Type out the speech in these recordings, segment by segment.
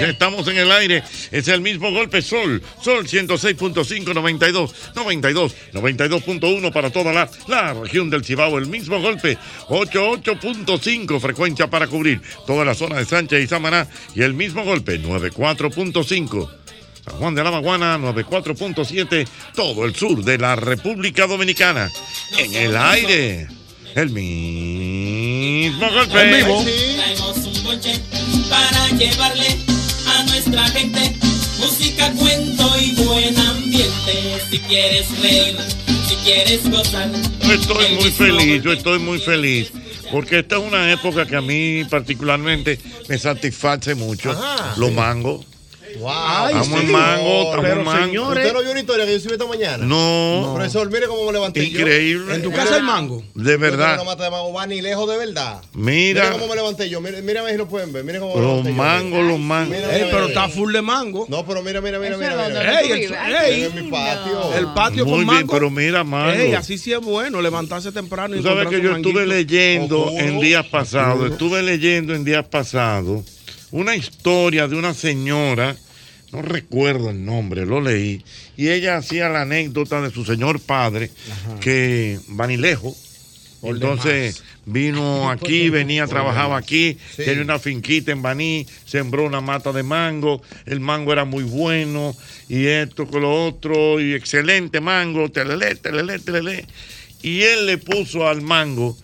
amigos, buenas, estamos en el aire. Es el mismo golpe Sol, Sol 106.5, 92, 92, 92.1 para toda la, la región del Cibao. El mismo golpe, 88.5 frecuencia para cubrir toda la zona de Sánchez y Samaná. Y el mismo golpe, 94.5. San Juan de la Maguana, 94.7, todo el sur de la República Dominicana. En el aire, el mismo golpe. Traemos un bonche para llevarle nuestra gente música, cuento y buen ambiente. Si quieres reír, si quieres gozar. Yo estoy muy feliz, yo estoy muy feliz. Porque esta es una época que a mí particularmente me satisface mucho. Ajá. Los mangos. Wow. Estamos en mango, estamos en mango. señores. ¿Usted no vio una historia que yo subí esta mañana? No. Profesor, mire cómo me levanté yo. Increíble. ¿En tu casa hay mango? De verdad. No mata de mango, va ni lejos de verdad. Mira. Mire cómo me levanté yo. Mire, mire a ver si lo pueden ver. Mire cómo me Los levanté yo. mangos, los mangos. Mira, Ey, mira, pero mira. está full de mango. No, pero mira, mira, mira, Eso mira. mira. Ey, el- ey, en mi patio. El patio Muy con bien, pero mira, mango. Ey, así sí es bueno, levantarse temprano y Tú sabes que yo estuve leyendo en días pasados, estuve leyendo en días pasados una historia de una señora, no recuerdo el nombre, lo leí, y ella hacía la anécdota de su señor padre, que Vanilejo, entonces vino aquí, venía, trabajaba aquí, Sí. tenía una finquita en Baní, sembró una mata de mango, el mango era muy bueno, y esto con lo otro, y excelente mango, telele, telele, telele. Y él le puso al mango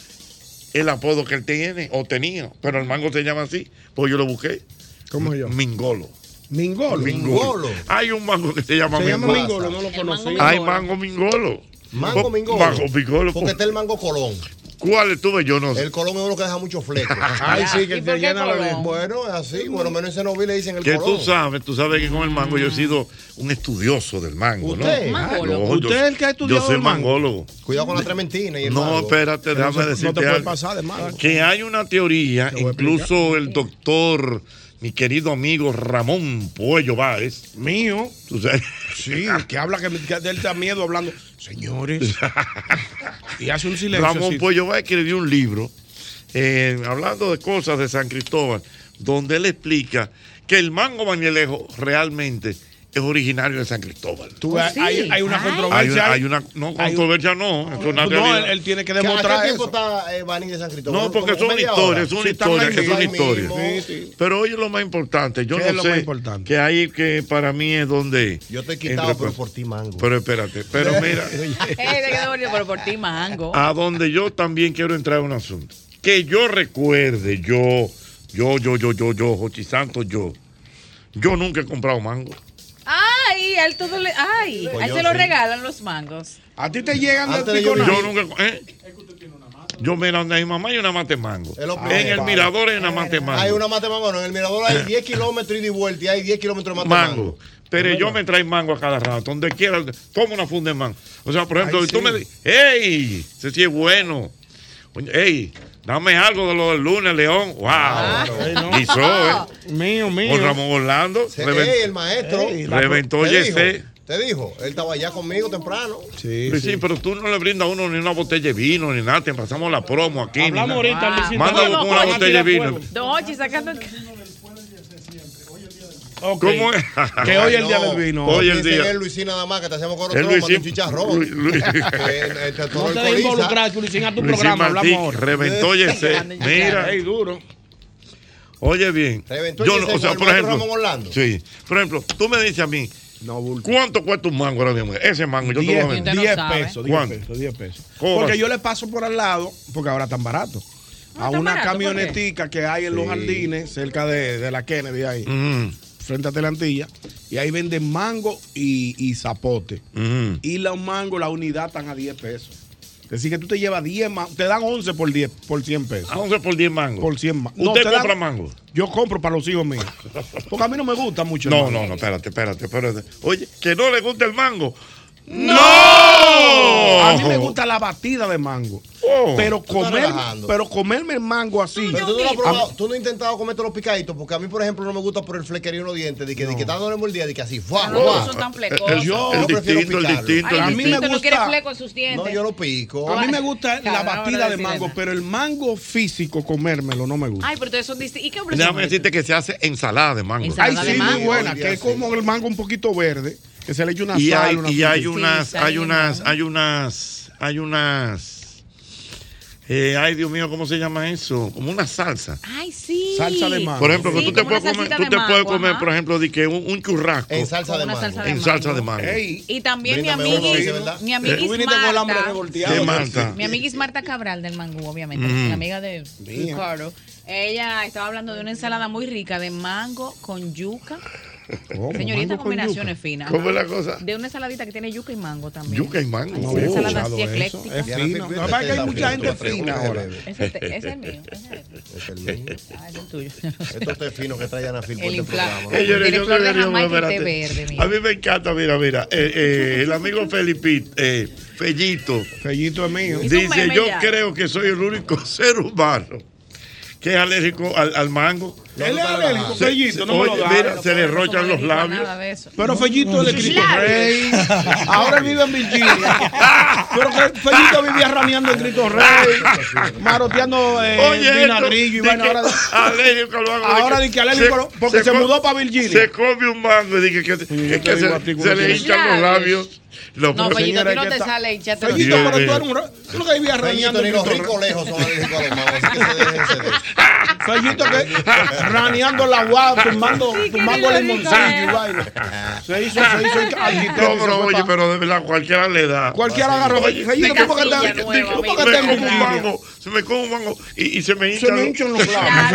el apodo que él tiene, o tenía, pero el mango se llama así, pues yo lo busqué. ¿Cómo se llama? Mingolo. Mingolo. Mingolo. Hay un mango que se llama Se llama Mingolo. Mingolo, no lo conocí. Hay mango Mingolo. Mango mingolo. Mango Mingolo. Porque está el mango colón. ¿Cuál estuve yo? No sé. El colón es uno que deja muchos flecos. Ay, sí, que ¿Y te llena la colón? Bueno, es así. Bueno, menos en Senoví le dicen el Que colón. tú sabes, tú sabes que con el mango yo he sido un estudioso del mango, ¿Usted? ¿no? Yo- ¿Usted es el que ha estudiado Yo soy el mango? mangólogo. Cuidado con la trementina y el No, mango. espérate, déjame eso no decirte te puede algo. pasar de mango. Que hay una teoría, incluso el doctor, mi querido amigo Ramón Puello Báez. Mío. Tú sabes. Sí, que habla que, que él da miedo hablando. Señores. y hace un silencio. Ramón así. Puello Báez escribió un libro eh, hablando de cosas de San Cristóbal, donde él explica que el mango bañelejo realmente es originario de San Cristóbal. Tú ves, sí. hay, hay una. Hay controversia. una, hay una no, Hay un- controversia no, eso es una No, realidad. él, él tiene que ¿A demostrar qué tiempo eso. está eh, Baní de San Cristóbal? No, porque ¿Como son historias, una Sí, están historia, ahí que es una mismo. historia. Sí, sí. Pero oye lo más importante, yo ¿Qué no es lo sé más importante? que hay que para mí es donde Yo te he quitado, entre- pero por ti mango. Pero espérate, pero mira, Eh, pero por ti mango. a donde yo también quiero entrar en un asunto. Que yo recuerde, yo, yo, yo, yo, yo, yo, Jochi Santos, yo, yo nunca he comprado mango. Ay, a él todo le. Ay, Pues a él yo se lo regalan los mangos. A ti te llegan Antes de yo piconazo. Yo nunca, ¿eh? Yo mira donde mi mamá hay una mate mango. Lo En el mirador hay una mate mango. Hay una mate mango, no. En el mirador hay 10 kilómetros y de vuelta y hay 10 kilómetros de mate mango. mango. Pero yo me traigo mango a cada rato, donde quiera, toma una funda de mango. O sea, por ejemplo, Ay, si tú me dices, ¡Ey! Ese sí es bueno. Oye, ¡Ey! Dame algo de lo del lunes, León. ¡Wow! Ay, no. Hizo, ¿eh? Mío, mío. Con Ramón Orlando. Sí, reven- ey, el maestro. Ey, la- reventó ¿Te dijo? Yesé. Te dijo, él estaba allá conmigo temprano. Sí, sí, pero tú no le brindas a uno ni una botella de vino ni nada. Te pasamos la promo aquí. ni Hablamos nada. ahorita. Luisito. Manda Vamos, una botella de vino. Ochi sacando. Ok. ¿Cómo es? Que hoy es el No, día del vino. Hoy el día. el Luisín nada más que te hacemos con otro un chicharrón. Lu- Lu- Que, eh, No te coliza. involucrar, Luisín, a tu Luisín programa. Hablamos ahora. reventó Yesé. Mira, Ey, duro. oye bien. Reventó Yo o sea, por ejemplo. Ramón Orlando. Sí. Por ejemplo, tú me dices a mí, No. ¿cuánto cuesta un mango ahora mismo? Ese mango, yo te lo voy a 10 vender. Usted no 10 pesos, 10 ¿Cuánto? pesos, 10 pesos. ¿Cómo Porque yo le paso por al lado, porque ahora están baratos. A ¿tan una barato? Camionetica que hay en los jardines, cerca de, de la Kennedy, ahí, Ujú, frente a Telantilla, y ahí venden mango y, y zapote. ujú. Y los mangos, la unidad están a 10 pesos. Es decir, que tú te llevas 10 mangos, te dan 11 por 10, por 100 pesos. 11 por 10 mangos. Por 100 mangos. ¿Usted te dan- compra mango? Yo compro para los hijos míos. Porque a mí no me gusta mucho. el No, mango. no, no, espérate, espérate, espérate. Oye, que no le gusta el mango. ¡No! A mí me gusta la batida de mango. Oh. Pero, comer, pero comerme el mango así. Pero tú no, lo has probado, tú no has intentado comerte los picaditos, porque a mí, por ejemplo, no me gusta por el flequerío en los dientes, de que, de que dándole mordida, de que así, ¡fua! No, ¡fua! son tan El, flecosos. Yo el prefiero distinto, el picarlo. distinto, Ay, el a mí me distinto. no quiere gusta- fleco en sus dientes. No, yo lo pico. A mí me gusta la Cabrón, batida no de mango, pero el mango físico, comérmelo, no me gusta. Ay, pero ustedes son distintos. ¿Y qué? Déjame decirte que se hace ensalada de mango. Ensalada. Ay, sí, muy buena, que es como el mango un poquito verde, que se le echa una Y sal. hay, una y hay unas, Sí, hay unas, hay unas, hay unas. eh, ay, Dios mío, ¿cómo se llama eso? Como una salsa. Ay, sí. Salsa de mango. Por ejemplo, que tú te puedes comer, tú te puedes comer, ajá. por ejemplo, de que un, un churrasco En salsa de una mango. salsa de en mango. salsa de mango. Ey, Y también mi amiga, mi amiga tú viniste con el hambre Marta, mi amiga Marta Cabral del Mangú, obviamente, Mm. la amiga de. Ricardo. Ella estaba hablando de una ensalada muy rica de mango con yuca. ¿Cómo? Señorita, combinaciones finas. ¿Cómo es la cosa? De una ensaladita que tiene yuca y mango también. Yuca y mango. Sí, una ensalada así ecléctica. Es fino. Lo que hay esta mucha gente fina ahora. Ese, es mío. ese es mío. Es el mío. Ah, ese es tuyo. Estos té finos que trae Ana Phil por El este infla- programa. ¿no? A mí me encanta, mira, mira. eh, eh, el amigo Felipito, eh, Fellito, Fellito es mío. Dice: Yo creo que soy el único ser humano que es alérgico al, al mango. Él es alérgico, Se- Fellito, se- no me lo da. mira, se le rochan los labios. Pero Fellito es de Cristo. Rey. Ahora él vive en Virginia. Pero que Fellito vivía raneando en Cristo Rey. Maroteando eh, vinagrillo y vaina. Ahora, alérgico al mango, ahora di que alérgico porque se mudó pa' Virginia. Se come un mango y dice que, se, se le hinchan los labios. Lo- No, pero- Fellito, a ti señora, no te está- sale hinchate los Fellito, pero tú eres un. Tú lo que vivías raneando en ni los Cristo ricos Rey. lejos son alérgicos a los mangos, así que se déjense de eso. Fellito que raneando la guapa, tumbando, Sí, que tumbando limoncillo y vaina. Se hizo, se hizo el arquitecto. No, se pero oye, pero de verdad, cualquiera le da. Cualquiera agarró. Fellito, de ¿tú por qué casilla te- nueva, tú por qué me te como un mango, se me come un mango y, y se me Se hinchan me los- hinchan los. Está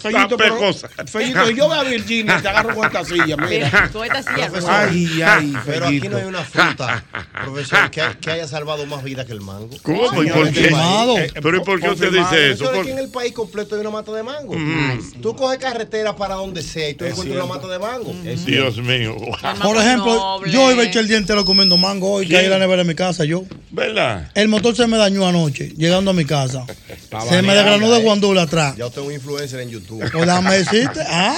Fellito, pero-. Fellito, yo voy a Virginia y te agarro con esta silla, mira. Con esta silla. Ay, ay, Pero aquí no hay una fruta, profesor, que, que haya salvado más vida que el mango. ¿Cómo? ¿Y por qué? Pero ¿y por qué usted dice eso? Profesor, ¿Por- aquí en el país completo hay una mata de mango. Mm. Tú coges carretera para donde sea y tú Es encuentras una mata de mango. Dios mío. Por ejemplo, yo iba a echar el día entero comiendo mango hoy, que hay en la nevera de mi casa, yo. ¿Verdad? El motor se me dañó anoche, llegando a mi casa. Se me desgranó de guandula atrás. Ya usted es un influencer en YouTube. Pues déjame decirte, ah,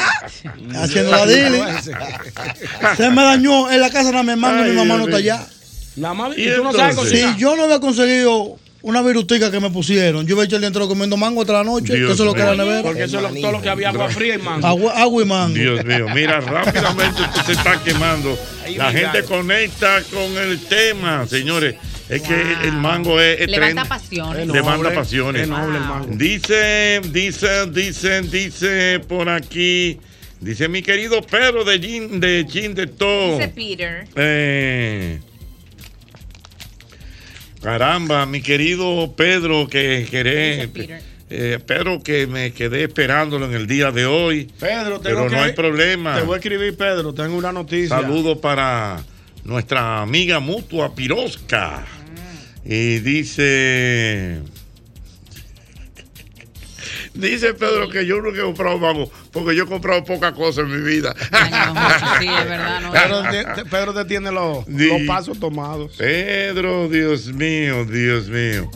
haciendo la dili. Se me dañó en la casa de mi hermano y mi mamá no está allá. La madre, ¿Y y tú no sabes entonces? Si cocinar. yo no había conseguido una virutica que me pusieron. Yo iba a echar dentro comiendo mango hasta la noche. Dios eso es lo que era nevera. Porque eso es lo- todo lo que había agua fría y mango. Agua, agua y mango. Dios mío, mira, rápidamente esto se está quemando. Ahí La gente conecta con el tema, señores. Es que el mango es, es Levanta trend. pasiones. Es Levanta pasiones. Wow. mango. Dice, dice, dice, dice por aquí. Dice mi querido Pedro de Gin de, Gin de todo. Dice Peter. Eh, caramba, mi querido Pedro, que querés. Eh, Pedro, que me quedé esperándolo en el día de hoy. Pedro, tengo Pero que- no hay problema. Te voy a escribir, Pedro. Tengo una noticia. Saludo para nuestra amiga mutua Pirosca. Y dice. Dice Pedro que yo nunca he comprado mango porque yo he comprado poca cosa en mi vida. Sí, es verdad. No, Pedro, te, te- Pedro te tiene los, Di- los pasos tomados. Pedro, Dios mío, Dios mío.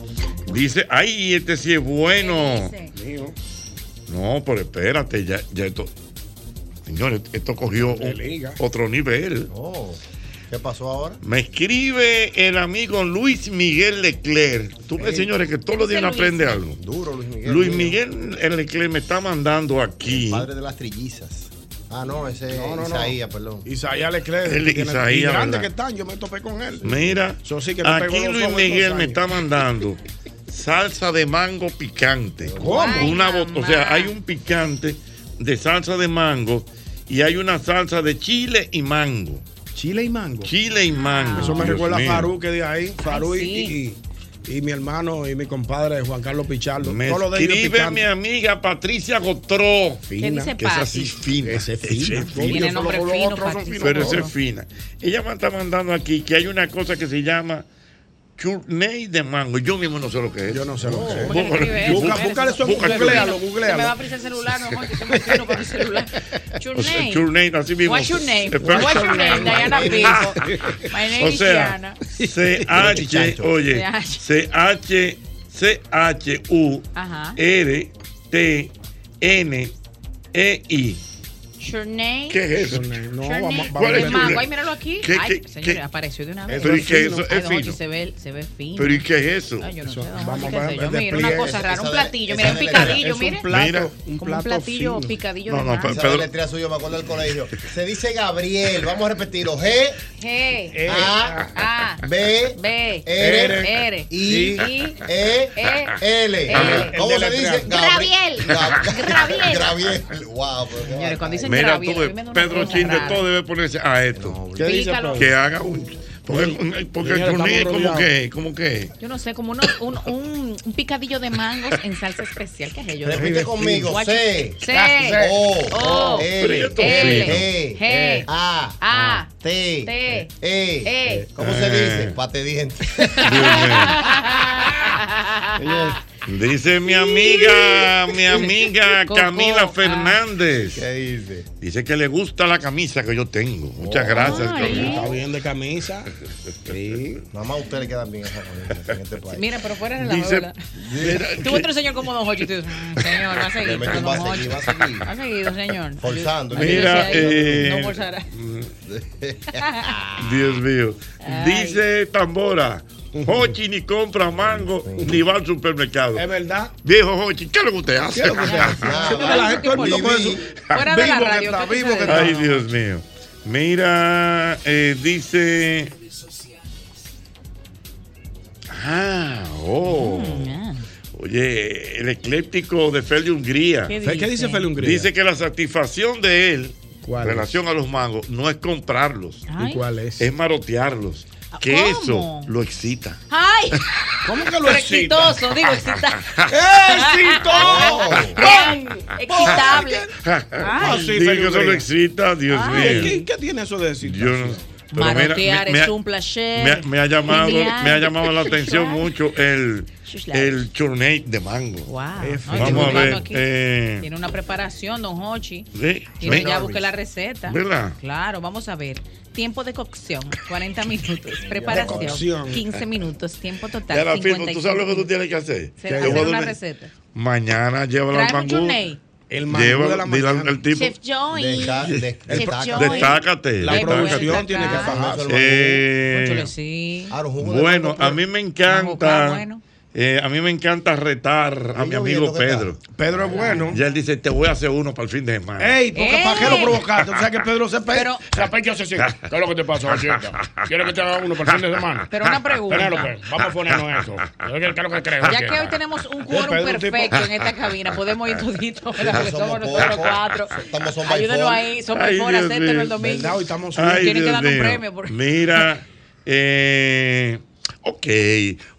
Dice, ay, este sí es bueno. Mío. No, pero espérate, ya, ya esto. Señores, esto cogió un- otro nivel. Oh, ¿qué pasó ahora? Me escribe el amigo Luis Miguel Leclerc. Tú ves, señores, que todos los días Luis. aprende algo. Duro, Luis Miguel. Luis. Miguel el Leclerc me está mandando aquí. Padre de las trillizas. Ah, no, ese es No, no, no. Isaías, perdón. Isaías Leclerc. El que Isaías, y grande ¿verdad? que están, yo me topé con él. Mira, Eso sí que le pegó aquí Luis Miguel me está mandando salsa de mango picante. ¿Cómo? Una Ay, bot- o sea, mamá. hay un picante de salsa de mango y hay una salsa de chile y mango. Chile y mango. Chile y mango. Eso me Dios recuerda a. Farú que de ahí. Farú y- sí. y, y, y mi hermano y mi compadre Juan Carlos Pichardo. Me Todo lo de escribe mi amiga Patricia Gotró. Fina. ¿Qué dice Que es así fina. Ese es fina. Ese los fino, Pero esa todos. es fina. Ella me está mandando aquí que hay una cosa que se llama chutney de mango. Yo mismo no sé lo que es. Yo no sé lo que es. ¿Cómo que eso? Búscale eso, Búscale. googlealo, Se me va a googlealo. abrir el celular, no, que soy muy fino para mi celular. Your O sea, name. chutney, así mismo. What's your name? What's your name? Diana Pico. My name O is sea, Diana. C-H, oye, CH. C-H, C-H-U, Ajá. R, T, N, E, I. Your name. ¿Qué es eso? No, vamos, vamos ¿Cuál a mango. Ay, míralo aquí. ¿Qué- Ay, qué- señores, qué? apareció de una vez. Pero ¿y es qué es eso? Ay, Es fino. se ve, se ve fino. Pero ¿y qué es eso? Ay, yo no Eso, sé, vamos sé yo. Mira, una cosa rara, un platillo. Mira, un picadillo, mire. plato, Mira. un Como un plato platillo, picadillo No, de no, Pedro- deletrea suyo me acuerdo del colegio. Se dice Gabriel. Vamos a repetirlo. G, G, A, A, B, B, R, R, I, I, E, E, L. ¿Cómo se dice? Gabriel. Gab- Gabriel. Gabriel. Wow. pero qué Señores, cuando dicen Mira, tú, Pedro Chin de todo debe ponerse a esto. ¿Qué dice? Que haga un. Porque, porque el es como que, como que. Yo no sé, como uno, un, un, un picadillo de mangos en salsa especial. ¿Qué es ello? Repite conmigo. C, C, O, O, L. G, G, A, A, T, T, E. E. ¿Cómo se dice? Pate dientes. Dice mi amiga, mi amiga Camila ah. Fernández. ¿Qué dice? Dice que le gusta la camisa que yo tengo. Muchas gracias, Ay. Camila. Está bien de camisa. Sí. Nada más a usted le quedan bien esas camisas en este país. Mira, pero fuera de la Dice, Tú otro señor como Don Hochi, tú dices, "Mm, señor, va a seguir. Pero un Don va a seguir, Hochi". va a seguir. Ha seguido, señor. Forzando. Mira, decía, "Ay, eh, no forzará. Dios mío. Ay. Dice Tambora, Hochi ni compra mango ni va al supermercado. Es verdad. Viejo Hochi, ¿qué es lo que usted hace? Vivo que está, ¿qué vivo que sucede? Ay, Dios mío. Mira, eh, dice. Ah, oh. Ah, Oye, el ecléptico de Feli Hungría. ¿Qué ¿Qué dice Feli Hungría? Dice que la satisfacción de él ¿Cuál en es? relación a los mangos no es comprarlos. ¿Y cuál es? es marotearlos. Que ¿Cómo? eso lo excita. Ay, ¿Cómo que lo excita? exitoso, digo, excita. ¡Éxito! Bien. Ah, Ay, sí, Dice Feli que eso lo excita, Dios Ay. mío. ¿Qué, qué tiene eso de excitación? Yo no. pero mira, Marotear me- me ha- es un placer. Me, ha- me ha llamado, me ha llamado la atención mucho el, El churney de mango. Wow. No, Vamos a ver. aquí. eh, Tiene una preparación, don Hochi. sí, Tiene ya busqué la receta. ¿Verdad? Claro, vamos a ver. Tiempo de cocción, 40 minutos. Preparación, cocción. 15 minutos. Tiempo total, Ya la 55 firmo, ¿tú sabes lo que tú tienes que hacer? Se- Te hacer voy a dar una receta. Mañana llévala al mangú. ney. El mango Lleva, de la mañana. al tipo. Chef Joy. Deja- de- Chef destácate. La producción tiene que fajarse. Eh, bueno, a mí me Mango está encanta bueno. Eh, a mí me encanta retar a mi amigo Pedro. Pedro es bueno. Ya él dice, te voy a hacer uno para el fin de semana. Ey, porque ¿para qué lo provocaste? O sea que Pedro se pe Pero- se apecha así. ¿Qué es lo que te pasó, Ochita? ¿Quieres que te haga uno para el fin de semana? Pero una pregunta. Penélope, vamos a ponernos eso. ¿Qué es lo que crees? Ya que hoy tenemos un quórum perfecto en esta cabina, podemos ir toditos, ¿verdad? Porque Somos somos nosotros cuatro. Estamos son by Ayúdenos ahí, son Ay, por mío. el domingo. Tienen que dar un premio Mira, eh, ok,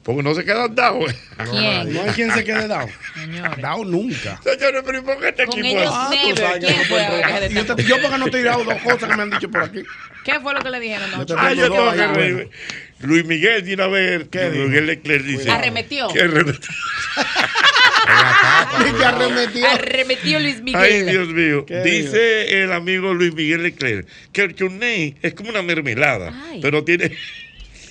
porque no se quedan dados. ¿Quién? No hay quien se quede dado. Señores. Dado nunca. Señores, pero ¿y por qué este Con equipo ellos es- never. sabes que ¿Quién no fue pueden a que Yo, te- yo porque no te he tirado dos cosas que me han dicho por aquí. ¿Qué fue lo que le dijeron? No? yo tengo que reír. Luis Miguel de una vez, ¿Qué dijo? Miguel Leclerc dice Arremetió. que arremetió. Que arremetió. Arremetió Luis Miguel. Ay, Dios mío. ¿Qué Dice el amigo Luis Miguel Leclerc que el chutney es como una mermelada, Ay. pero tiene, A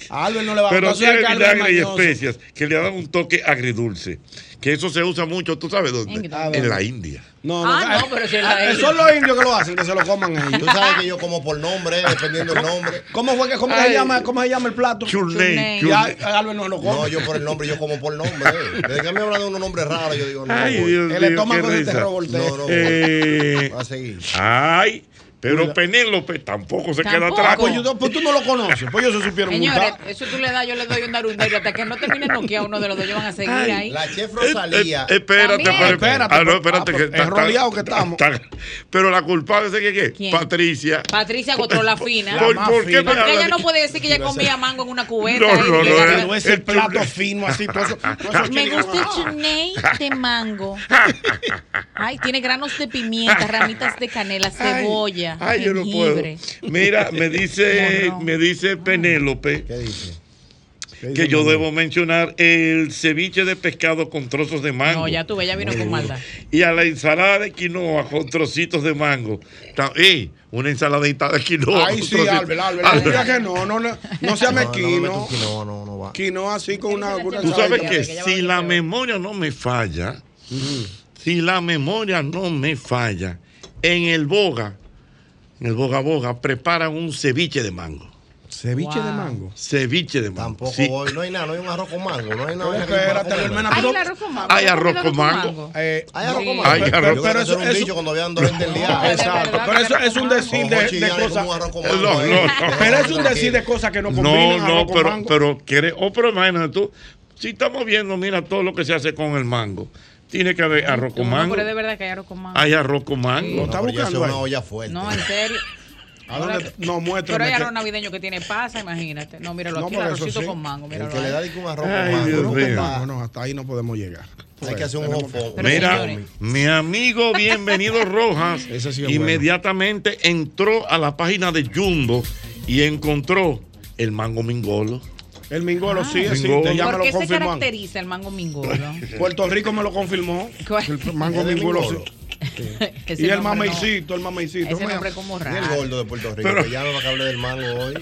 Albert no le va a pero gustar, tiene vinagre y especias que le dan un toque agridulce. Que eso se usa mucho, ¿tú sabes dónde? ¿En Ah, la India. No, no, Ah, no, pero si la Ah, ellos. Son los indios que lo hacen, que se lo coman Tú ellos. sabes que yo como por nombre, dependiendo del nombre. ¿Cómo fue que cómo se llama, cómo se llama el plato? Chutney. Albert no lo come. No, yo por el nombre, yo como por nombre. Desde que me hablan de unos nombres raros, yo digo, no. Ay. Dios el mío, estómago qué se te risa. revoltea. No, no. Eh, a seguir. ay, pero Penélope tampoco se queda atrás. Pues, yo- pues tú no lo conoces, pues ellos se supieron Señores, montar. eso tú le das, yo le doy un darundario hasta que no termine noqueado uno de los dos, ellos van a seguir Ay, ahí. La chef Eh, Rosalía. eh, espérate, espérate, Espérate, Ah, no, pues, espérate. ah, que pues, es rodeado que estamos. está- pero la culpable, ¿sé qué qué? ¿Quién? Patricia. Patricia Gotro la fina. ¿Por, más por qué fina. me Porque ella no que- puede decir que ella comía mango en una cubeta. No, y no, no, eh. Pero ese el plato fino así, Me gusta el Ah. chutney de mango. Ay, tiene granos de pimienta, ramitas de canela, Ay, cebolla, Ay, yo no puedo. Mira, me dice, me dice Penélope ¿Qué dice? ¿Qué dice que yo debo mencionar el ceviche de pescado con trozos de mango. No, ya tuve, ya vino con maldad. Y a la ensalada de quinoa con trocitos de mango. ¡Ey! Una ensaladita de quinoa. Ay, sí, Albert, Albert. Albert. Diga que no, no, no, no sea No, no, mezquino. no, no, no, no va. Quinoa así con una, una Tú sabes que que si la peor. memoria no me falla, si la memoria no me falla, en el boga, en el boga boga, preparan un ceviche de mango. Ceviche de mango. Ceviche de mango. Tampoco Sí. voy. No hay nada, no hay un arroz con mango. No hay nada. Espérate, hermana, Ay, pero- el arroz con mango. Hay ¿Tú has arroz con mango. Eh, Hay arroz con mango. Hay arroz- creo que pero eso eso- un dicho cuando dos gente de Exacto, pero eso es un con mango. decir Con de, cosas. arroz con No, mango, no, eh. no. Pero es un decir de cosas que no combinan. No, arroz no, con pero, mango. pero quiere, oh, pero imagínate tú, si estamos viendo, mira todo lo que se hace con el mango. Tiene que haber arroz con No, mango. pero es de verdad que hay arroz con mango. Hay arroz con mango. Está No, pero eso buscando una ahí. olla fuerte. No, en serio. ¿A dónde? No, Pero muéstrame. hay que- arroz navideño que tiene pasa, imagínate. No, míralo No, aquí, el arrocito sí. con mango. El Míralo que le da ahí. un arroz Ay, con mango. Dios no. No, no, hasta ahí no podemos llegar. Hay que hacer un. Pero Mira, señores. mi amigo bienvenido Rojas sí inmediatamente entró a la página de Jumbo y encontró el mango mingolo. El mingolo sí Ah. existe, Mingolo. ya me ¿Por lo qué se confirmó. caracteriza el mango mingolo? Puerto Rico me lo confirmó. ¿Cuál? El mango ¿Es de mingolo mingolo? sí. Y el nombre no. mameicito, el mameicito. Ese nombre como Y el raro. gordo de Puerto Rico, Pero- que ya no me hablé del mango hoy.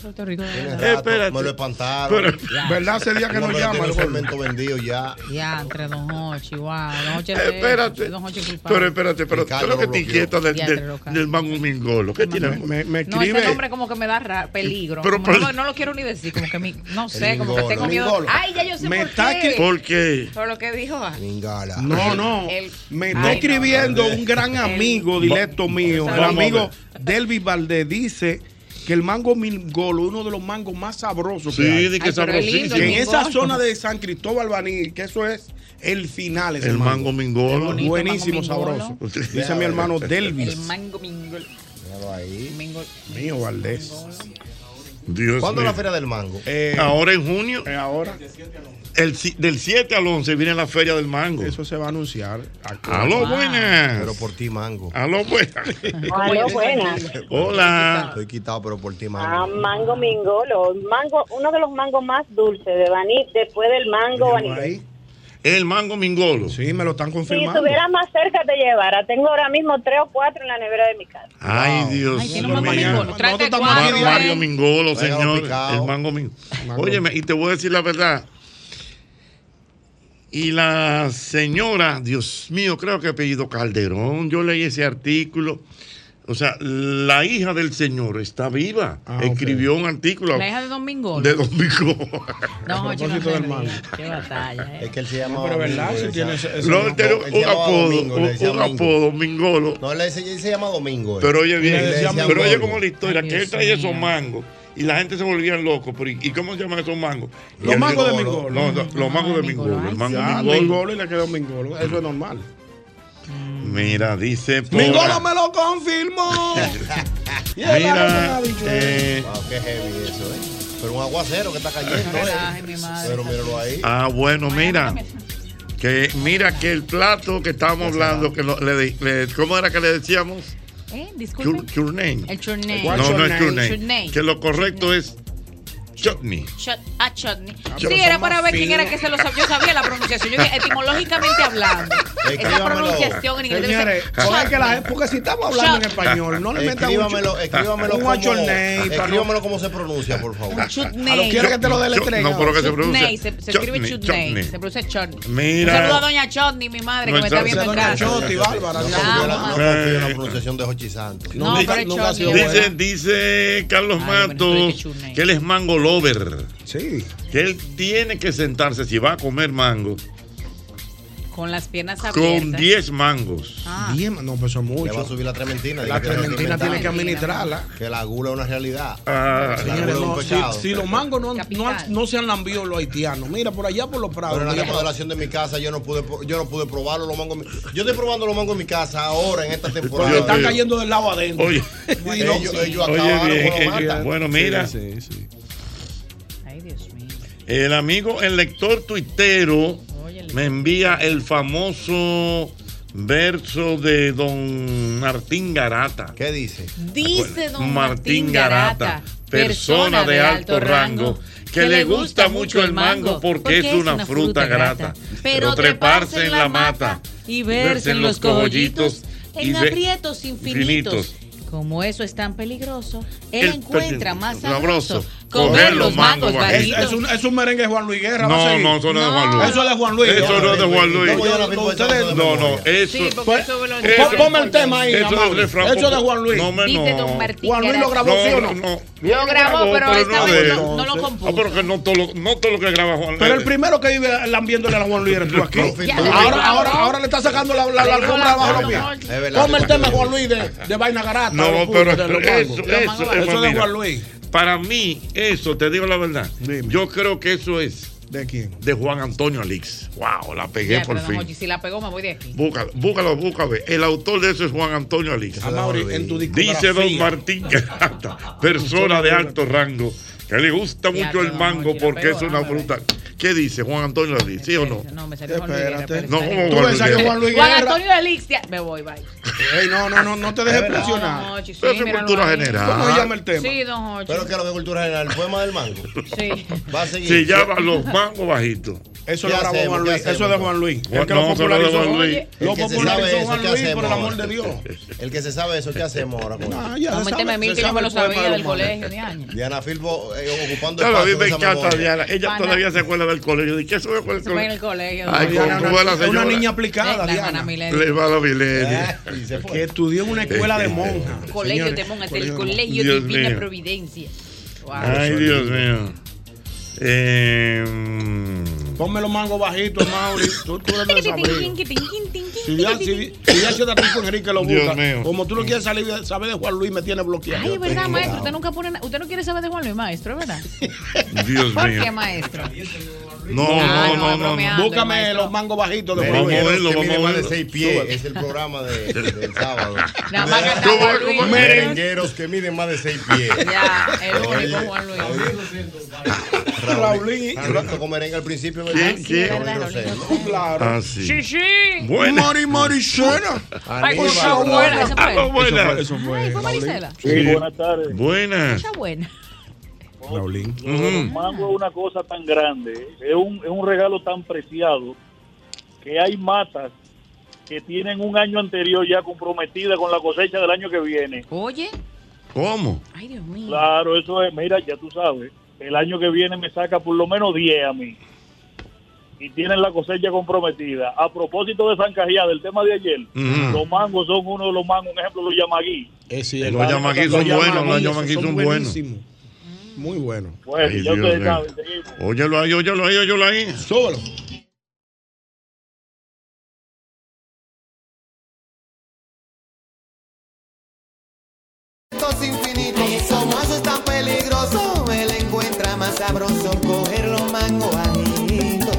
Puerto Rico. Espérate. me lo espantaron. Pero- ¿Verdad? Ese día que nos llama. el fermento vendido ya. Ya, entre Don Hochi, wow. Don Hochi es espérate. Don Hochi culpable. Pero espérate, pero ¿qué es Ricardo lo que te inquieta del, del- del mango mingolo? ¿Qué tiene? Me, me No, escribe. ese nombre como que me da peligro. Pero- no, lo- no lo quiero ni decir, como que mi, no sé, como que tengo miedo. Ay, ya yo sé por qué. ¿Por qué? Por lo que dijo. ah, Ningala. No, no. El- me está no, escribiendo un gran amigo directo mío, el amigo. Delvis Valdés, dice que el mango mingolo es uno de los mangos más sabrosos que Sí, hay. de que Ay, Que el en esa mingolo. zona de San Cristóbal Baní, que eso es el final. ese El mango mingolo. bonito. Buenísimo, mango mingolo. sabroso. Dice mi hermano El Delvis. mango mingol. Míralo ahí. Mingol. Mío, Valdés. Dios ¿Cuándo es mío. la feria del mango? Eh, Ahora en junio, eh, ahora, el, del 7 al 11 viene la feria del mango. eso se va a anunciar. Aló, Wow. buenas. Pero por ti mango. Aló, buenas. Aló, buenas. Hola. Estoy quitado, pero por ti Ah, mango. mango mingolo. Mango, uno de los mangos más dulces de Baní, después del mango Baní. El mango mingolo. Sí, me lo están Si confirmando. estuviera más cerca te llevara. Tengo ahora mismo tres o cuatro en la nevera de mi casa. Ay, Dios Ay, tiene mío. un mango mingolo. Cuatro. Mario ¿eh? Mingolo, señor. picado. El mango mingolo. Óyeme, y te voy a decir la verdad. Y la señora, Dios mío, creo que apellido Calderón, yo leí ese artículo. O sea, la hija del señor está viva. Escribió un artículo La hija de Don Mingo. de Domingo. No, Jochi, no. Qué batalla, ¿eh? Es que él se llama. pero verdad, si tiene ese- ese- No, él tiene un apodo, Domingo, un, apodo, Mingolo. No, él, se- llama Domingo. eh. Pero oye bien, pero oye como la historia, Ay, que él traía esos mangos y la gente se volvía loco. Pero ¿y, cómo se llaman esos mangos? Los mangos de Mingolo. No, no, los mangos de Mingolo. El mango Ya, Mingolo. Mingolo y le quedó Mingolo. Eso es normal. Mira, dice. por- Mingolo me lo confirmó. Mira, eh, Wow, qué heavy eso, ¿eh? Pero un aguacero que está cayendo, ¿eh? relaje, mi madre. Pero míralo ahí. ah, bueno, mira. Que mira que el plato que estábamos hablando, que lo- le, di- le- ¿cómo era que le decíamos? ¿Eh? Disculpe. Chur-. El churney. ¿Cuál No, no es. Churney. Que lo correcto es chutney. Shot, ah, chutney. pero Sí, era para ver quién era que se lo sabía. Yo sabía la pronunciación. Yo dije, etimológicamente hablando. Esa pronunciación en inglés Señores, que la- chutney. porque si estamos hablando en español, no le metan un Escríbamelo, escríbamelo un como, escríbamelo como se pronuncia, por favor. A lo Chutney. quiero que te lo dé la Chu- estrella. no, pero que se pronuncia. Chutney. Se, se escribe Chutney, chutney. chutney. Se pronuncia chutney. Mira. Un saludo a doña Chutney, mi madre, que No, me está viendo en doña casa. Choti, Bárbara. No la- pronunciación de Jochi Santos. No, pero chutney. Dice, dice Carlos Matos que él es mango lover. Sí. Que él tiene que sentarse, si va a comer mango, Con las piernas con abiertas. 10 mangos. Ah. Bien, no, pues eso es Le va a mucho. subir la trementina. La trementina tiene que administrarla. Que la gula es una realidad. Ah, Señores, no, si, si los mangos no, no, no se han lambido los haitianos, mira, por allá por los prados. Pero en la remodelación de mi casa yo no pude yo no pude probarlo los mangos. Yo estoy probando los mangos en mi casa ahora en esta porque temporada. están Dios. cayendo del lado adentro. Oye, Y no- ellos, ellos oye bien, con eh, mata. bueno, mira, Sí, sí, sí. El amigo, el lector tuitero me envía el famoso verso de don Martín Garata. ¿Qué dice? Dice don Martín Garata, persona de alto rango, que le gusta mucho el mango porque es una fruta grata. Pero treparse en la mata y verse en los cogollitos en aprietos infinitos. Como eso es tan peligroso, él El- encuentra más sabroso sabroso comer los mangos Es, bajitos. es un, es un merengue de Juan Luis Guerra. No, no, eso no es de Juan Luis. Eso es de Juan Luis. Eso no es de Juan Luis. No, No, eso. Sí, Pues, Ponme el tema ahí, Eso es refrán Eso es de Juan Luis. No, me no. Juan Luis lo grabó, ¿sí o No, no? Lo grabó, pero esta no vez no, no lo compuso. Ah, pero que no todo lo, que graba Juan Pero el Luis. primero que vive lambiéndole a Juan Luis eres tú aquí. Ahora, ya. ahora, ahora le está sacando la, alfombra la abajo los pies. Ponme el tema Juan Luis de, de vaina garata. No, pero eso, es de Juan Luis. Para mí, eso, te digo la verdad. Dime. Yo creo que eso es ¿De quién? de Juan Antonio Alix. Wow, la pegué Ya, por fin. Si la pegó, me voy de aquí. Búscalo, búscalo, búscalo. El autor de eso es Juan Antonio Alix. Dice don Martín persona de alto rango, que le gusta Ya, mucho el mango porque pegó, es una fruta. ¿Qué dice Juan Antonio Alix? ¿Sí o no? No, me salió Juan Luis Guerra, Espérate. pero No, está ¿cómo bien. Tú Juan ves Luis que Guerra? Juan Luis Juan Guerra. Antonio Alixia. Me voy, bye. Ey, no, no, no, no te dejes presionar. No, Pero eso es míralo cultura ahí. general. ¿Cómo se llama el tema? Sí, don Jochi. Pero que lo de cultura general, el poema del mango. Sí. Va a seguir. Se llama Los Mangos Bajitos. Eso ¿Qué lo grabó hacemos? Juan ¿Qué Luis. Eso es de hacemos? Juan Luis. Juan- El que lo no, eso no es de popularizó. Juan Luis. Lo El que se sabe popularizó eso, Juan ¿qué Luis, hacemos por el amor ahora? de Dios. El que se sabe eso, ¿qué hacemos ahora con eso? ya se sabe- que yo sabe me lo el poema sabía de del los colegio de años. Diana Filbo eh, ocupando Claro, a mí espacio me esa encanta memoria. Diana. Ella todavía se acuerda del colegio. ¿De qué se acuerda del Se fue en el colegio? Ay, Diana, tú la es una señora. niña Eh, aplicada, Diana. Le va a la Milenia. Eh, y. Que estudió en una escuela de monjas. Colegio de monjas, colegio el de colegio Dios Divina mío. Providencia. Wow. Ay, Dios mío. Eh, Ponme los mangos bajitos, Mauri. Tú, tú eres de Sabrina. Si ya, si, si ya se te con Enrique lo Dios busca. mío. Como tú no quieres salir saber de Juan Luis, me tiene bloqueado. Ay, es verdad, maestro. Usted nunca pone. Usted no quiere saber de Juan Luis, maestro, ¿es verdad? Dios ¿Por mío. qué, maestro? No, Ah, no, no, no. bromeando, Búscame maestro. los mangos bajitos de Vamos a verlo, que vamos mide a más de verlo. 6 pies. Es el programa de, del sábado. Nada más canta ¿Cómo- Juan Luis. cómo- Merengueros que miden más de 6 pies. Ya, el único Juan Luis. Raulín. Raulín tocó merengue al principio, ¿verdad? ¿Quién? ¿Quién? Raulín ¿Verdad, Rosell, Raulín ¿no? Claro. Ah, sí. Sí, sí. Buena. Mari Maricena. Ay, buena, Ah, fue. Eso fue. Ay, fue Marisela. Sí. buenas tardes. Buenas. Esa buena. Raulín. Ujú. Mango es una cosa tan grande, es un, es un regalo tan preciado que hay matas que tienen un año anterior ya comprometida con la cosecha del año que viene. Oye. ¿Cómo? Ay, Dios mío. Claro, eso es, mira, ya tú sabes, el año que viene me saca por lo menos 10 a mí. y tienen la cosecha comprometida. A propósito de San Cajiá, del tema de ayer, los mangos son uno de los mangos, un ejemplo, los yamaguí. Es Los yamaguí son buenos, los yamaguí son buenos. Muy. Bueno, Ay, ya Dios seguimos. Óyelo ahí, óyelo ahí, óyelo ahí. Súbelo. infinitos Como eso es tan peligroso Él encuentra más sabroso Coger los mangos bajitos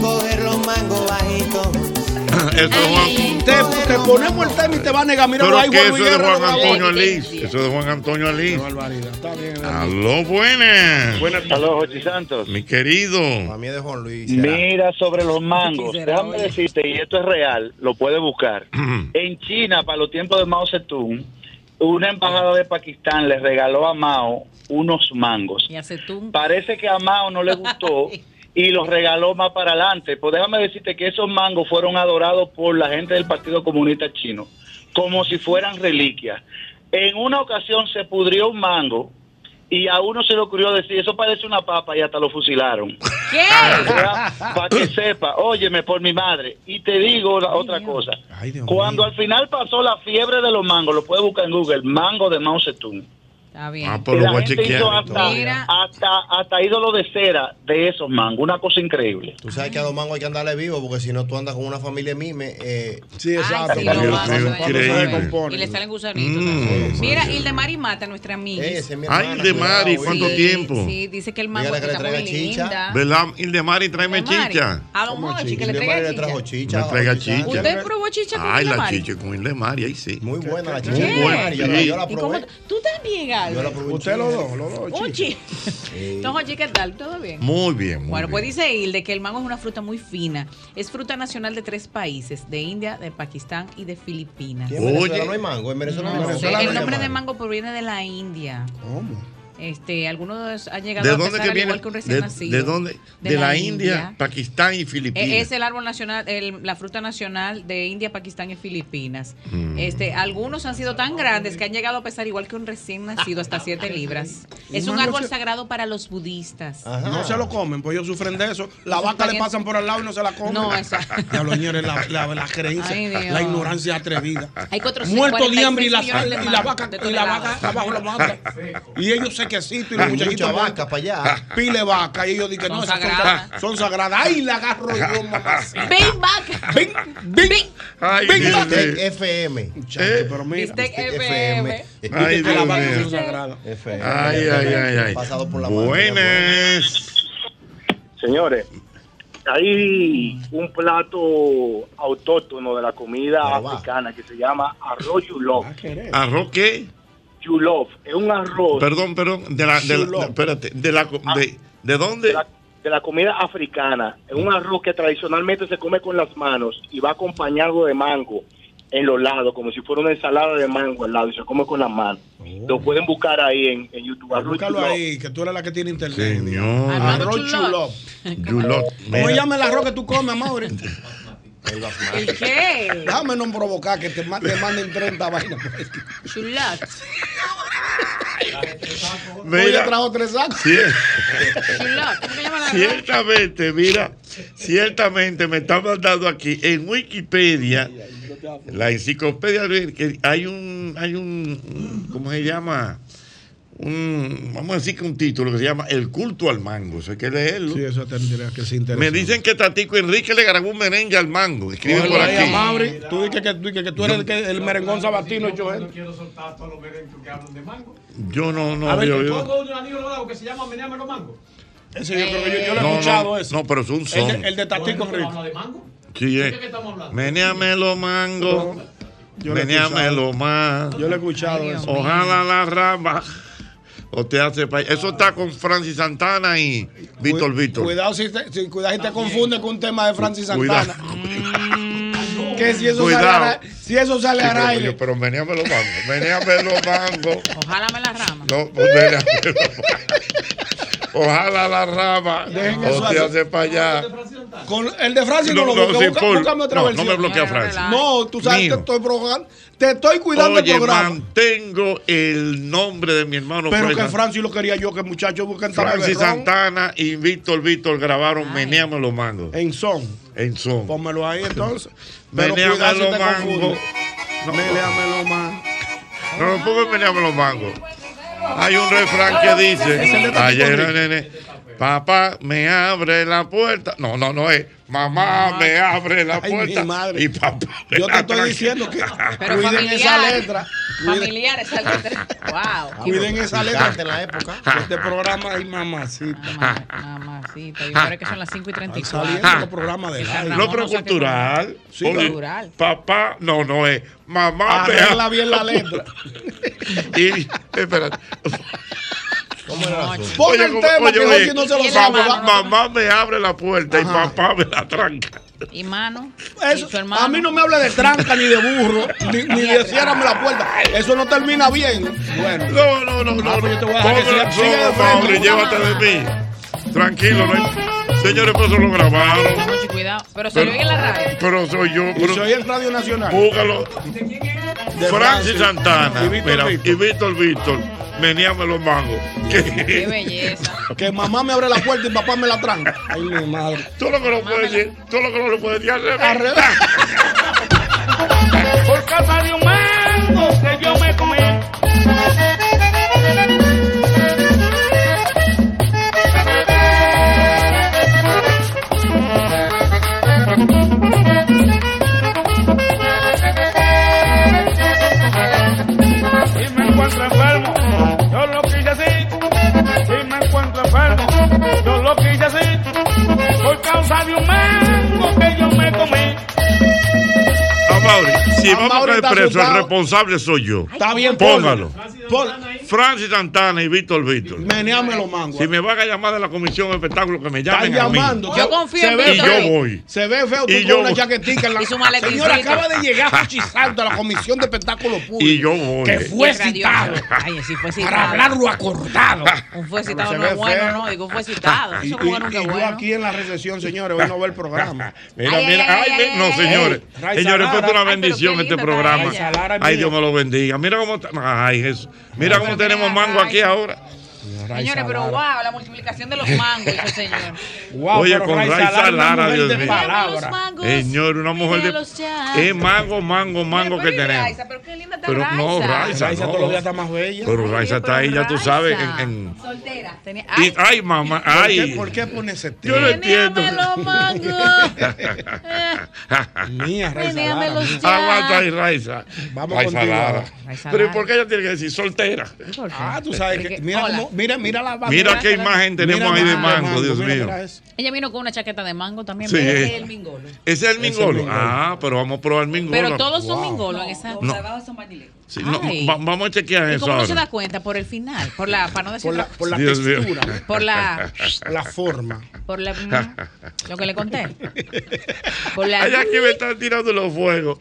Coger los mangos bajitos Eso es Juan. Te, te ponemos el tema y te va a negar. Mira, Pero ahí que eso es de Juan. Antonio Alís. Eso es de Juan Antonio Alís. Está bien. Aló, buenas. Buenas tardes, Jochi Santos. Mi querido. A mí es de Juan Luis. Mira sobre los mangos. Déjame oye. decirte, y esto es real, lo puedes buscar. en China, para los tiempos de Mao Zedong, una embajada de Pakistán le regaló a Mao unos mangos. Y. Parece que a Mao no le gustó y los regaló más para adelante. Pues déjame decirte que esos mangos fueron adorados por la gente del Partido Comunista Chino como si fueran reliquias. En una ocasión se pudrió un mango y a uno se le ocurrió decir, eso parece una papa y hasta lo fusilaron. ¿Qué? Para que sepa, óyeme por mi madre. Y te digo la otra cosa. Cuando al final pasó la fiebre de los mangos, lo puedes buscar en Google, mango de Mao Zedong. Está bien. Ah, pues lo la voy a gente chequear. hizo hasta, Mira. hasta, hasta ídolo de cera de esos mangos, una cosa increíble. Tú sabes que a los mangos hay que andarle vivo porque si no tú andas con una familia mime. Eh, sí, exacto. sí, Cuando- los mangos cuando se. Y le salen gusanitos. Mm. Mira, Ildemari Mata, nuestra amiga. Ese es mi Ay, hermana, Ildemari, cuidado, ¿cuánto oye. tiempo? Sí, dice que el mango que le está muy traiga chicha. linda. ¿Verdad? Ildemari, tráeme Ildemari, chicha. A los mochi, que le Ildemari traiga le trajo chicha. chicha. Me traiga chicha. ¿Usted probó chicha con Ay, la Ildemari? chicha con Ildemari, ahí sí. Muy buena la Muy chicha. ¿Qué? buena. Yo la- sí. probé. ¿Tú también? Yo la probé. Usted los dos, los dos. chico. Ochi. Entonces, oye, ¿qué tal? ¿Todo bien? Muy bien, muy Bueno, bien. pues dice Hilde que el mango es una fruta muy fina. Es fruta nacional de tres países, de India, de Pakistán y de Filipinas. ¿Y en Venezuela no hay mango? En Venezuela no, No hay el nombre de mango proviene de la India. ¿Cómo? Este, algunos han llegado ¿De a dónde pesar que al viene? igual que un recién ¿De, nacido. de dónde? De, la, India, Pakistán y Filipinas. Eh, Es el árbol nacional, el- la fruta nacional de India, Pakistán y Filipinas. Mm. Este, algunos han sido tan grandes que han llegado a pesar igual que un recién nacido hasta 7 libras. Es un árbol se- sagrado para los budistas. No se lo comen, pues ellos sufren de eso. La vaca le pasan por al lado y no se la comen. No, esa- Diablo, señores, la, la, la creencia, Ay, la ignorancia atrevida. Hay cuatro- Muerto de hambre y la, 46 millones de y la vaca, y la vaca abajo mata. Y ellos sequecitos y los Hay muchachitos vaca para allá. Pile vaca. Y ellos dicen, Son no, esas son. Son sagradas. ¡Ay, la agarro yo, mamá! Ven, vaca. ¡Ven, ven! Ay, ven, Dios vaca. mío. FM. Muchacho, pero mira. Bistec FM. Ay, Dios mío. FM. Ay, ay, ay, ay. Pasado por la. Buenas. Señores, hay un plato autóctono de la comida africana que se llama arroz yulov. ¿Arroz qué? Es un arroz Perdón, perdón. De la, de la- espérate. De, la, co- de, ¿de dónde? de la, de la comida africana. Es un arroz que tradicionalmente se come con las manos y va acompañado de mango en los lados, como si fuera una ensalada de mango al lado y se come con las manos. Lo pueden buscar ahí en, en YouTube. Arroz Búscalo ahí, que tú eres la que tiene internet. Señor. Arroz Chulop. chulop. Yulot. ¿Cómo llama el arroz que tú comes, Mauri? ¿El qué? Déjame no provocar que te, te manden 30 vainas. Chulat. Mira. trajo tres sacos. Sí. Chulat. ¿Cómo se llama la Ciertamente, mira, ciertamente me está mandando aquí en Wikipedia, la enciclopedia, que hay un, hay un, ¿cómo se llama? Un, vamos a decir que un título que se llama El culto al mango, eso hay que leerlo. Sí, eso tendría que ser interesante. Me dicen que Tatico Enrique le grabó un merengue al mango. Escribe por aquí. Tú dices que, tú que tú eres el, que- el merengón sabatino, Joel. quiero soltar todos los merengues que hablan de mango. Yo no, no, A ver, yo- yo- Pongo un amigo lo hago que se llama Meneame los mangos. Ese yo creo que yo, yo lo he no, escuchado no, eso. no, pero es un El son. de, el de Tatico Enrique. habla de mango? Sí, ¿De eh. qué estamos hablando? Menéame los mangos. Yo lo he Menéamelo más. Yo lo he escuchado eso. Ojalá la rama. O te hace Eso está con Francis Santana y Víctor Víctor. Cuidado si te, si, cuidado si te confunde con un tema de Francis Cuidado. Santana. Que si eso Cuidado. sale, a, si eso sale Sí, al pero, aire. yo- pero menéame los mangos. Menéame los mangos. Ojalá me la rama. No, pues menéame los mangos. Ojalá la rama. Dejen O eso te así. hace para allá. Con el de Francis no, No, lo no, sí, Busca- búscame otra No, versión. no me bloquea Francis. No, tú sabes, Mío. te estoy provocando. Te estoy cuidando Oye, el programa. mantengo el nombre de mi hermano Pero que Francis- lo quería yo, que el muchacho busca Francis Santana y Víctor Víctor grabaron Meneame los mangos. En son. En son. Pónmelo ahí entonces. Meneame los te mangos. Meneame los mangos. No, no pongo en Meneame los mangos. Hay un refrán que dice, ayer, nene, papá me abre la puerta. No, no, no es, mamá me abre la Ay, mi puerta. madre. Y papá me Yo te estoy diciendo que Pero cuiden familiar. esa letra. Familiar, esa letra. Wow. cuiden esa letra. En la época. Este programa hay mamacita. Mamacita. Y ahora que son las 5 y Están 34. saliendo los programas de No, pero cultural. Sí, Oye, cultural. Papá, no, no es. Mamá me Arregla abre bien la letra. Y, espérate. ¿Cómo era el? Pon tema que no se lo sabe. mamá, me abre la puerta y papá me la tranca. Y mano. Eso, y su hermano. a mí no me hable de tranca ni de burro, ni, ni de ciérrame la puerta. Eso no termina bien. Bueno, No, no, no, no. Ah, pues yo te voy a dejar que Póngale siga- siga de frente. Llévate de mí. Tranquilo, no hay- Señores, pues eso lo grabaron. Cuidado. Pero se oye en la radio. Pero soy yo. y Pero, soy en Radio Nacional. búscalo. De Francis Santana. Y Víctor mira, Víctor. y Víctor Víctor. Meníame los mangos. Qué Que- belleza. Que mamá me abre la puerta y papá me la tranca. Ay, mi madre. Tú lo que no puedes decir, tú lo que no le puedes decir al revés. Por causa de un mango que yo me comí. Encuentro enfermo, yo lo quise así. Si me encuentro enfermo, yo lo quise así. Por causa de un mango que yo me comí. Mauri, si vamos Mauri a caer preso, el responsable soy yo. Está bien, Póngalo. Francis Santana y Víctor Víctor. meneame los mangos. Si me van a llamar de la comisión de espectáculo, que me Están llamen a mí. llamando. Yo confío Se en ve Y Víctor. yo feo. voy. Se ve feo tú Y con yo una voy. chaquetica en la Y su maletincito. Señora, acaba de llegar Santo a la Comisión de Espectáculos Públicos. Y yo voy. Que fue citado. Ay, sí fue citado. Para hablar lo acordado. Un fue citado no es bueno, no. Digo, fue citado. Eso y- es bueno que yo bueno. aquí en la recesión, señores, hoy no ve el programa. Mira, mira, ay, no, señores. Señores, esto es una bendición qué este programa. Ay. Dios me lo bendiga. Mira cómo. Ay, Jesús. Mira cómo tenemos mango aquí ahora. Señores, pero wow, la multiplicación de los mangos, señor. Wow, Oye, pero con Raiza Lara, Dios mío. Señor, una mujer de. Es mango, mango, mango que Pero, tenemos. Raiza, pero qué linda está Pero no, Raiza. Raiza. Todos los días está más bella. Pero Raiza está ahí, ya tú sabes. En, en- Soltera. Tenía, y, ay, mamá, ¿Por qué, ay. ¿Por qué pone ese Yo no tema? entiendo. Menéame los mangos. Mía, Raiza. Aguanta ahí, Raiza. Vamos Raiza contigo Lara. Pero ¿y Lara. por qué ella tiene que decir soltera? Ah, tú sabes que. Mira, mira, mira la Mira qué imagen tenemos ahí de mango, Dios mío. Ella vino con una chaqueta de mango también. Sí. es el mingolo. Ese es el mingolo. mingolo. Ah, pero vamos a probar el mingolo. Pero todos son Wow. mingolos en esa. No. Sí, no, va- vamos a chequear ¿Y eso cómo no se ahora. da cuenta? Por el final, por la, para no decir Por la, por la mío. textura, por la, la forma. por la, mm, lo que le conté. Por la, Ay, aquí me están tirando los fuegos.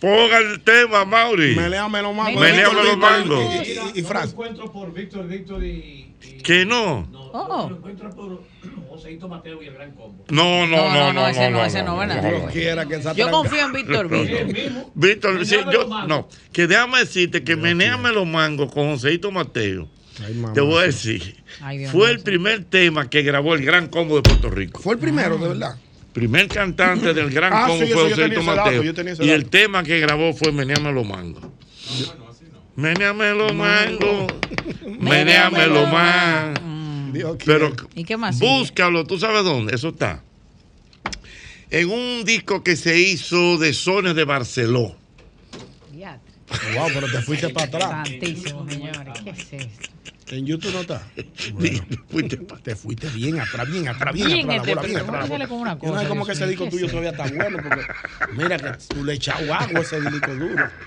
Ponga el tema, Mauri. Meléame los mangos. Meléame los mangos. Y, y, y lo encuentro por Víctor, Víctor y. Que no. No, Oh. lo encuentro por Joseito Mateo y el Gran Combo. No, no, No, no, no, no, no, ese no, no, ese no, ¿verdad? Yo confío en Víctor Víctor. Víctor, sí, yo, no, que déjame decirte que menéame los mangos con Joseito Mateo. Ay. Te voy a decir, Ay, fue mío. el primer tema que grabó el Gran Combo de Puerto Rico. Fue el primero, de verdad. Primer cantante del Gran Ah, Combo sí, fue Joseito dato, Mateo. ese Y dato. el tema que grabó fue Meneame los mangos. Meneame los mangos. Meneame los mangos. Dios quiera. Pero ¿Y qué más? búscalo, ¿tú sabes dónde? Eso está. En un disco que se hizo de Sones de Barceló. Wow, pero te fuiste para atrás. Santísimo, señores. ¿Qué es esto? En YouTube no está. Fuiste Te fuiste bien atrás, bien atrás, bien, Bien, atrás. este, la bola, bien atrás. la bola. Yo no sé cómo que ese disco ¿qué tuyo todavía está bueno. Porque mira que tú le echas agua a ese disco duro.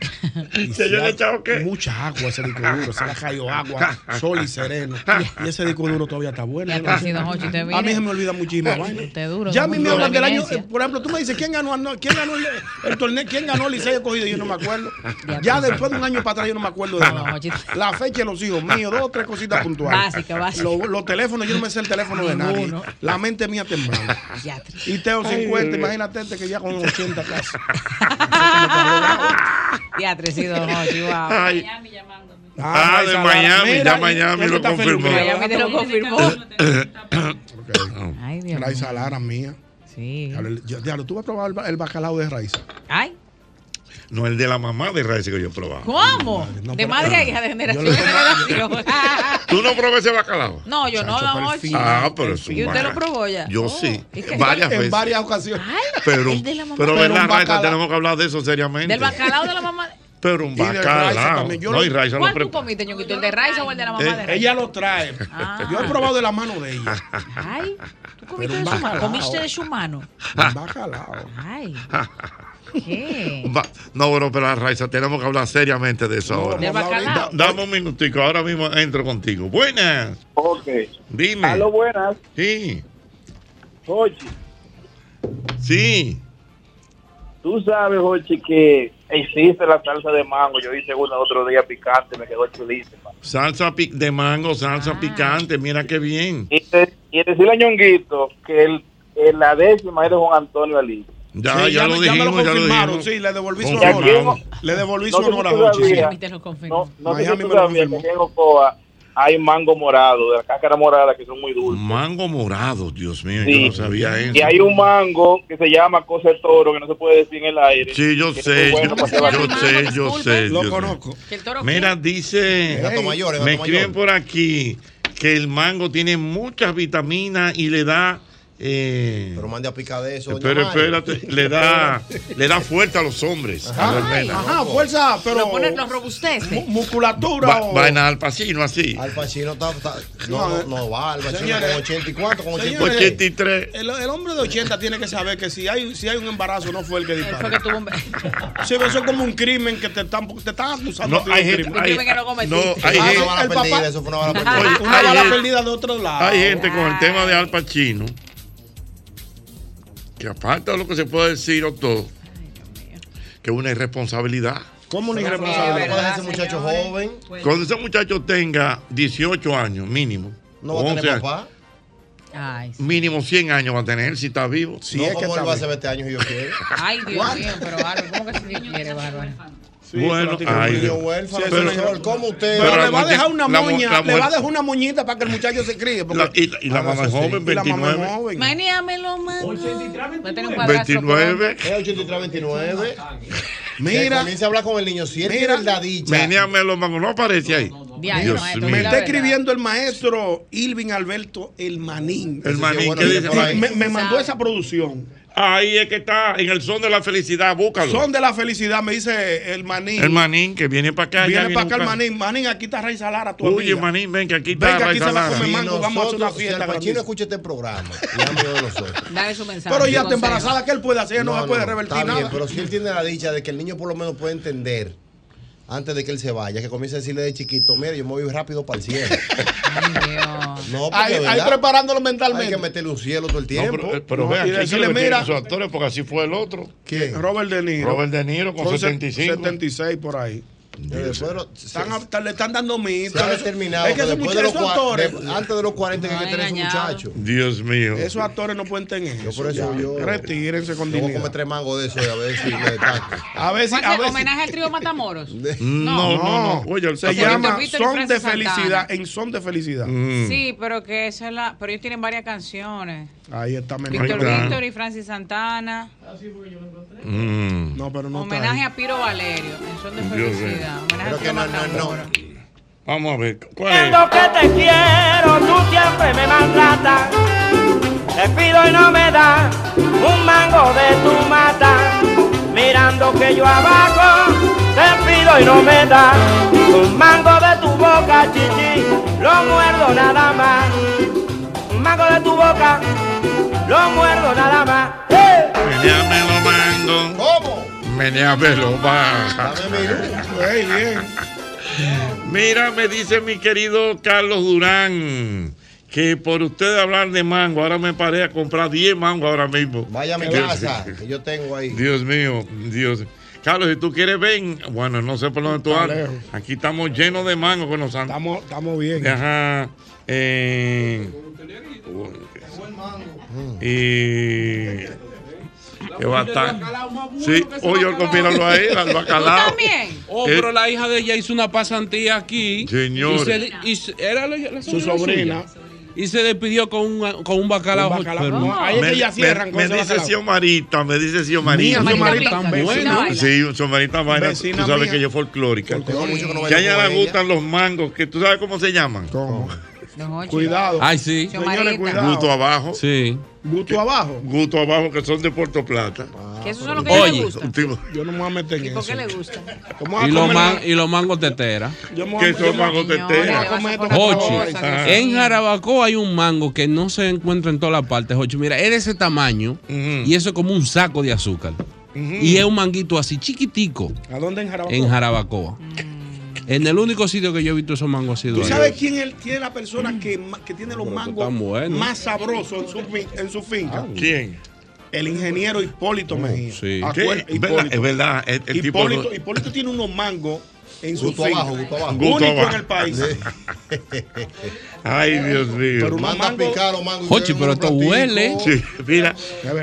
Y ¿Que si yo le he echado qué? Mucha agua a ese disco duro. Se le ha caído agua, sol y sereno. Y ese disco duro todavía está bueno. Ya don usted A mí se me olvida duro, Ya a mí me hablan del año. eh, Por ejemplo, tú me dices, ¿quién ganó, quién ganó el, el torneo? ¿Quién ganó el Liceo cogido? Yo no me acuerdo. Ya después de un año para atrás yo no me acuerdo de nada. La fecha de los hijos míos, dos o tres cosita puntual. Básica, básica. Lo- Los teléfonos, yo no me sé el teléfono de nadie. La mente mía temblando. Y Teo Ay, 50, ay. imagínate este que ya con 80 casi. Don Jochi, wow. Ay. Ah, Ah, de Miami. Mira, ya Miami ¿dónde lo confirmó. Miami te lo confirmó. Ay, Dios Raiza. Lara mía. Sí. Diablo, yo- Diablo, tú vas a probar el, ba- el bacalao de Raiza. Ay, No el de la mamá de Raiz que yo he probado. ¿cómo? de madre a hija, de generación en generación. ¿Tú no probé ese bacalao? No, yo no, don Jochi. Ah, pero es un ¿Y usted lo probó ya? Yo Oh, sí. Varias en veces. varias ocasiones. Pero, el de la mamá. pero Pero verdad, Raiza, tenemos que hablar de eso seriamente. Del bacalao de la mamá. Pero un bacalao. también. Yo No, lo- y Raiza lo ¿Cuál tú prepara. comiste, ñoquito? ¿El de Raiza o el de la mamá Eh, de Raiza? Ella lo trae. Ah. Yo he probado de la mano de ella. Ay, tú comiste de su mano. Comiste de su mano. Un bacalao. Ay, ¿qué? Va- No, bueno, pero Raiza, tenemos que hablar seriamente de eso ahora. Bacalao. Da- dame un minutico, ahora mismo entro contigo. Buenas. Ok. Dime. Aló, buenas. Sí, Jochi, sí. tú sabes, Jochi, que existe la salsa de mango. Yo hice una otro día picante, me quedó chulísima. Salsa pi- de mango, salsa picante, mira qué bien. Y, de- y decirle a Ñonguito que el, el- la décima es de Juan Antonio Ali. Ya, Sí, ya, lo me- ya me dijimos, ya lo confirmaron, dijimos. sí, le devolví su honor. Le devolví No su honor a sí. confirmo. No, no sé si que en hay mango morado, de la cáscara morada, que son muy dulces. Mango morado, Dios mío, Sí. yo no sabía eso. Y hay un mango que se llama cosa de toro, que no se puede decir en el aire. Sí, yo sé, yo, yo sé, yo sé. Lo conozco. ¿Que el toro Mira, dice, me escriben por aquí que el mango tiene muchas vitaminas y le da, eh, Pero mande a picar de eso. pero espérate, le da, le da fuerza a los hombres. Ajá, Albermena. ajá, fuerza, pero Lo pone, lo robustece. mu- musculatura. Va- o- vaina al pasino así. Al Pacino está, está- no, no, no va, Al Pacino con 84, con señores, 83. 83. El, el hombre de 80 tiene que saber que si hay, si hay un embarazo no fue el que disparó. que tuvo un... Sí, pero eso es como un crimen que te están, te están acusando. No, un hay gente, crimen. hay, crimen que no cometiste. no, hay Ah, gente, no, Una bala perdida, eso fue una bala perdida. Oye, Una bala perdida de otro lado. hay gente con el tema de Al Pacino que aparte de lo que se puede decir, doctor, que es una irresponsabilidad. ¿Cómo una irresponsabilidad? no, ese muchacho joven. Cuando ese muchacho tenga 18 años mínimo, No va a 11 tener años, papá. Ay, sí. mínimo 100 años va a tener si está vivo. Sí, no, es que como él está va a bien. hacer 20 años y yo quiero. Ay, Dios mío, pero Bárbaro, ¿cómo que si Dios quiere, Bárbaro? Sí, Bueno, pero ay, Dios. huérfano, Sí, profesor, no- ¿cómo usted? Pero, Pero le va a dejar una la moña, la le va a dejar una moñita para que el muchacho se críe. porque- La- y, la- y la Hágase mamá es joven, y la mamá es 29. joven. Maníamelo, mano. Va a tener un padrastro 29. Es 83, 29. Mira, Que comience a hablar con el niño. Si tiene la dicha. Menéame los mangos, no aparece ahí. Dios mío. me está verdad. escribiendo el maestro Ilvin Alberto El Manín. El manín, bueno, ¿qué dice. Me, me mandó esa producción. Ahí es que está, en el son de la felicidad, búscalo. Son de la felicidad, me dice el Manín. El manín que viene para acá. Viene para acá el Manín. Manín, aquí está Raiza Lara, tu Oye, amiga. manín, ven que aquí está Ven que aquí se va a Lara. comer Si mango, vamos a hacer una nosotros- fiesta Si el grandísima. escucha este programa, nosotros. Dale su mensaje. Pero ya está embarazada, ¿qué él puede hacer? Ella no, se puede revertir está nada. bien, pero si él tiene la dicha de que el niño por lo menos puede entender antes de que él se vaya, que comience a decirle de chiquito, mira, yo me voy rápido para el cielo. Ay, Dios. No, Ahí, ahí preparándolo hay mentalmente. que meterle un cielo todo el No, tiempo. pero, eh, pero No, vean, y decirle, mira- sus actores porque así fue el otro. ¿Qué? Robert De Niro. Robert De Niro con Son 75. 76 por ahí. Están, le están dando mito. se ha determinado Es que esos de los muchachos, cua- actores, de- antes de los 40 que hay No, que tener su engañado. muchacho. Dios mío. esos actores no pueden tener Yo por eso. eso ya. yo- Retírense con Yo voy a comer dignidad. tres mangos de eso y a ver si me destaco. A ver si, ¿Cuál a ver ¿Homenaje al trío Matamoros? No, no, no. Oye, el se llama Son de Felicidad, en Son de Felicidad. Mm. Sí, pero que esa es la... Pero ellos tienen varias canciones. Ahí está Víctor Menor. está. Víctor y Francis Santana. Mm. No, pero no Homenaje está a Piro Valerio. En Son de. Felicidad. Homenaje que trío no, no, no. Matamoros. Vamos a ver. ¿Cuál es? Que te quiero, tú siempre me maltratas. Te pido y no me das un mango de tu mata. Mirando que yo abajo, te pido y no me das un mango de tu boca, chichi. Lo muerdo nada más. Un mango de tu boca, lo muerdo nada más. ¡Eh! Meneame los mangos. ¿Cómo? Meneame los baja. Bien. Mira, me dice mi querido Carlos Durán que por usted hablar de mango, ahora me paré a comprar 10 mangos ahora mismo. Vaya a mi casa, que yo tengo ahí. Dios mío, Dios. Carlos, si tú quieres ven, bueno, no sé por dónde tú andas. Aquí estamos llenos de mango con los Estamos, estamos bien. Ajá. eh, y que va a estar. Sí, oye, míralo ahí, al bacalao. Oh, Eh, pero la hija de ella hizo una pasantía aquí. Señores. Y se- y se- era la, la Su sobrina. Y se despidió con un, con un bacalao. Un bacalao. Pero- No, ahí que ella cierran me, me dice. Xiomarita, me dice Xiomarita. Mía, Xiomarita tan bueno. Sí, Xiomarita vaina, Vecina tú sabes mía. que es folclórica. Que a ella le gustan los mangos, que tú sabes cómo se llaman. Cuidado. Ay, sí. Señores, cuidado. Gusto abajo. Sí. Gusto abajo. Gusto abajo, que son de Puerto Plata. Que esos son los que a ella Oye. le gustan. Yo no me voy a meter en ¿Y eso. por qué le gustan? Vamos a Y los, man- y los mangos tetera. A- son mangos yo me voy teteras. a comer esto Jochi, con todo. Ajá. en Jarabacoa hay un mango que no se encuentra en todas las partes, Jochi. Mira, es de ese tamaño y eso es como un saco de azúcar. Y es un manguito así chiquitico ¿A dónde en Jarabacoa? en Jarabacoa. En el único sitio que yo he visto esos mangos ha sido ¿Tú ahí. sabes quién es, quién es la persona que, que tiene los mangos están buenos. más sabrosos en su, en su finca? ¿Quién? El ingeniero Hipólito Mejía. sí. Acuer- ¿Qué? Es verdad, es verdad, el- el tipo- Hipólito, Hipólito tiene unos mangos en su Gusto finca. abajo, gusto abajo. Gusto Único abajo. en el país. Ay, Dios mío. Pero Manda a mangos- picar los mangos. y Jochi, pero esto huele. Sí, mira,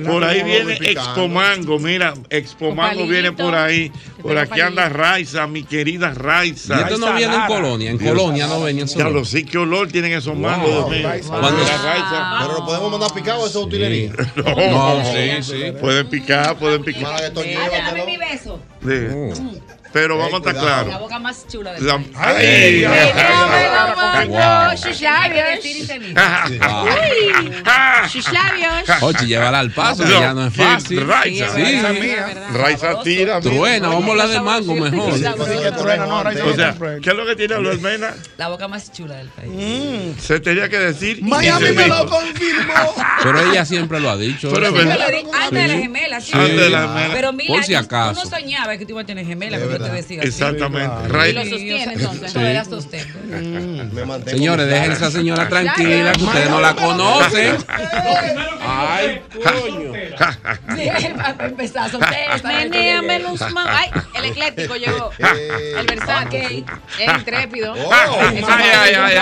por ahí viene. Expo Mango, mira, Expo Mango viene por ahí, por aquí anda Raiza, mi querida Y Raiza. esto no viene en colonia, en Dios. colonia no venía en Ya lo sé, qué olor tienen esos mangos. Cuando-. Pero lo podemos mandar picado, eso es utilería. No, No, sí, sí. Pueden picar, pueden picar. Que esto llévatelo. mi beso. Sí. Pero vamos a estar cuidado. La claros. boca más chula del La- país. Ay, Ay, ay, ay, ay, Wow. Sus labios. Ah. sus labios. Oye, llévala al paso, que ya no es fácil. Raiza. Raiza tira. mira. Truena, vamos a hablar de mango mejor. O sea. ¿qué es lo que tiene la almena? La boca más chula del país. Mm. Se tenía que decir. Miami me lo confirmó. Pero ella siempre lo ha dicho. Antes de las gemelas, sí. Antes de las gemelas. Pero mira, que tú ibas a tener gemelas, Es. Exactamente. claro. Y Ray- lo sostiene entonces, Sí. todavía sostengo. Me Señores, dejen esa señora tranquila, que ustedes no la conocen. Ay, coño. Empezar, soltera. Man- Ay, el ecléctico llegó. Eh, El versátil, el intrépido. Oh. Ay, ay, ay,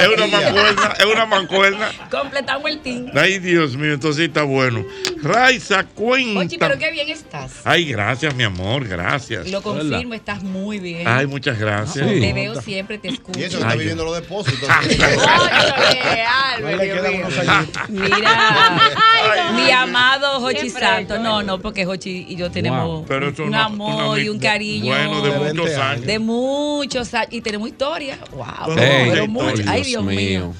Es una mancuerna, es una mancuerna. Completamos el team. Ay, Dios mío, entonces está bueno. Raiza, Oye, cuenta. pero qué bien estás. Ay, gracias, mi amor, gracias. Lo confirmo, estás muy bien. Ay, muchas gracias. Sí. Te veo siempre, te escucho. Y eso que está viviendo los depósitos. Mira, mi amado Jochi Santos. No, no, porque Jochi y yo tenemos un amor y un cariño. Bueno, de muchos 20 años. de muchos años. Y tenemos historia. Wow. Pero mucho. Ay, Dios Dios mío.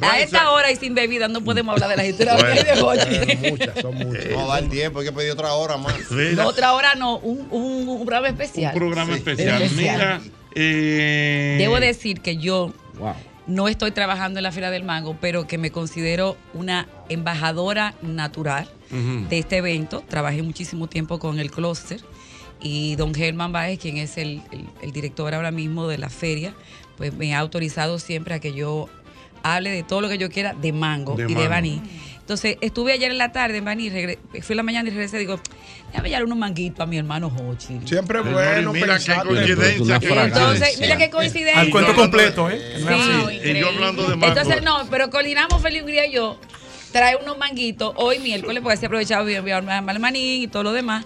A esta hora y sin bebida no podemos hablar de las historias Bueno. de Jochi. Son muchas, son muchas. No da el tiempo, hay que pedir otra hora más. Mira, Otra hora no, un, un, un programa especial. un programa Sí. especial. Especial. Mira, eh, Debo decir que yo Wow. no estoy trabajando en la Feria del Mango, pero que me considero una embajadora natural de este evento. Trabajé muchísimo tiempo con el clúster y don Germán Báez, quien es el, el- el director ahora mismo de la feria, pues me ha autorizado siempre a que yo hable de todo lo que yo quiera de mango De y de. Baní. Entonces, estuve ayer en la tarde en Baní, fui en la mañana y regresé, digo, déjame llevar unos manguitos a mi hermano Hochi. Siempre es bueno mira qué coincidencia. Entonces, mira qué coincidencia. Al cuento completo, ¿eh? Sí. Y yo hablando de mango. Entonces, no, pero coordinamos Felipe Ungría y yo. Trae unos manguitos hoy miércoles, porque se aprovechado de enviarme al maní y todo lo demás.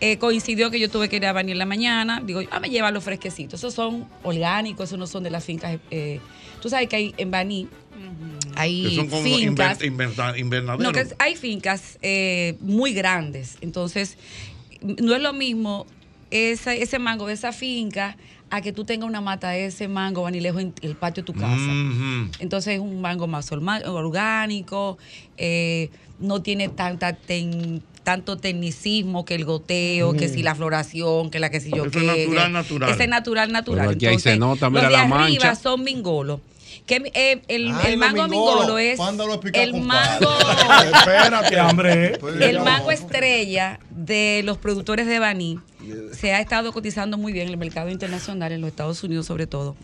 Eh, coincidió que yo tuve que ir a Baní en la mañana. Digo, ah, me llevan los fresquecitos. Esos son orgánicos, esos no son de las fincas. eh, tú sabes que hay en Baní hay Que son como fincas. No, que hay fincas eh, muy grandes. Entonces, no es lo mismo esa- ese mango de esa finca a que tú tengas una mata de ese mango vanilejo en el patio de tu casa. Entonces es un mango más orgánico, eh, no tiene tanta ten- tanto tecnicismo que el goteo, que si la floración, que la que si yo Eso qué. es natural, natural. Ese es natural, natural. Pero aquí ahí se nota, mira los de la arriba mancha. son mingolos. Que eh, el, Ay, el mango mingolo es el mango Espérate, hambre. el mango estrella de los productores de Baní se ha estado cotizando muy bien en el mercado internacional, en los Estados Unidos sobre todo.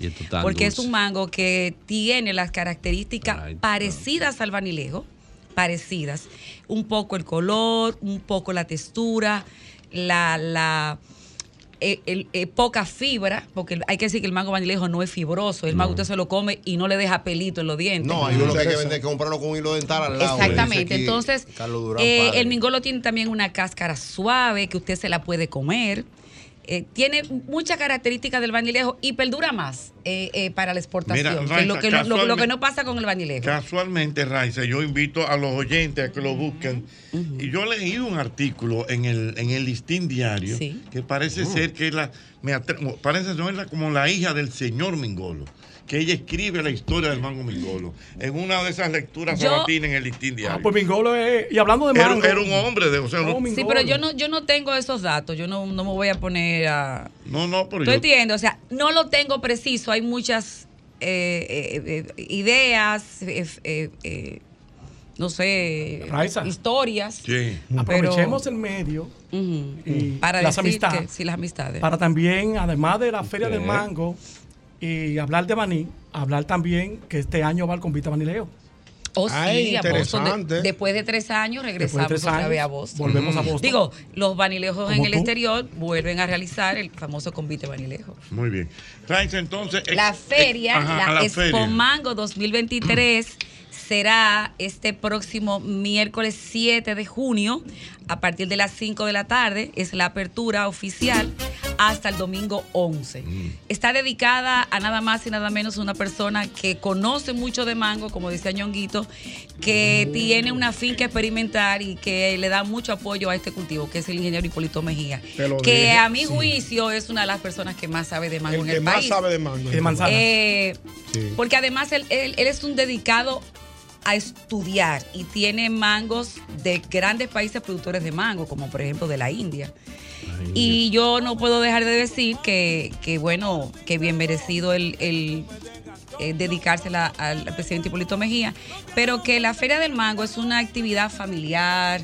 Porque es un mango que tiene las características Ay, parecidas al vanilejo, parecidas. Un poco el color, un poco la textura. la, la eh, el- eh, poca fibra, porque hay que decir que el mango vanilejo no es fibroso. El mango usted se lo come y no le deja pelito en los dientes. No, hay uno que hay que vender, comprarlo con un hilo dental al lado. Exactamente. Aquí Entonces, Durán eh, el mingolo tiene también una cáscara suave que usted se la puede comer. Eh, tiene muchas características del vanilejo y perdura más eh, eh, para la exportación. Mira, que lo, que no, lo- lo que no pasa con el vanilejo. Casualmente, Raiza, yo invito a los oyentes a que lo busquen. Y yo leí un artículo en el, en el listín diario que parece ser que es la, me atre- parece ser como la hija del señor Mingolo. Que ella escribe la historia del mango Mingolo en una de esas lecturas Yo- sabatinas en el listín diario. Ah, pues Mingolo es. Y hablando de mango. era un hombre de- o sea, no- Sí, pero yo no, yo no tengo esos datos. Yo no, no me voy a poner a. No, no, pero ¿Tú yo- entiendes? O sea, no lo tengo preciso. Hay muchas eh, eh, eh, ideas, eh, eh, eh, no sé, Raiza. historias. Sí. Aprovechemos el medio y Para las amistades. que- sí, las amistades. Para también, además de la Feria del Mango y hablar de Baní, hablar también que este año va al convite Banileo. Oh, sí, a Boston. De- después de tres años regresamos tres otra años, vez a Boston. volvemos a Boston. Digo, los vanilejos en el tú. exterior vuelven a realizar el famoso convite vanilejo. Muy bien. Entonces. La feria, eh, ajá, la, la Expo feria. Mango 2023 será este próximo miércoles 7 de junio a partir de las 5 de la tarde. Es la apertura oficial hasta el domingo 11. Está dedicada a nada más y nada menos una persona que conoce mucho de mango, como decía Ñonguito, que tiene una finca experimental y que le da mucho apoyo a este cultivo, que es el ingeniero Hipólito Mejía. Que dije, a mi sí. juicio es una de las personas que más sabe de mango El en que el más país. sabe de mango. De manzana. Eh, Sí. Porque además él, él- él es un dedicado a estudiar y tiene mangos de grandes países productores de mango, como por ejemplo de la India. Y yo no puedo dejar de decir que, que, bueno, que bien merecido el, el, eh, dedicársela al, al presidente Hipólito Mejía, pero que la Feria del Mango es una actividad familiar,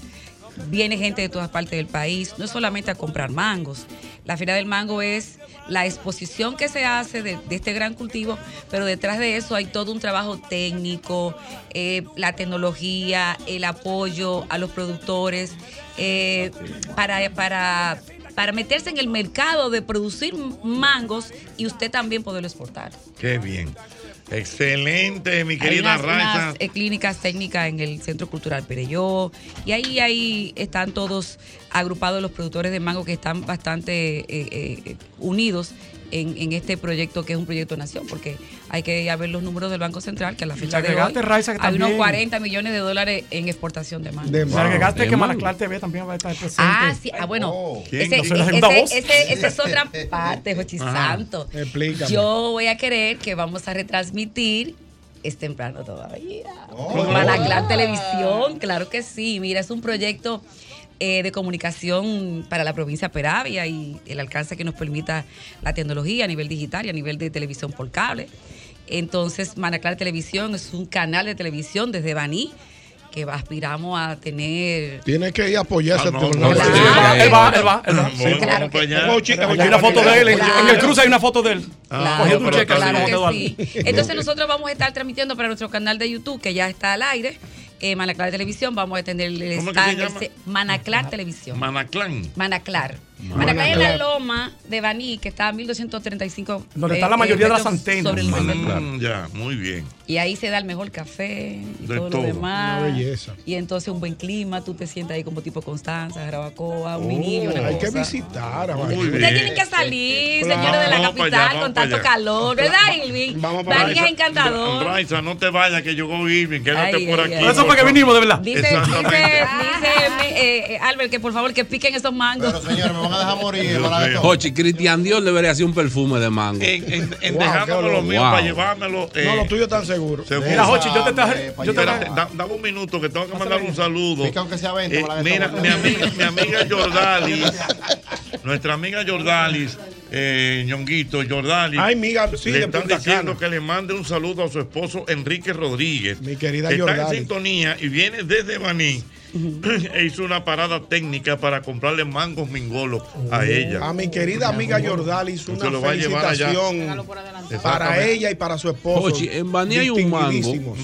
viene gente de todas partes del país, no solamente a comprar mangos. La Feria del Mango es la exposición que se hace de, de este gran cultivo, pero detrás de eso hay todo un trabajo técnico, eh, la tecnología, el apoyo a los productores, eh, para, para, para meterse en el mercado de producir mangos y usted también poderlo exportar. Qué bien. Excelente, mi Hay querida unas, Raiza. unas, eh, clínicas técnicas en el Centro Cultural Pereyó y ahí, ahí están todos agrupados los productores de mango que están bastante eh, eh, unidos en, en este proyecto que es un proyecto nación, porque hay que ir a ver los números del Banco Central, que a la fecha de hoy Raiza, que hay unos también- 40 millones de dólares en exportación de mango. Le agregaste De que. Malaclar TV también va a estar presente. Ah, sí, ah, bueno, ¿Quién? ese, esa es otra parte, Jochi. Santo. Explícame. Yo voy a querer que vamos a retransmitir, es temprano todavía, Oh. Malaclar Televisión, claro que sí. Mira, es un proyecto eh, de comunicación para la provincia de Peravia y el alcance que nos permita la tecnología a nivel digital y a nivel de televisión por cable. Entonces, Manaclar Televisión es un canal de televisión desde Baní que aspiramos a tener Tienes que ir a apoyar ese Ah, no, torneo. no, Sí, sí, él va, él va, él va, Sí. Ochi, Hay una foto de él, en, Claro. en el cruce hay una foto de él. Ah, pero claro como que sí. Entonces nosotros vamos a estar transmitiendo para nuestro canal de YouTube, que ya está al aire, eh, Manaclar Televisión, vamos a tener el ¿Cómo es que se stand, llama? Manaclar Televisión. Manaclán. Manaclar. Manaclar. Manaclar es la loma de Baní, que está a 1235. Donde está la mayoría de las antenas. Sobre el Mm, ya, muy bien. y ahí se da el mejor café y De todo, todo. lo demás. Una belleza. Y entonces un buen clima, tú te sientas ahí como tipo Constanza, Jarabacoa, un Oh, una hay que visitar. a Muy bien. Ustedes tienen que salir, Claro. señores de la capital, allá, con tanto calor, ¿verdad, Irving? Vamos para Baní es encantador. No te vayas que llegó Irving, quédate Ay, por ay, aquí. ay. Eso fue que vinimos, de verdad. Dice, dice, dice eh, eh, Albert que por favor que piquen esos mangos. Pero señores, me van a dejar morir. Jochi, Cristian Dios debería hacer un perfume de mango. En, en, en Wow, dejándome lo mío Wow. para llevármelo. eh, No, lo tuyo tan seguro. seguro. Mira, Jochi, yo te traje. Hombre, Yo te Espérate, traje. da- dame un minuto que tengo que mandar un saludo. Pica aunque sea 20, Eh, mira, mi amiga, mi amiga Jordalis, nuestra amiga Jordalis, eh, Ñonguito, Jordalis, Ay, miga, sí, le están diciendo Cana. que le mande un saludo a su esposo Enrique Rodríguez, Mi querida que está en sintonía y viene desde Baní. E hizo una parada técnica para comprarle mangos mingolos a ella. A mi querida amiga Jordalis, Se una lo felicitación para ella y para su esposo. Jochi, en Baní hay un mango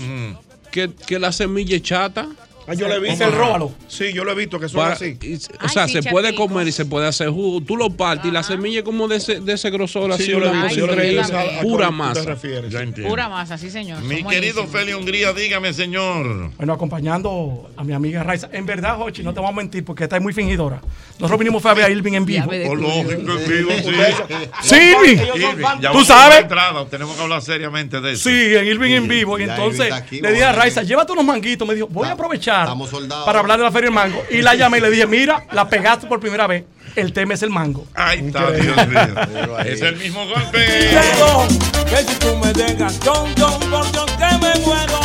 que, que la semilla es chata Ah, yo lo he visto. El róbalo. Sí, yo lo he visto que son Para- así. y- o sea, se puede comer y se puede hacer jugo. Tú lo partes y la semilla es como de ese, de ese grosor, Sí, así, yo lo he visto, cosa yo lo he increíble. visto. ¿A- a cuál Pura masa. refieres? Ya entiendo. Pura masa, sí, señor. Mi Son querido. Feli Hungría, dígame, señor. Bueno, acompañando a mi amiga Raiza. En verdad, Jochi, no te vamos a mentir porque esta es muy fingidora. Nosotros vinimos fue a ver a Irving en vivo. Oh, lógico, en vivo, sí. Sí, Tú sabes. tenemos que hablar seriamente de eso. Sí, en Irving en vivo. Y entonces está le dije a. Raiza, llévate unos manguitos. Me dijo, voy a aprovechar soldados. para hablar de la Feria del Mango. Y la llamé y le dije, mira, la pegaste por primera vez. El tema es el mango. Ahí está, Dios mío. Es el mismo golpe. Que si tú me dejas, John, John, por John, que me muero.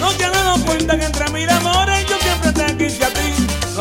No te has dado cuenta que entre mil amores yo siempre te quise a ti.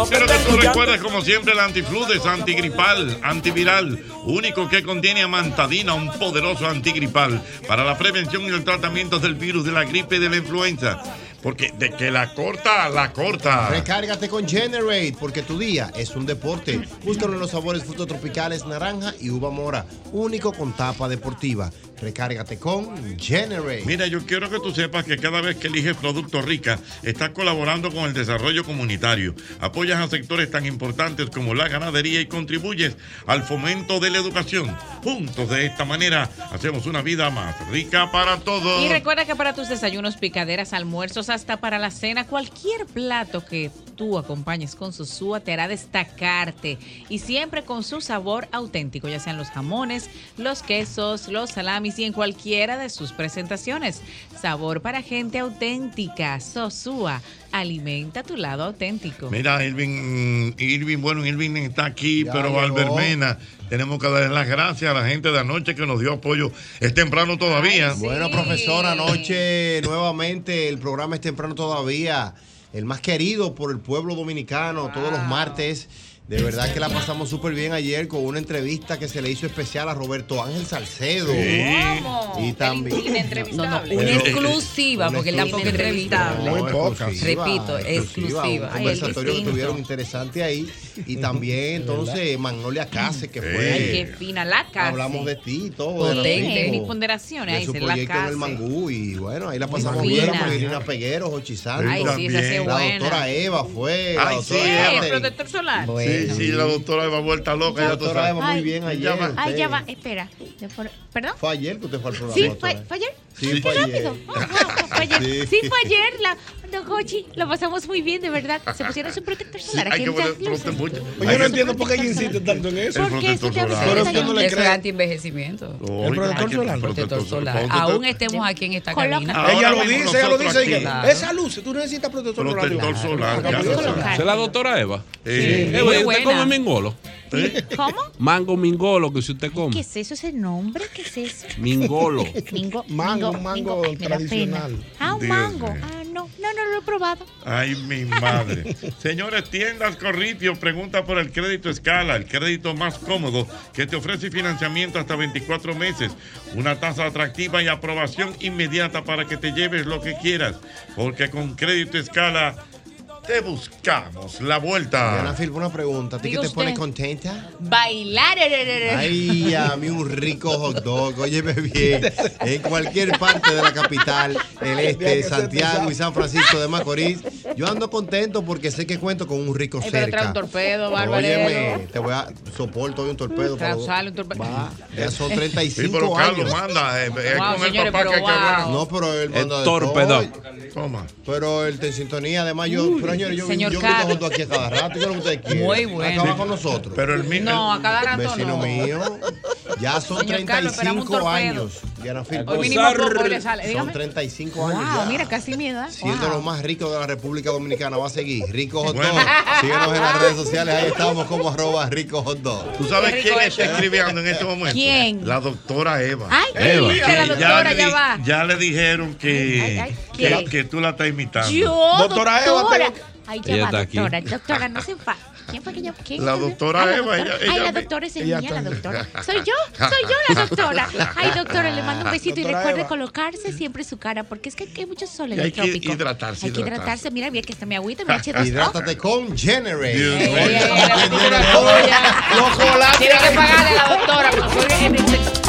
Te que tú recuerdes, como siempre, el antifludes, antigripal, antiviral, único que contiene amantadina, un poderoso antigripal para la prevención y el tratamiento del virus, de la gripe y de la influenza. Porque de que la corta, la corta. Recárgate con Generate, porque tu día es un deporte. Búscalo en los sabores frutos tropicales, naranja y uva mora. Único con tapa deportiva. Recárgate con Generate. Mira, yo quiero que tú sepas que cada vez que eliges Productos Rica, estás colaborando con el desarrollo comunitario, apoyas a sectores tan importantes como la ganadería y contribuyes al fomento de la educación. Juntos, de esta manera, hacemos una vida más rica para todos. Y recuerda que para tus desayunos, picaderas, almuerzos, hasta para la cena, cualquier plato que tú acompañes con Sosúa te hará destacarte y siempre con su sabor auténtico, ya sean los jamones, los quesos, los salamis y en cualquiera de sus presentaciones. Sabor para gente auténtica. Sosúa, alimenta tu lado auténtico. Mira, Irving, Irving, bueno, Irving está aquí, Ya pero llegó. Albermena, tenemos que darle las gracias a la gente de anoche que nos dio apoyo. Es temprano todavía. Bueno, profesora, anoche nuevamente el programa es temprano todavía. El más querido por el pueblo dominicano todos los martes. De verdad que la pasamos súper bien ayer con una entrevista que se le hizo especial a Roberto Ángel Salcedo. Y también. No, no, una exclusiva, Una porque él tampoco es exclusiva. entrevistable. No, exclusiva, Repito, exclusiva. Un Ay, el conversatorio que tuvieron interesante ahí. Y también, entonces, Magnolia Case, que fue. Ay, qué fina la casa. Hablamos de ti y todo. de Potente, mis ponderaciones. de Ahí su se la proyecto en el. Mangú. Y bueno, ahí la Muy pasamos bien con Irina Peguero, Jochi. Ay, sí, esa sí La doctora Eva fue. la Ay, doctora sí, Catherine. protector solar. Sí, sí, la doctora Eva vuelta loca. La ya tú doctora sabes. Eva muy bien ayer. Ya va. Ay, ya va, espera. ¿Perdón? Fue ayer que usted fue al programa. Sí, fue ayer. Sí, Qué fue ayer. rápido. Oh, wow, fue ayer. Sí. Sí. fue ayer. La, Don Hochi, lo pasamos muy bien, de verdad. Se pusieron su protector solar. hay aquí que poner protector- Oye, yo no entiendo por qué ella insiste tanto en eso. Porque eso ya Pero es no anti-envejecimiento. El protector solar. Protector solar. Aún estemos aquí en esta cabina. Ella lo dice, ella lo dice. Esa luz, tú necesitas protector solar. Protector solar. ya tú sabes. ¿Esa es la doctora Eva? Sí. Eva, Muy ¿y ¿usted come mingolo? ¿Cómo? Mango mingolo, que si usted ¿Qué come. es eso? ¿Ese nombre? ¿Qué es eso? Mingolo. Mingo, Mango, mingo, mango mingo. Tradicional. Ah, un Dios mango. mío. Ah, no, no, no lo he probado. Ay, mi madre. Señores, tiendas Corritio pregunta por el crédito escala, el crédito más cómodo que te ofrece financiamiento hasta 24 meses, una tasa atractiva y aprobación inmediata para que te lleves lo que quieras, porque con crédito escala te buscamos la vuelta. Diana Filpo, una pregunta. ¿A ti qué te pone contenta? Bailar. Ay, a mí un rico hot dog, óyeme bien, en cualquier parte de la capital, el este, Santiago y San Francisco de Macorís, yo ando contento porque sé que cuento con un rico Ay, pero trae cerca. un torpedo, bárbaro. Óyeme, te voy a soporto hoy un torpedo. Sale un torpedo. Va, ya son Sí, 35 pero Carlos años. manda, eh, es Wow, con el papá pero que hay que hablar. wow. No, pero él El manda de torpedo. Toma. Pero él en sintonía, además yo, pero señores, yo, Señor yo grito junto aquí a cada rato, ¿qué es lo que ustedes quieren? Muy bueno. Acaba con nosotros. Pero el mismo. No, a cada rato Vecino no. mío, ya son Señor Carlos, esperamos un 35 torpedo. años. Diana Filpo. Hoy mínimo poco le sale. Son Dígame. 35 años Wow, ya. mira, casi mi edad. Siendo Wow. los más ricos de la República Dominicana, va a seguir. Rico Hot. Bueno. Síguenos en las redes sociales, ahí estamos como arroba Rico Hot Dog. ¿Tú sabes quién rico está escribiendo en este momento? ¿Quién? La doctora Eva. Ay, Eva. qué linda la doctora, le ya va. ya le dijeron que, Ay, ay, que, ¿qué? que tú la estás imitando. Yo, Doctora doctora. Eva, tengo Ay, ya Ella va, está aquí. doctora. Doctora, no se enfade. ¿Quién fue que yo? ¿Quién La fue? doctora Ah, Eva, doctora. ella- Ay, la doctora es ella mía, la doctora. Soy yo, soy yo la doctora. Ay, doctora, le mando un besito y Doctora recuerde Eva. colocarse siempre su cara, porque es que hay mucho sol en Y hay el que trópico. hidratarse, Hay que hidratarse. Mira, mira que está mi agüita, mi H2O. Hidrátate con Generate. Doctora. Tiene que pagarle a la doctora.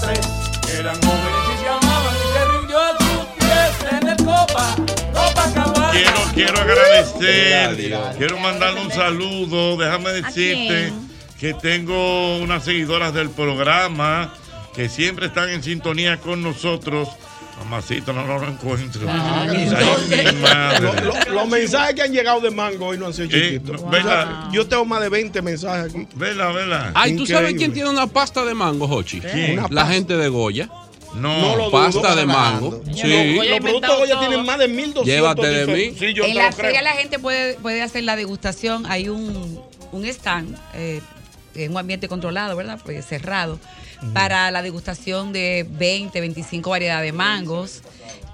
Contratos mes tras mes, trabajan de 8 a 3. Eran jóvenes y se amaban y se rindió a sus pies en el Copa. Quiero, quiero agradecer, quiero mandarle un saludo. Déjame decirte que tengo unas seguidoras del programa que siempre están en sintonía con nosotros. Mamacita, no lo encuentro. Ah, lo- lo- los mensajes que han llegado de Mango hoy no han sido chiquitos. Yo tengo más de 20 mensajes. Vela, vela. Ay, ¿tú sabes Increíble. quién tiene una pasta de mango, Hochi? La pasta. gente de Goya. No, No lo dudo, pasta de mango. Sí. Los productos Goya tienen más de 1200 Llévate de mí. Sí, yo en la feria la gente puede, puede hacer la degustación. Hay un, un stand eh, en un ambiente controlado, ¿verdad? Pues cerrado, para la degustación de 20, 25 variedades de mangos.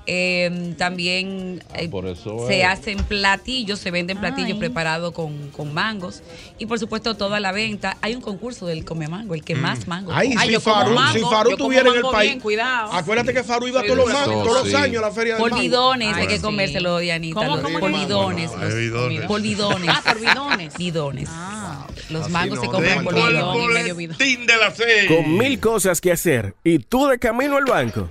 Eh, también eh, por eso se es. hacen platillos, se venden platillos Ay. preparados con, con mangos. Y por supuesto, toda la venta. Hay un concurso del come mango, el que más mango. Ay, come. si Farú, mango, si como estuviera en el país. bien, cuidado. Acuérdate que Farú iba todos los, años a la feria del mango. Polidones, hay Ay, que comérselo, Dianita. ¿Cómo, los cómo, Ay, bidones. Ah, por bidones. Bidones. Los mangos se compran por seis. Con mil cosas que hacer y tú de camino al banco.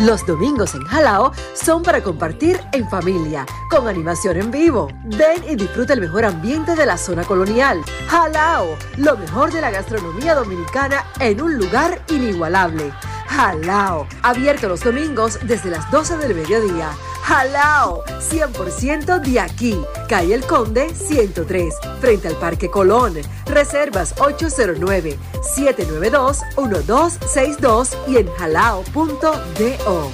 Los domingos en Jalao son para compartir en familia, con animación en vivo. Ven y disfruta el mejor ambiente de la zona colonial. Jalao, lo mejor de la gastronomía dominicana en un lugar inigualable. Jalao, abierto los domingos desde las 12 del mediodía. Jalao, 100% de aquí. Calle El Conde 103, frente al Parque Colón. Reservas 809-792-1262 y en jalao.do.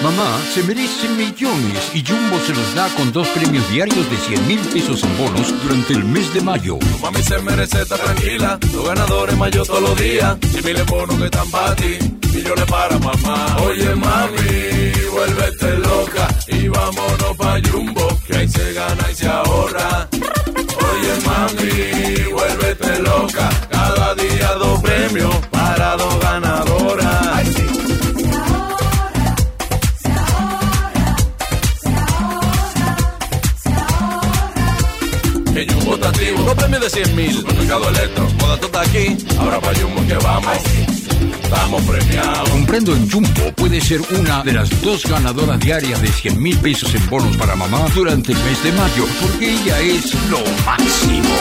Mamá se merece millones y Jumbo se los da con dos premios diarios de 100 mil pesos en bonos durante el mes de mayo. Mami se merece estar tranquila, los ganadores mayo todos los días. Y miles bonos que están para ti, millones para mamá. Oye mami, vuélvete loca y vámonos pa' Jumbo, que ahí se gana y se ahorra. Oye mami, vuélvete loca, cada día dos premios para dos ganadoras. Que Jumbo está activo, dos premios de 100 mil. Supermercado Electro, moda tú estás aquí, ahora pa' Jumbo que vamos. Estamos premiados. Comprando en Jumbo puede ser una de las dos ganadoras diarias de 100 mil pesos en bonos para mamá durante el mes de mayo, porque ella es lo máximo.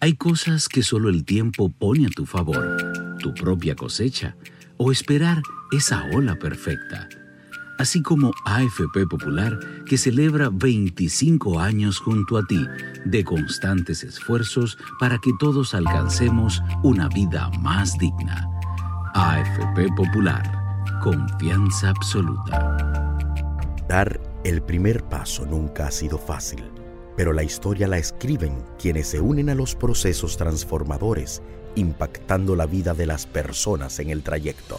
Hay cosas que solo el tiempo pone a tu favor, tu propia cosecha o esperar esa ola perfecta. Así como AFP Popular, que celebra 25 años junto a ti de constantes esfuerzos para que todos alcancemos una vida más digna. AFP Popular, confianza absoluta. Dar el primer paso nunca ha sido fácil, pero la historia la escriben quienes se unen a los procesos transformadores, impactando la vida de las personas en el trayecto.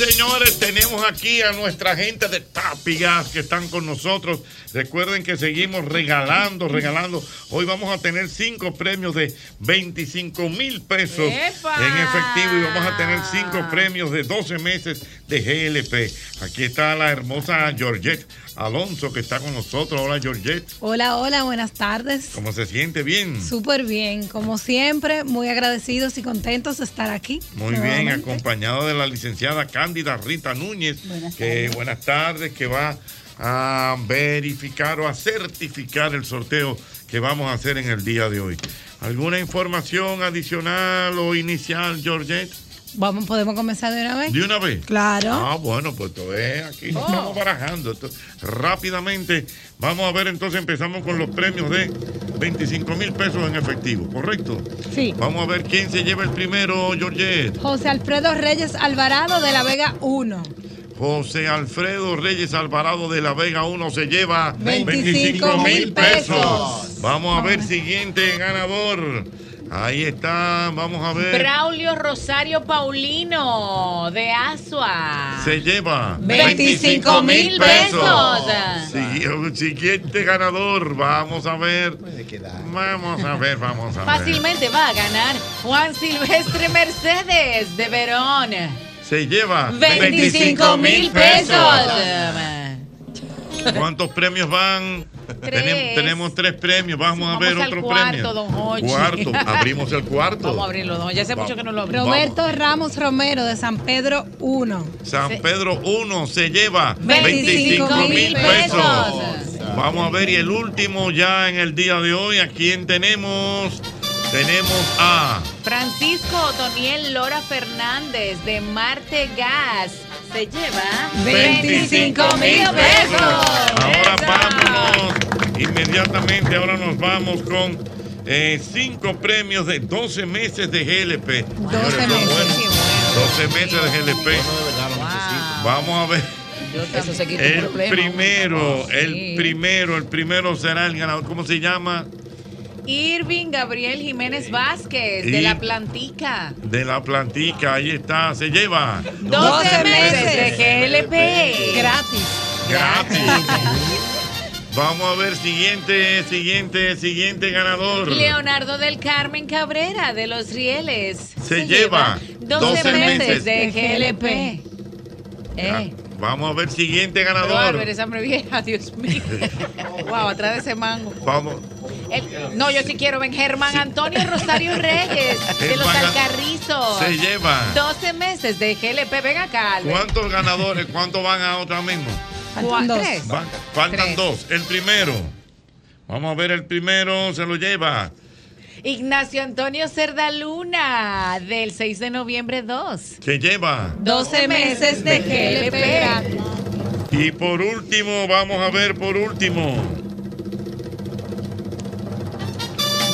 Señores, tenemos aquí a nuestra gente de Tapigas que están con nosotros. Recuerden que seguimos regalando, regalando. Hoy vamos a tener cinco premios de 25 mil pesos ¡Epa! en efectivo y vamos a tener cinco premios de 12 meses de GLP. Aquí está la hermosa Georgette Alonso que está con nosotros. Hola Georgette, Hola, hola, buenas tardes. ¿cómo se siente? Bien. Súper bien, como siempre, muy agradecidos y contentos de estar aquí. Muy bien, acompañado de la licenciada Cándida Rita Núñez, Buenas que tardes. buenas tardes, que va a verificar o a certificar el sorteo que vamos a hacer en el día de hoy. ¿Alguna información adicional o inicial, Georgette? Vamos, ¿podemos comenzar de una vez? ¿De una vez? Claro. Ah, bueno, pues esto es aquí nos Oh. estamos barajando. Esto- rápidamente, vamos a ver entonces, empezamos con los premios de 25 mil pesos en efectivo, ¿correcto? Sí. Vamos a ver quién se lleva el primero, Georgette. José Alfredo Reyes Alvarado de la Vega 1. José Alfredo Reyes Alvarado de la Vega 1 se lleva 25 mil mil pesos. Vamos a ver siguiente ganador. Ahí está, vamos a ver. Braulio Rosario Paulino de Asua. Se lleva 25 mil pesos. Sigui- Siguiente ganador, vamos a ver. Vamos a ver, vamos a ver. Fácilmente va a ganar Juan Silvestre Mercedes de Verón. Se lleva 25 mil pesos. ¿Cuántos premios van? Tres. Tenemos, tenemos tres premios. Vamos, a ver al otro cuarto, premio. don. Cuarto. Abrimos el cuarto. Vamos a abrirlo, don. Ya hace mucho que no lo abrimos. Roberto Ramos Romero de San Pedro 1. San Pedro 1 se lleva 25 25 mil pesos. Vamos a ver, y el último ya en el día de hoy, ¿a quién tenemos? Tenemos a Francisco Otoniel Lora Fernández de Marte Gas se lleva 25 mil pesos. Ahora vámonos inmediatamente, ahora nos vamos con eh, cinco premios de 12 meses de GLP. 12 meses. 12 meses de GLP. Vamos a ver. Eso se quita un El problema. primero, el primero, el primero será el ganador. ¿Cómo se llama? Irving Gabriel Jiménez Vázquez de la Plantica. De la plantica, ahí está, se lleva 12 meses de GLP. Gratis. gratis. Vamos a ver, siguiente, siguiente, siguiente ganador. Leonardo del Carmen Cabrera de Los Rieles. Se lleva 12, 12 meses meses de GLP. Eh. Vamos a ver, siguiente Pero ganador. Álvaro, esa hambre vieja, Dios mío. wow, atrás de ese mango. Vamos. El- no, yo sí quiero ven Germán Antonio Rosario Reyes de los Alcarrizos. Se lleva. 12 meses de GLP. Ven acá, Albert. ¿Cuántos ganadores? ¿Cuántos van ahora mismo? Faltan dos. Tres. Van- faltan Tres. dos. El primero. Vamos a ver, el primero se lo lleva. Ignacio Antonio Cerda Luna del 6 de noviembre 2. Se lleva. 12 meses de GLP. Y por último, vamos a ver por último.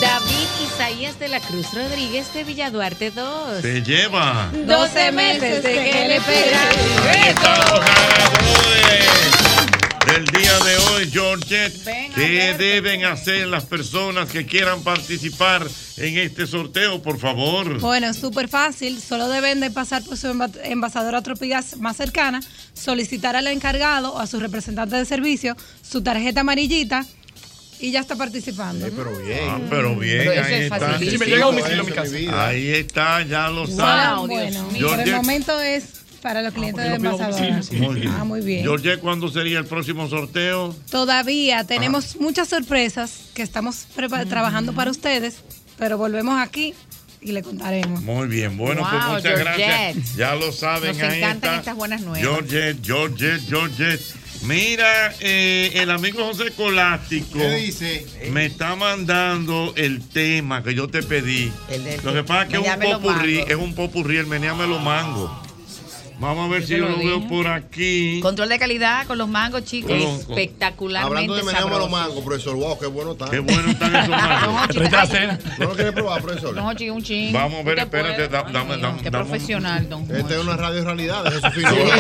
David Isaías de la Cruz Rodríguez de Villaduarte 2. Se lleva. 12 meses de GLP. Del día de hoy, Georgette, ¿qué deben hacer las personas que quieran participar en este sorteo, por favor? Bueno, súper fácil. Solo deben de pasar por su enva- envasadora Tropigas más cercana, solicitar al encargado o a su representante de servicio su tarjeta amarillita y ya está participando. pero bien. Ah, pero bien, Pero eso ahí es está. facilísimo. Si me llega a domicilio a mi casa. Ahí está, ya lo Wow, saben. bueno, por el momento es para los clientes de envasadora. Muy bien. Ah, muy bien. Georgette, ¿cuándo sería el próximo sorteo? Todavía tenemos muchas sorpresas que estamos trabajando para ustedes, pero volvemos aquí y le contaremos. Muy bien, bueno, Wow, pues muchas Georgette. gracias. Ya lo saben, Nos ahí encantan está. estas buenas nuevas. Georgette, Georgette, Georgette. Mira, eh, el amigo José Colástico ¿Qué dice? me está mandando el tema que yo te pedí. Lo que pasa es que es un popurrí, es un popurrí, el meneame los mangos. Vamos a ver Yo si yo lo lo veo por aquí. Control de calidad con los mangos, chicos. Con Espectacularmente Hablando de los mangos, profesor, wow, qué bueno están. Qué bueno están esos mangos. ¿No lo quiere probar, profesor? Don Hochi, un ching. Vamos a ver, espérate, da- Ay, dame, mío, dame, Qué dame profesional, don Esta es una radio realidad, de Jesús Figueroa.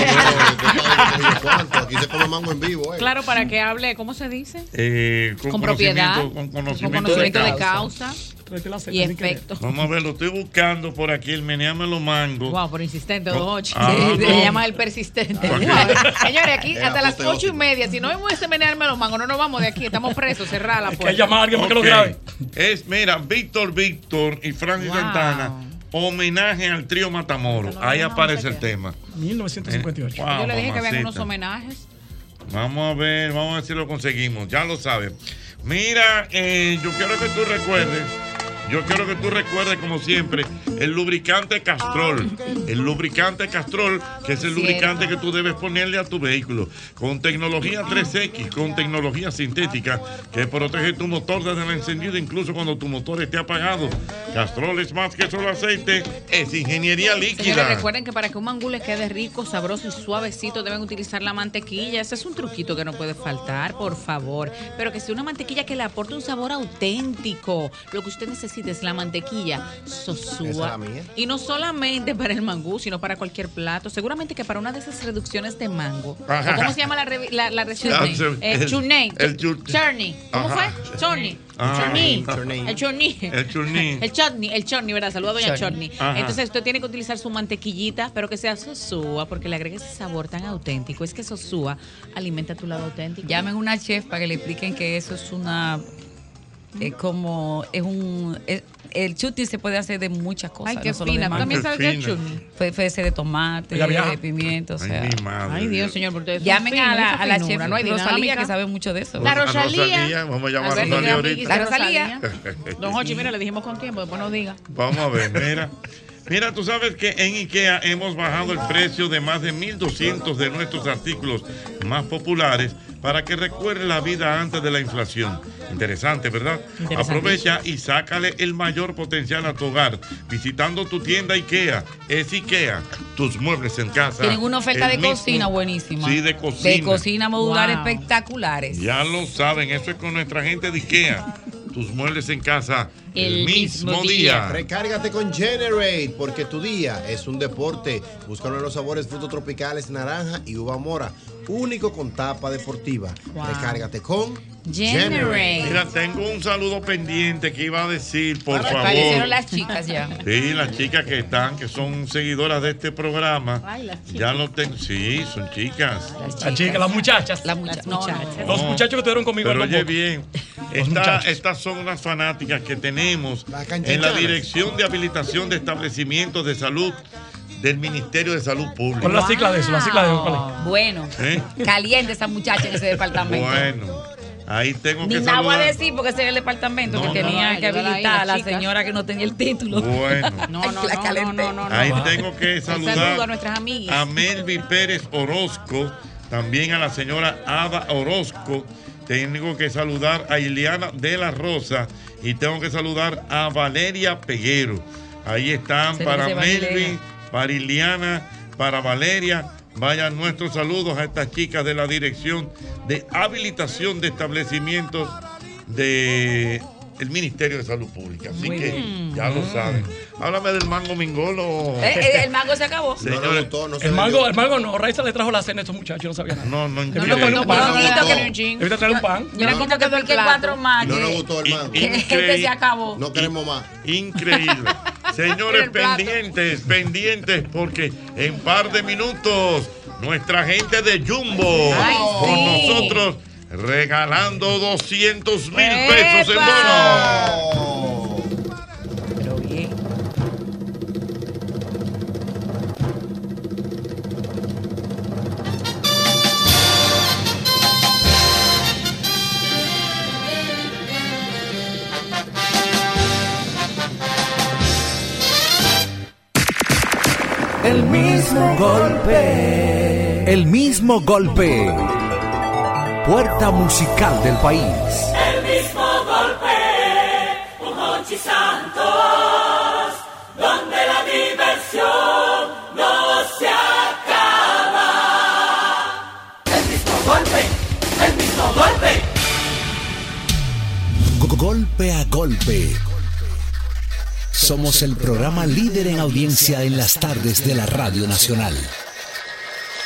Aquí se come mango en vivo, eh. Claro, para que hable, ¿cómo se dice? Eh, con, Con propiedad, conocimiento- Con Con conocimiento, de causa. causa. La Y efecto. Vamos a ver, lo estoy buscando por aquí, el meneame los mangos. Wow, por insistente, No. don Ocho. Ah, Sí, no. Le llaman el persistente. Señores, aquí Es hasta las ocho y media, si no vemos ese menearme los mangos, no nos vamos de aquí, estamos presos, cerrada la puerta. Ok. Es, mira, Víctor Víctor y Francis Wow. Santana, homenaje al trío Matamoros. Ahí aparece el tema. 1958. Wow, Yo le dije que habían unos homenajes. Vamos a ver, vamos a ver si lo conseguimos. Ya lo sabes. Mira, eh, yo quiero que tú recuerdes. Yo quiero que tú recuerdes, como siempre, el lubricante Castrol. El lubricante Castrol, que es el Cierto. lubricante que tú debes ponerle a tu vehículo. Con tecnología 3X, con tecnología sintética, que protege tu motor desde el encendido, incluso cuando tu motor esté apagado. Castrol es más que solo aceite, es ingeniería Señores, líquida. recuerden que para que un mangú les quede rico, sabroso y suavecito deben utilizar la mantequilla. Ese es un truquito que no puede faltar, por favor. Pero que sea una mantequilla que le aporte un sabor auténtico. Lo que usted necesita es la mantequilla Esa es sosúa. la mía. Y no solamente para el mangú, sino para cualquier plato. Seguramente que para una de esas reducciones de mango. Ajá. ¿O ¿Cómo se llama la, revi- la, la Eh, el- chutney. el Chutney. ¿Cómo fue? Chutney. Ah, Chutney. chutney. El chutney. El chutney. El chutney, el chutney, ¿verdad? Saludos a doña. Ajá. Entonces usted tiene que utilizar su mantequillita, pero que sea sosúa, porque le agrega ese sabor tan auténtico. Es que sosúa alimenta tu lado auténtico. Llamen a una chef para que le expliquen que eso es una. Es como. Es un. es- el chutney se puede hacer de muchas cosas. Ay, qué no solo de fina. ¿Tú mango. también sabes qué chutney? Puede, puede ser de tomate, de pimiento, o Ay, sea. mi madre Ay, Dios, Dios. señor, porque ustedes Llamen a la, a la chef no hay Rosalía, dinámica. que sabe mucho de eso. La A Rosalía. Rosalía, Vamos a llamar a Rosalía ahorita. La Rosalía. Don Hochi, mira, le dijimos con tiempo, después no diga. Vamos a ver, mira. Mira, tú sabes que en IKEA hemos bajado el precio de más de 1.200 de nuestros artículos más populares para que recuerde la vida antes de la inflación. Interesante, ¿verdad? Aprovecha y sácale el mayor potencial a tu hogar visitando tu tienda IKEA. Es IKEA, tus muebles en casa. Tienen una oferta de mismo- cocina buenísima. Sí, de cocina. De cocina modular Wow. espectaculares. Ya lo saben, eso es con nuestra gente de IKEA. Tus muebles en casa el, mismo día. Recárgate con Generate, porque tu día es un deporte. Búscalo en los sabores frutos tropicales, naranja y uva mora. Único con tapa deportiva. Wow. Recárgate con Generate. Mira, tengo un saludo pendiente que iba a decir, por favor. Aparecieron las chicas ya. Sí, las chicas que están, que son seguidoras de este programa. Ay, las chicas. Ya lo tengo. Sí, son chicas. Las chicas, las muchachas. Las muchachas. No, no. Los muchachos que estuvieron conmigo. Pero oye bien, esta- estas son unas fanáticas que tenemos en la. Dirección de Habilitación de Establecimientos de Salud del Ministerio de Salud Pública. ¿Cuál es la cicla de eso? La cicla de eso, ¿cuál es? Bueno, ¿Eh? caliente esa muchacha en ese departamento. Bueno, ahí tengo Ni que nada voy a decir porque ese es el departamento No, que no, tenía no, que habilitar a la señora que no tenía el título. Bueno. No, no, no, calenté. no, no, no. Ahí tengo que saludo saludar a nuestras amigas. a Melvi Pérez Orozco, también a la señora Ada Orozco. Tengo que saludar a Ileana de la Rosa y tengo que saludar a Valeria Peguero. Ahí están Se para dice Melvi, Valeria. Para Ileana, para Valeria. Vayan nuestros saludos a estas chicas de la Dirección de Habilitación de Establecimientos de el Ministerio de Salud Pública. Así Muy que bien. ya lo saben. Háblame del mango mingolo. Eh, eh, el mango se acabó. Señores, el mango, el mango no, Raiza le trajo la cena a estos muchachos, yo no sabía nada. No, no, un pan. No, no, no, no. Evita traerle un pan. Yo no quito que pique cuatro más. No nos gustó el mango. que este se acabó. No queremos más. Increíble. Señores, pendientes, pendientes, porque en par de minutos nuestra gente de Jumbo Ay, con sí. nosotros regalando 200 mil pesos en bono. Pero bien. El mismo golpe. El mismo golpe. Puerta musical del país. El mismo golpe, un Hochi Santos, donde la diversión no se acaba. El mismo golpe, el mismo golpe. Go- Golpe a golpe. Somos el programa líder en audiencia en las tardes de la Radio Nacional.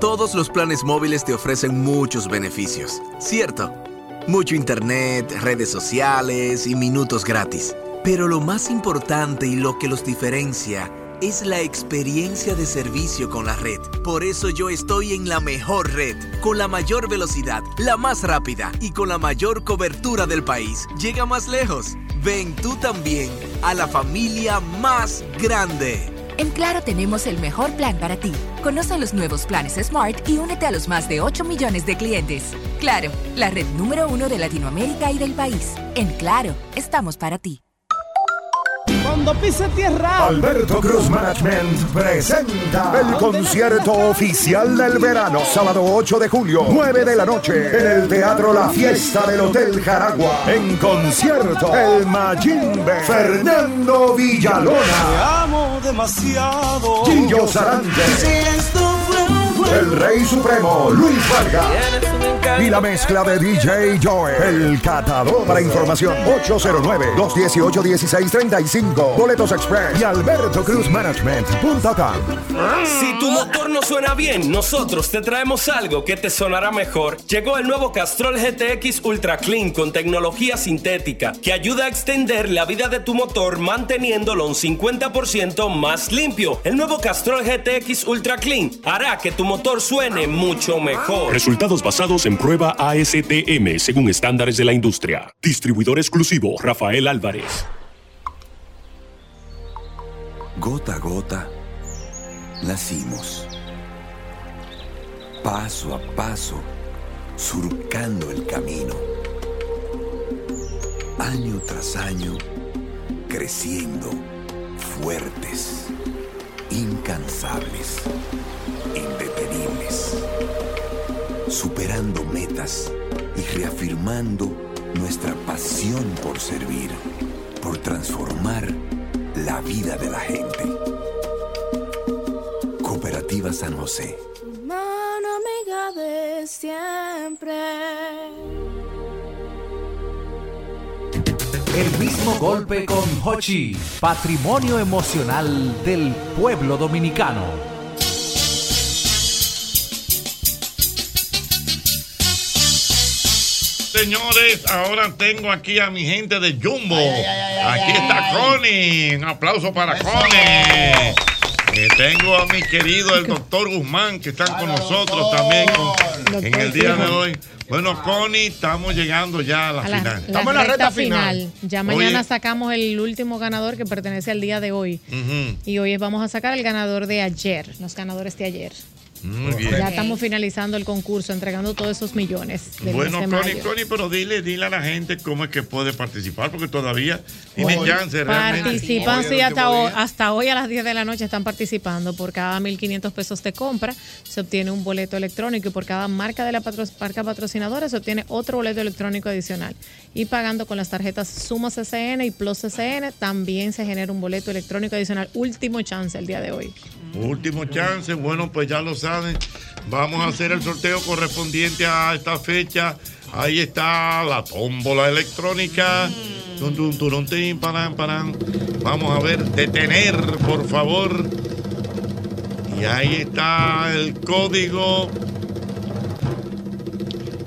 Todos los planes móviles te ofrecen muchos beneficios, ¿cierto? Mucho internet, redes sociales y minutos gratis. Pero lo más importante y lo que los diferencia es la experiencia de servicio con la red. Por eso yo estoy en la mejor red, con la mayor velocidad, la más rápida y con la mayor cobertura del país. Llega más lejos. Ven tú también a la familia más grande. En Claro tenemos el mejor plan para ti. Conoce los nuevos planes Smart y únete a los más de 8 millones de clientes. Claro, la red número uno de Latinoamérica y del país. En Claro, estamos para ti. Cuando pise tierra. Alberto Cruz Management presenta el concierto oficial del verano, sábado 8 de julio, 9 de la noche, en el Teatro La Fiesta del Hotel Jaragua. En concierto, el Majimbe, Fernando Villalona, Te amo demasiado. Gillo Sarante, Si juego. El Rey Supremo, Luis Vargas. Y la mezcla de DJ Joe, el catador. Para información, 809-218-1635. Boletos Express y albertocruzmanagement.com. Si tu motor no suena bien, nosotros te traemos algo que te sonará mejor. Llegó el nuevo Castrol GTX Ultra Clean con tecnología sintética que ayuda a extender la vida de tu motor manteniéndolo un 50% más limpio. El nuevo Castrol GTX Ultra Clean hará que tu motor suene mucho mejor. Resultados basados en prueba ASTM según estándares de la industria. Distribuidor exclusivo Rafael Álvarez. Gota a gota, nacimos. Paso a paso, surcando el camino. Año tras año, creciendo, fuertes, incansables, indetenibles. Superando metas y reafirmando nuestra pasión por servir, por transformar la vida de la gente. Cooperativa San José. Mano amiga de siempre. El mismo golpe con Hochi, patrimonio emocional del pueblo dominicano. Señores, ahora tengo aquí a mi gente de Jumbo. aquí está Connie. Un aplauso para Connie. Eh, tengo a mi querido el doctor Guzmán que están con nosotros también con- en el día de hoy. Bueno, Connie, estamos llegando ya a la, A la, final. la recta final. Ya mañana Oye. sacamos el último ganador que pertenece al día de hoy. Y hoy vamos a sacar el ganador de ayer, los ganadores de ayer. Muy bien. Ya estamos finalizando el concurso, entregando todos esos millones. Bueno, Connie. Connie, pero dile, dile a la gente cómo es que puede participar, porque todavía tienen Hoy chance realmente. Participan, sí, hasta hoy, hasta hoy a las 10 de la noche están participando. Por cada 1.500 pesos de compra se obtiene un boleto electrónico y por cada marca de la patro- marca patrocinadora se obtiene otro boleto electrónico adicional. Y pagando con las tarjetas Suma CCN y Plus CCN también se genera un boleto electrónico adicional. Último chance el día de hoy. Último chance, bueno, pues ya lo saben. Vamos a hacer el sorteo correspondiente a esta fecha. Ahí está la tómbola electrónica. Vamos a ver, detener, por favor. Y ahí está el código.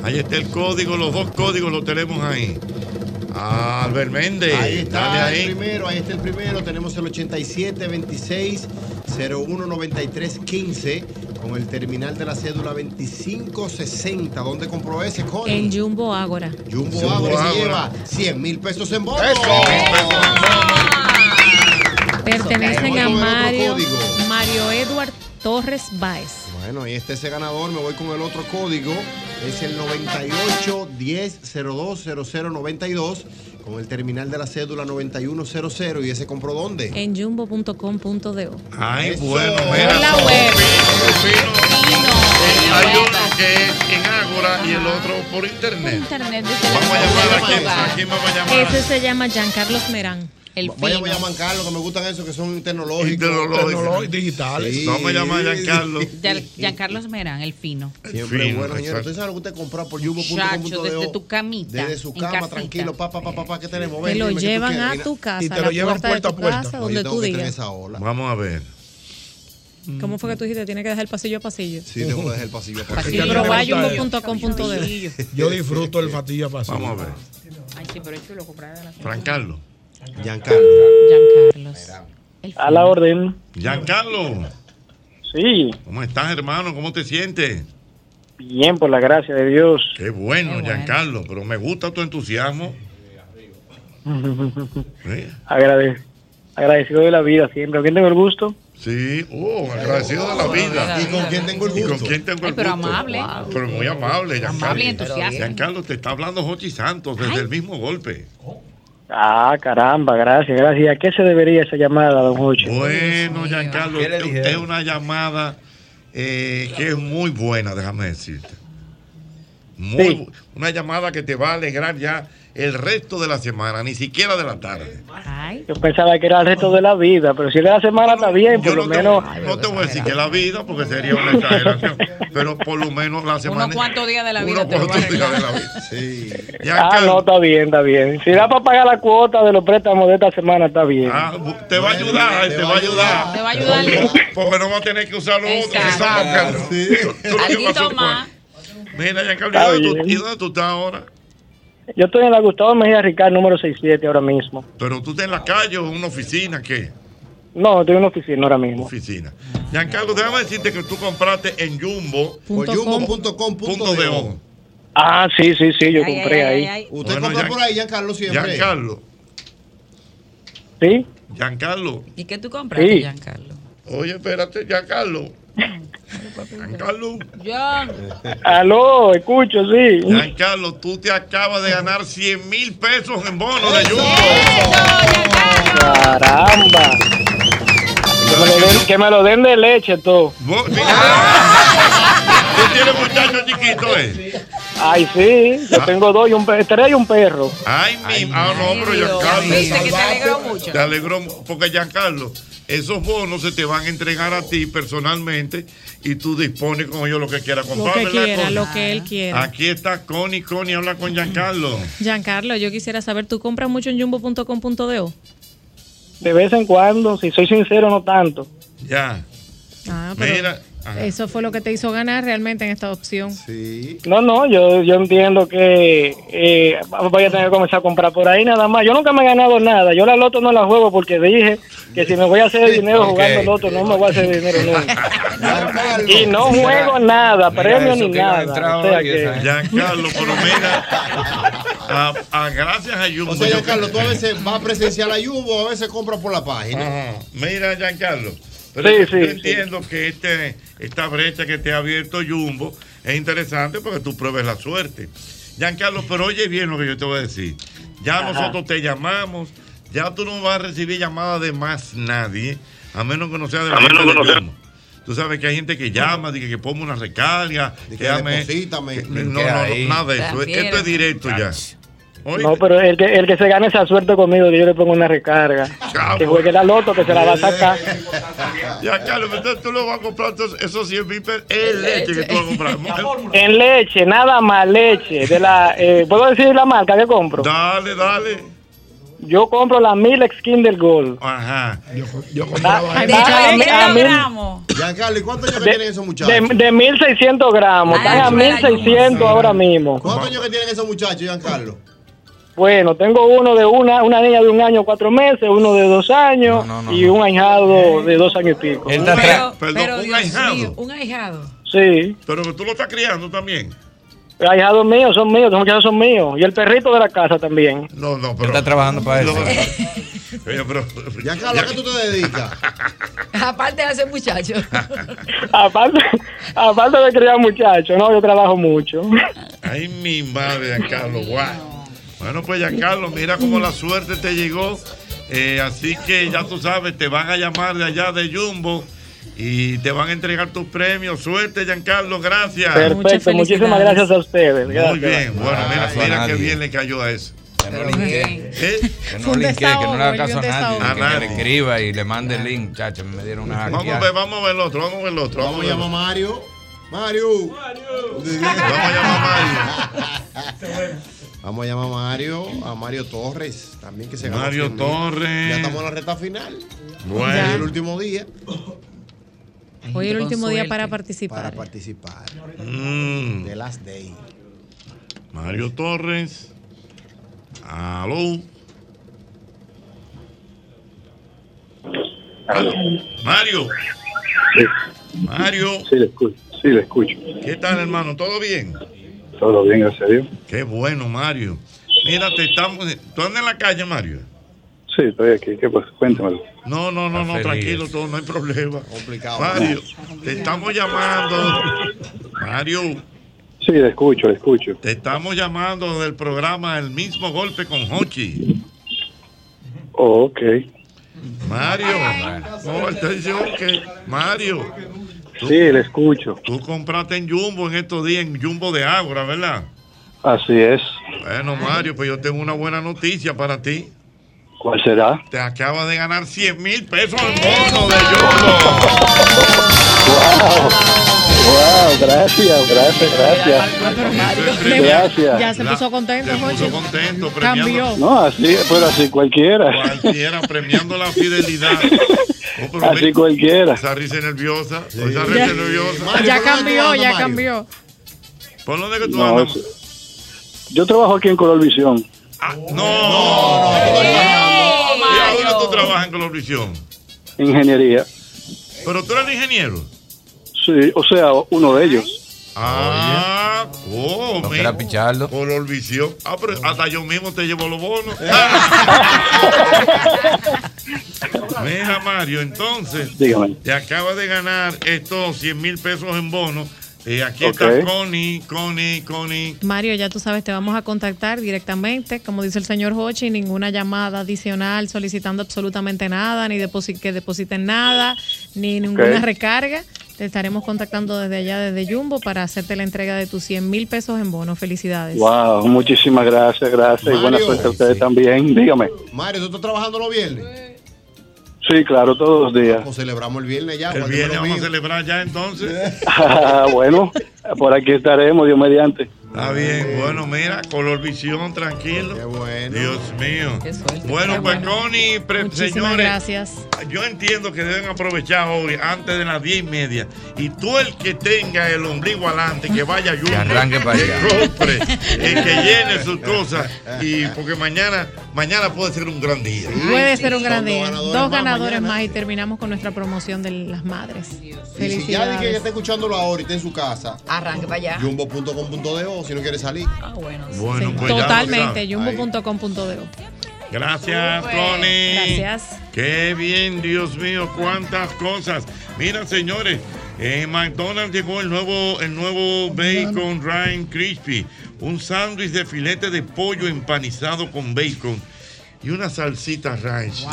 Ahí está el código, los dos códigos los tenemos ahí. Albert Méndez, Ahí está ahí. el primero, ahí está el primero. Tenemos el 87 26 01 93 15 con el terminal de la cédula 2560. ¿Dónde compró ese, Connie? En Jumbo Ágora. Jumbo Jumbo Agro se Ágora. lleva 100 mil pesos en bono. Pertenecen a el Mario. Mario Edward Torres Baez. Bueno, ahí está ese ganador. Me voy con el otro código. Es el 98 10 02 0092 con el terminal de la cédula 9100. ¿Y ese compró dónde? En jumbo.com.do. Ay, Eso. bueno, Por mira. la web. Hay uno que es en Ágora y el otro por internet. Internet Vamos a llamar a quién, a quién vamos a llamar. Ese se llama Giancarlos Merán. El voy a llamar a Carlos, que me gustan esos que son tecnológicos. Tecnológicos. digitales. Sí. Vamos a llamar a Giancarlo. Gian- Giancarlos Merán, el fino. Siempre Fino, bueno, señores. exacto. Usted sabe lo que usted compra por yubo.com.do. desde tu camita. Desde su cama, casita. tranquilo, pa, pa, pa, pa, pa, ¿qué tenemos? Te Ven, lo qué tú llevan a Mira, tu casa, y te a lo la llevan puerta a puerta. casa, No, donde tú que digas. esa ola. Vamos a ver. ¿Cómo fue que tú dijiste? Tiene que dejar el pasillo a pasillo. Sí, tengo que dejar el pasillo a pasillo. a. Yo disfruto el fatilla pasillo. Vamos a ver. Ay, sí, pero es chulo comprar de la Fran Carlos. Giancarlo. Giancarlos. A la orden. Giancarlo. Sí, ¿Cómo estás, hermano? ¿Cómo te sientes? bien, por la gracia de Dios. Qué bueno, Giancarlo. Pero me gusta tu entusiasmo. Sí. Agrade- agradecido de la vida siempre. ¿A quién tengo el gusto? Sí, oh, agradecido de la vida. ¿Y con quién tengo el ¿Y gusto? con quién tengo el pero gusto? amable. Wow. Pero muy amable, Giancarlo. Amable y entusiasta. Giancarlo, te está hablando Jochi Santos desde el mismo golpe. Ah, caramba, gracias, gracias. ¿A qué se debería esa llamada, don Jocho? Bueno, Giancarlo, es una llamada eh, que es muy buena, déjame decirte. Muy, Sí. bu- Una llamada que te va a alegrar ya el resto de la semana, ni siquiera de la tarde. Yo pensaba que era el resto de la vida, pero si era la semana está bien, por lo menos. No te voy a decir que la vida, porque sería una exageración, pero por lo menos la semana. Unos cuantos días de la vida unos cuantos días de la vida. Sí. Ah, no, está bien, está bien. Si da para pagar la cuota de los préstamos de esta semana, está bien. Ah, te va a ayudar, te va a ayudar. Te va a ayudar. Porque no va a tener que usar los otros. Tú Alguito fue- más. Mira, Giancarlo, Está ¿y dónde, tú, bien. y dónde tú estás ahora? Yo estoy en la Gustavo Mejía Ricard, número 67 ahora mismo. Pero tú estás en la calle o en una oficina, ¿qué? No, estoy en una oficina ahora mismo. Oficina. Giancarlo, déjame decirte que tú compraste en Jumbo. Jumbo.com.do. Ah, sí, sí, sí, yo compré ahí. Usted Bueno, compra por ahí, Giancarlo, siempre. Giancarlo. ¿Sí? Giancarlo. ¿Y qué tú compraste, Sí. Giancarlo? Oye, espérate, Giancarlo. Giancarlo. Aló, escucho, sí. Giancarlo, tú te acabas de ganar 100 mil pesos en bono de Jumbo. Caramba. Que me, lo den, que me lo den de leche, todo. Tú tienes muchachos chiquitos, ¿eh? Ay, sí, yo Ah. tengo dos, y un, tres y un perro. Ay, mi. Ah, no, pero Giancarlo. Viste que te alegró mucho. Te alegró porque Giancarlo, esos bonos se te van a entregar a ti personalmente y tú dispones con ellos lo que quieras Lo comprar. que ¿verdad, quiera, lo que él quiera. Aquí está Connie. Connie habla con Giancarlo. Giancarlo, yo quisiera saber, ¿tú compras mucho en jumbo.com.de? De vez en cuando, si soy sincero, no tanto. Ya. Ah, pero Mira. Ajá. eso fue lo que te hizo ganar realmente en esta opción. Sí. No, no, yo, yo entiendo que eh, voy a tener que comenzar a comprar por ahí nada más. Yo nunca me he ganado nada. Yo la loto no la juego porque dije que si me voy a hacer dinero Ok. jugando loto, no me voy a hacer dinero nunca. y no juego nada, premio ni nada. O sea que, Giancarlo, pero mira, a- a- gracias a Jumbo. O sea, yo- Giancarlo, tú a veces vas a presenciar la Yubo, a veces compras por la página. Ajá. Mira, Giancarlo. Pero Sí, yo, sí, yo sí. entiendo que este, esta brecha que te ha abierto Jumbo es interesante porque tú pruebes la suerte. Giancarlo, pero oye bien lo que yo te voy a decir. Ya Ajá. nosotros te llamamos, ya tú no vas a recibir llamadas de más nadie, a menos que no sea de la A menos que no de sea- Jumbo. Tú sabes que hay gente que llama, dice que ponme una recarga, que que que- ¿Qué No, no, no, nada de eso. Esto es directo ya. Oye, no, pero el que, el que se gane esa suerte conmigo, que yo le pongo una recarga. Que juegue la loto, que se la va a sacar. Ya, Carlos, entonces tú lo vas a comprar esos, esos 100 mil pesos en leche que tú vas a comprar. En leche, nada más leche. De la, eh, ¿Puedo decir la marca que compro? Dale, dale. Yo compro la Milex Kinder Gold. Ajá. Yo compraba a, eso. a- a- a mil- Giancarlo, ¿y cuántos años que tienen esos muchachos? de, de 1600 gramos. Están a 1600 ahora mismo. ¿Cuántos años que tienen esos muchachos, Giancarlo? Bueno, tengo uno de una, una niña de un año cuatro meses, uno de dos años y un ahijado de dos años y pico. Pero, perdón, pero, un Dios ahijado. mío, un ahijado. Sí, Pero tú lo estás criando también. los ahijados míos son míos, los muchachos son míos. Y el perrito de la casa también. No, no, pero. Está trabajando para eso. Oye, pero. Giancarlo, ¿a qué tú te dedicas? Aparte de ese muchacho. aparte, aparte de criar muchachos, no, yo trabajo mucho. Ay, mi madre, Giancarlo, guau. Bueno, pues Giancarlo, mira cómo la suerte te llegó. Eh, así que ya tú sabes, te van a llamar de allá de Jumbo y te van a entregar tus premios. Suerte, Giancarlo, gracias. Perfecto, muchísimas gracias a ustedes. Muy bien, bueno, mira, mira qué bien le cayó a eso. Que no linké. ¿Eh? Que no linké, que no le haga caso a nadie. A Que, que nadie. le escriba y le mande el link, chacho. Me dieron una Vamos a ver, vamos a ver el otro, vamos a ver el otro. Vamos a llamar a Mario. Mario. Vamos a llamar a Mario. Vamos a llamar a Mario, a Mario Torres, también que se ganó Mario 100 mil. Torres. Ya estamos en la recta final. Bueno. Hoy es el último día. Hoy es el último día para participar. Para participar. Mm. The last day. Mario Torres. Aló. Mario. Mario. Sí, le escucho. Sí, le escucho. ¿Qué tal, hermano? ¿Todo bien? Todo bien, gracias a Dios. Qué bueno, Mario. Mira, te estamos. ¿Tú andas en la calle, Mario? Sí, estoy aquí. ¿Qué pasa? Cuéntamelo. No, no, no, no, tranquilo, todo, no hay problema. Complicado. Mario, te estamos llamando. Mario, Sí, le escucho, le escucho. te estamos llamando del programa El mismo golpe con Hochi. Oh, ok. Mario, no, él te dice ok. Mario, Sí, le escucho. tú compraste en Jumbo en estos días, en Jumbo de Ágora, ¿verdad? Así es. Bueno, Mario, pues yo tengo una buena noticia para ti. ¿Cuál será? Te acabas de ganar 100 mil pesos en bono de Jumbo. Wow, gracias, gracias, gracias. Gracias. Ya se puso contento, Se puso contento, premiando. Cambió. No, así, pero así cualquiera. Cualquiera premiando la fidelidad. Oh, Así cualquiera. Esa risa nerviosa. Esa Ya- risa nerviosa. Ya cambió, ya cambió. ¿Por dónde que tú No, andas? yo trabajo aquí en Color Visión, No. ¿Y a dónde tú trabajas en Colorvisión? ingeniería. Pero tú eres ingeniero. Sí, o sea, uno de ellos. Ah, oh, No picharlo. Colorvisión. Ah, pero hasta yo mismo te llevo los bonos. Mira, Mario, entonces, Dígame. te acaba de ganar estos 100 mil pesos en bonos. Eh, aquí está Connie, Connie, Connie. Mario, ya tú sabes, te vamos a contactar directamente, como dice el señor Hochi, ninguna llamada adicional solicitando absolutamente nada, ni deposi- que depositen nada, ni ninguna recarga. Te estaremos contactando desde allá, desde Jumbo, para hacerte la entrega de tus 100 mil pesos en bono. Felicidades. Wow, muchísimas gracias, gracias. y buena suerte a ustedes también. Dígame. Mario, ¿tú estás trabajando los viernes? Sí, claro, todos los días. Pues celebramos el viernes ya. El viernes vamos a celebrar ya entonces. bueno, por aquí estaremos, Dios mediante. Está bien, bueno, mira, color visión, tranquilo. Dios mío. Bueno, Qué pues bueno. Connie, pre- Muchísimas señores, gracias. yo entiendo que deben aprovechar hoy, antes de las diez y media. Y tú el que tenga el ombligo adelante, que vaya a Jumbo, arranque para que allá. compre, eh, que llene sus cosas. Y porque mañana, mañana puede ser un gran día. Puede ser un gran día. ganadores Dos más ganadores más y terminamos con nuestra promoción de las madres. Y si ya dije que Felicidades. está escuchándolo ahora y está en su casa, Arranque para allá. Si no quiere salir. Ah, bueno. Bueno, pues Totalmente, jumbo.com.do. Gracias, Connie. Gracias. Qué bien, Dios mío, cuántas cosas. Mira, señores, en McDonald's llegó el nuevo, el nuevo Bacon Ryan Crispy, un sándwich de filete de pollo empanizado con bacon y una salsita ranch.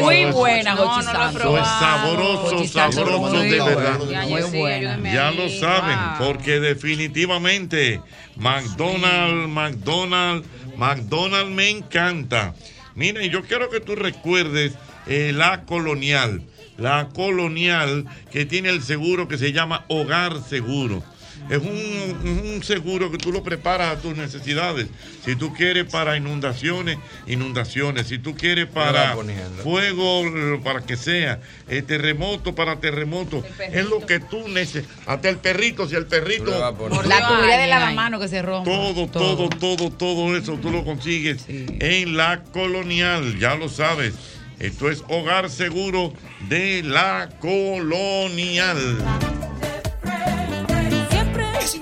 Muy buena, No, no es sabroso, Santos, sabroso muy de verdad. Ya, Muy buena. Ya lo saben, Wow. porque definitivamente McDonald's, McDonald's, McDonald's me encanta. Miren, yo quiero que tú recuerdes eh, la colonial, la colonial que tiene el seguro que se llama Hogar Seguro. Es un, un seguro que tú lo preparas a tus necesidades. Si tú quieres para inundaciones, inundaciones. Si tú quieres para fuego, para que sea. eh, terremoto para terremoto. Es lo que tú necesitas. Hasta el perrito, si el perrito. La tubería de lavamanos que se rompe. Todo, todo, todo, todo eso tú lo consigues en la colonial, ya lo sabes. Esto es Hogar Seguro de la Colonial. Sí.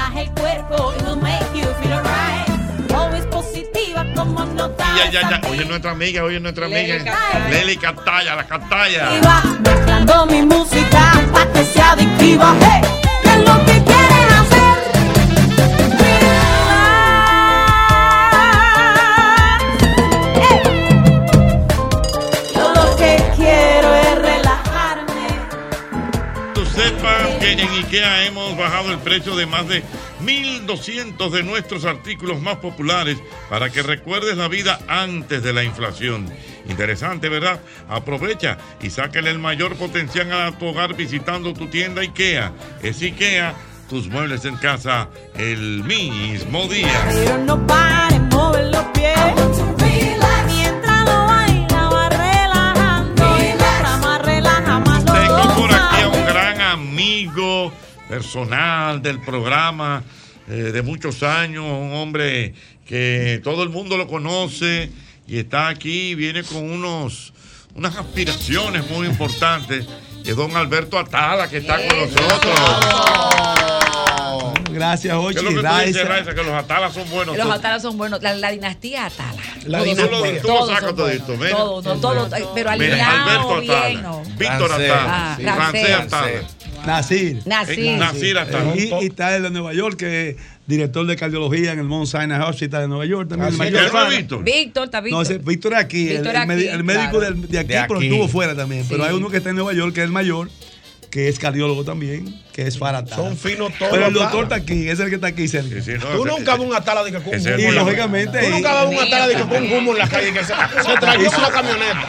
Relaja el cuerpo, it will make you feel alright. Always positiva como nota. Ya, ya, ya. Oye, nuestra amiga, oye, nuestra amiga. Leli Catalla, la Catalla. Mezclando mi música pa' que sea adictiva. Hey, en IKEA hemos bajado el precio de más de 1.200 de nuestros artículos más populares para que recuerdes la vida antes de la inflación. Interesante, ¿verdad? Aprovecha y sácale el mayor potencial a tu hogar visitando tu tienda IKEA. Es IKEA, tus muebles en casa el mismo día. Pero no paren, mover los pies. Personal del programa eh, de muchos años, un hombre que todo el mundo lo conoce y está aquí, viene con unos, unas aspiraciones muy importantes, que es don Alberto Atala, que está con nosotros. Gracias, ¿Qué Ochi. es lo que tú dices, Raiza. Que los Atalas son buenos. Los Atalas son buenos. La, la dinastía Atala. La Todos dinastía. son buenos. Tú lo sacas todito, buenos. mira. Todos, no, todos, pero Mira, alineado Alberto bien, Atala, ¿no? Víctor. Atala, Ah, Francés francés. Atala. Nasir. Nasir. Nasir Atala. Y, y está el de Nueva York, que es director de cardiología en el Mount Sinai Hospital de Nueva York. También el mayor ¿ese no es fan. Víctor? Víctor, está Víctor. No, Víctor es aquí, el, Víctor el aquí, el médico claro. del- de aquí, De pero estuvo fuera también. Pero hay uno que está en Nueva York, que es el mayor, que es cardiólogo también, que es Faratá. Son finos todos. Pero el doctor está aquí, es el que está aquí cerca. Tú nunca ves un atala de que con Y lógicamente. Tú nunca ves un atala de que con humo en la calle que se, se trayó una camioneta.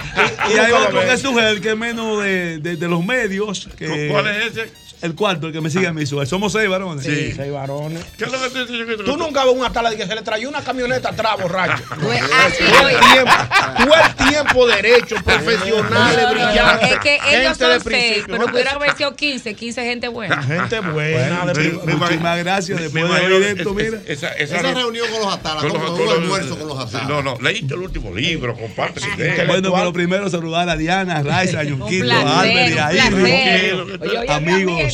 Y hay otro que es su jefe, que es menos de, de, de los medios. Que, ¿Cuál es ese? El cuarto, el que me sigue a mí. su- Somos seis varones. Sí. seis varones. ¿Qué es lo que tú dices? que Tú nunca ves un atala de que se le trayó una camioneta atrás, borracho. Todo así el es. tiempo, todo el tiempo derecho, profesionales, brillantes. Es que ellos gente son seis, pero pudieron haber sido 15, 15 gente buena. Gente buena, de Me- muchísimas gracias. me- Después me de esto, es- mira. Esa, esa, Esa reunión con los Atalas, con los- un con los- almuerzo con los Atalas. No, no, leíste el último libro, comparte ideas. Bueno, pero primero saludar a Diana, Raiza, a Yunquito, a Albert y a Irving. Amigos.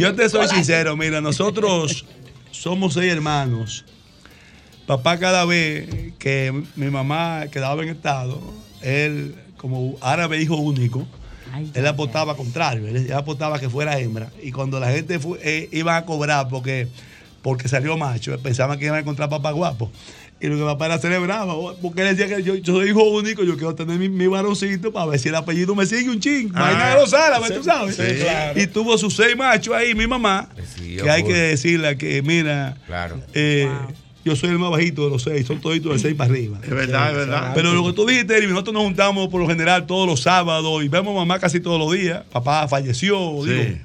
Yo te soy sincero, mira, nosotros somos seis hermanos. Papá cada vez que mi mamá quedaba en estado, él como árabe hijo único, él apostaba contrario, él apostaba que fuera hembra. Y cuando la gente fu- eh, iba a cobrar porque, porque salió macho, pensaban que iban a encontrar papá guapo. Y lo que papá era celebraba, porque él decía que yo, yo soy hijo único, yo quiero tener mi, mi varoncito para ver si el apellido me sigue un ching. Ah, Vaina de los árabes, sí, tú sabes. sí, claro. Y tuvo sus seis machos ahí, mi mamá, que hay que decirle que, mira, Claro. eh, yo soy el más bajito de los seis, son toditos de seis para arriba. Es verdad, es verdad. Pero lo que tú dijiste, nosotros nos juntamos por lo general todos los sábados y vemos a mamá casi todos los días. Papá falleció, Sí. digo,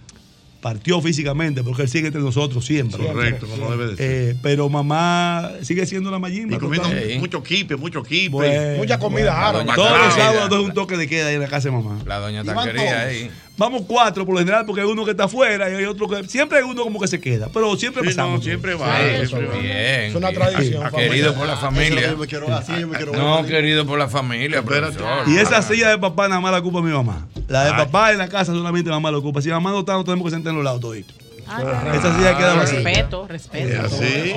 partió físicamente porque él sigue entre nosotros siempre. Correcto, como debe de ser. Eh, pero mamá sigue siendo la mayimba. Y comiendo total. mucho kipe, mucho kipe. Bueno, Mucha comida bueno, árabe. Todos los sábados es un toque de queda ahí en la casa de mamá. La doña Taquería todos. ahí. Vamos cuatro por lo general porque hay uno que está afuera y hay otro que. Siempre hay uno como que se queda, pero siempre Sí, pasamos. no, siempre va, Sí, siempre va. Bien. Es una tradición, Querido familia. por la Ah, familia. es lo que yo me quiero- así yo me quiero No, querido por la familia, profesor. Y esa silla de papá nada más la ocupa mi mamá. La de Ay. papá en la casa solamente mamá la ocupa. Si mamá no está, no tenemos que sentar en los lados toditos. Esa silla queda vacía. Respeto, respeto. Así.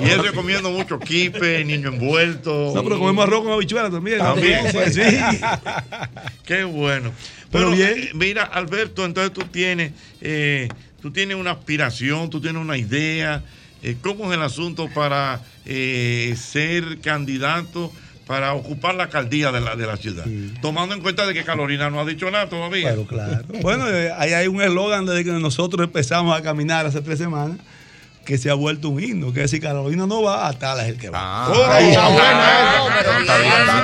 Y él comiendo mucho kipe, niño envuelto. No, pero comemos arroz con habichuela también. También, Pues sí. Qué bueno. Pero Bueno, bien. eh, Mira, Alberto, entonces tú tienes, eh, tú tienes una aspiración, tú tienes una idea. Eh, ¿Cómo es el asunto para eh, ser candidato para ocupar la alcaldía de la, de la ciudad? Tomando en cuenta de que Carolina no ha dicho nada todavía. Pero claro. Bueno, eh, ahí hay un eslogan desde que nosotros empezamos a caminar hace tres semanas que se ha vuelto un himno, que es si Carolina no va, Atala es el que va.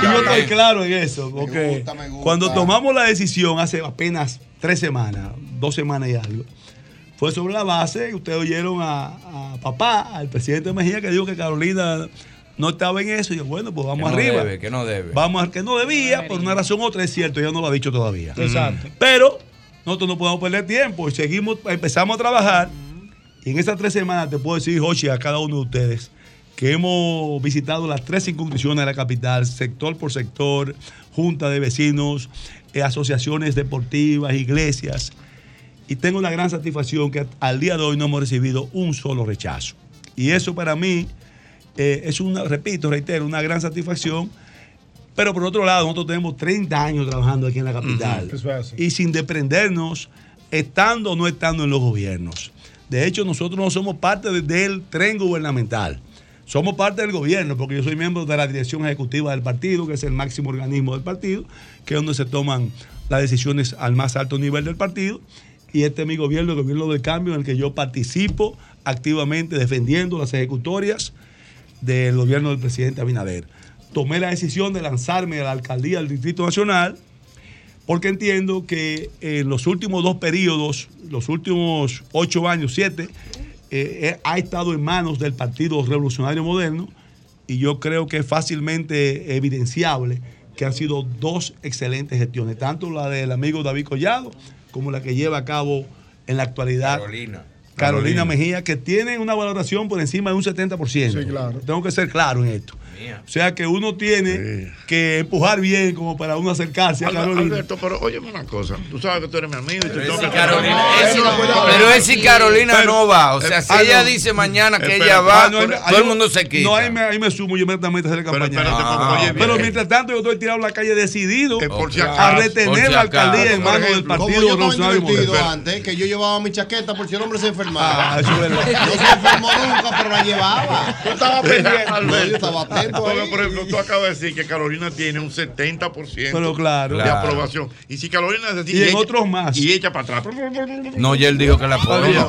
Y yo estoy claro en eso, porque cuando tomamos la decisión hace apenas tres semanas, dos semanas y algo, fue sobre la base ustedes oyeron a, a papá, al presidente Mejía, que dijo que Carolina no estaba en eso. Y yo, bueno, pues vamos Que no arriba. debe, que no debe. Vamos a que no debía, por una razón u otra, es cierto, ella no lo ha dicho todavía. Exacto. Pero nosotros no podemos perder tiempo y seguimos, empezamos a trabajar. Y en esas tres semanas te puedo decir, Jochi, a cada uno de ustedes, que hemos visitado las tres circunscripciones de la capital, sector por sector, junta de vecinos, eh, asociaciones deportivas, iglesias. Y tengo una gran satisfacción que al día de hoy no hemos recibido un solo rechazo. Y eso para mí eh, es una, repito, reitero, una gran satisfacción. Pero por otro lado, nosotros tenemos 30 años trabajando aquí en la capital. Y sin desprendernos, estando o no estando en los gobiernos. De hecho, nosotros no somos parte de- del tren gubernamental. Somos parte del gobierno, porque yo soy miembro de la dirección ejecutiva del partido, que es el máximo organismo del partido, que es donde se toman las decisiones al más alto nivel del partido. Y este es mi gobierno, el gobierno del cambio, en el que yo participo activamente defendiendo las ejecutorias del gobierno del presidente Abinader. Tomé la decisión de lanzarme a la alcaldía del Distrito Nacional porque entiendo que en los últimos dos periodos, los últimos ocho años, siete, eh, eh, ha estado en manos del Partido Revolucionario Moderno y yo creo que es fácilmente evidenciable que han sido dos excelentes gestiones, tanto la del amigo David Collado como la que lleva a cabo en la actualidad Carolina. Carolina Mejía, que tiene una valoración por encima de un 70%. Sí, claro. Tengo que ser claro en esto. O sea que uno tiene que empujar bien como para uno acercarse a Carolina. Alberto, pero óyeme una cosa. Tú sabes que tú eres mi amigo y tú tengo que Carolina, No, es- no, pero es si Carolina no va. O sea, si Ah, ella no. dice mañana que ella va, Ah, no, todo el mundo se quita. No, ahí me, ahí me sumo yo inmediatamente a hacer campaña. espérate, Ah, porque, oye, pero mientras tanto yo estoy tirado a la calle decidido por si a retener por si la alcaldía en manos del ejemplo, Como Partido yo estaba divertido Moderno. antes, que yo llevaba mi chaqueta por si el hombre se Ah, es. No se enfermó nunca, pero la llevaba. Tú estabas pendiente. No, yo estaba atento Porque, por ejemplo, tú acabas de decir que Carolina tiene un 70% Pero claro. de Claro. aprobación. Y si Carolina necesita. Y en ella- otros más. Y echa para atrás. No, y él dijo que la apoya.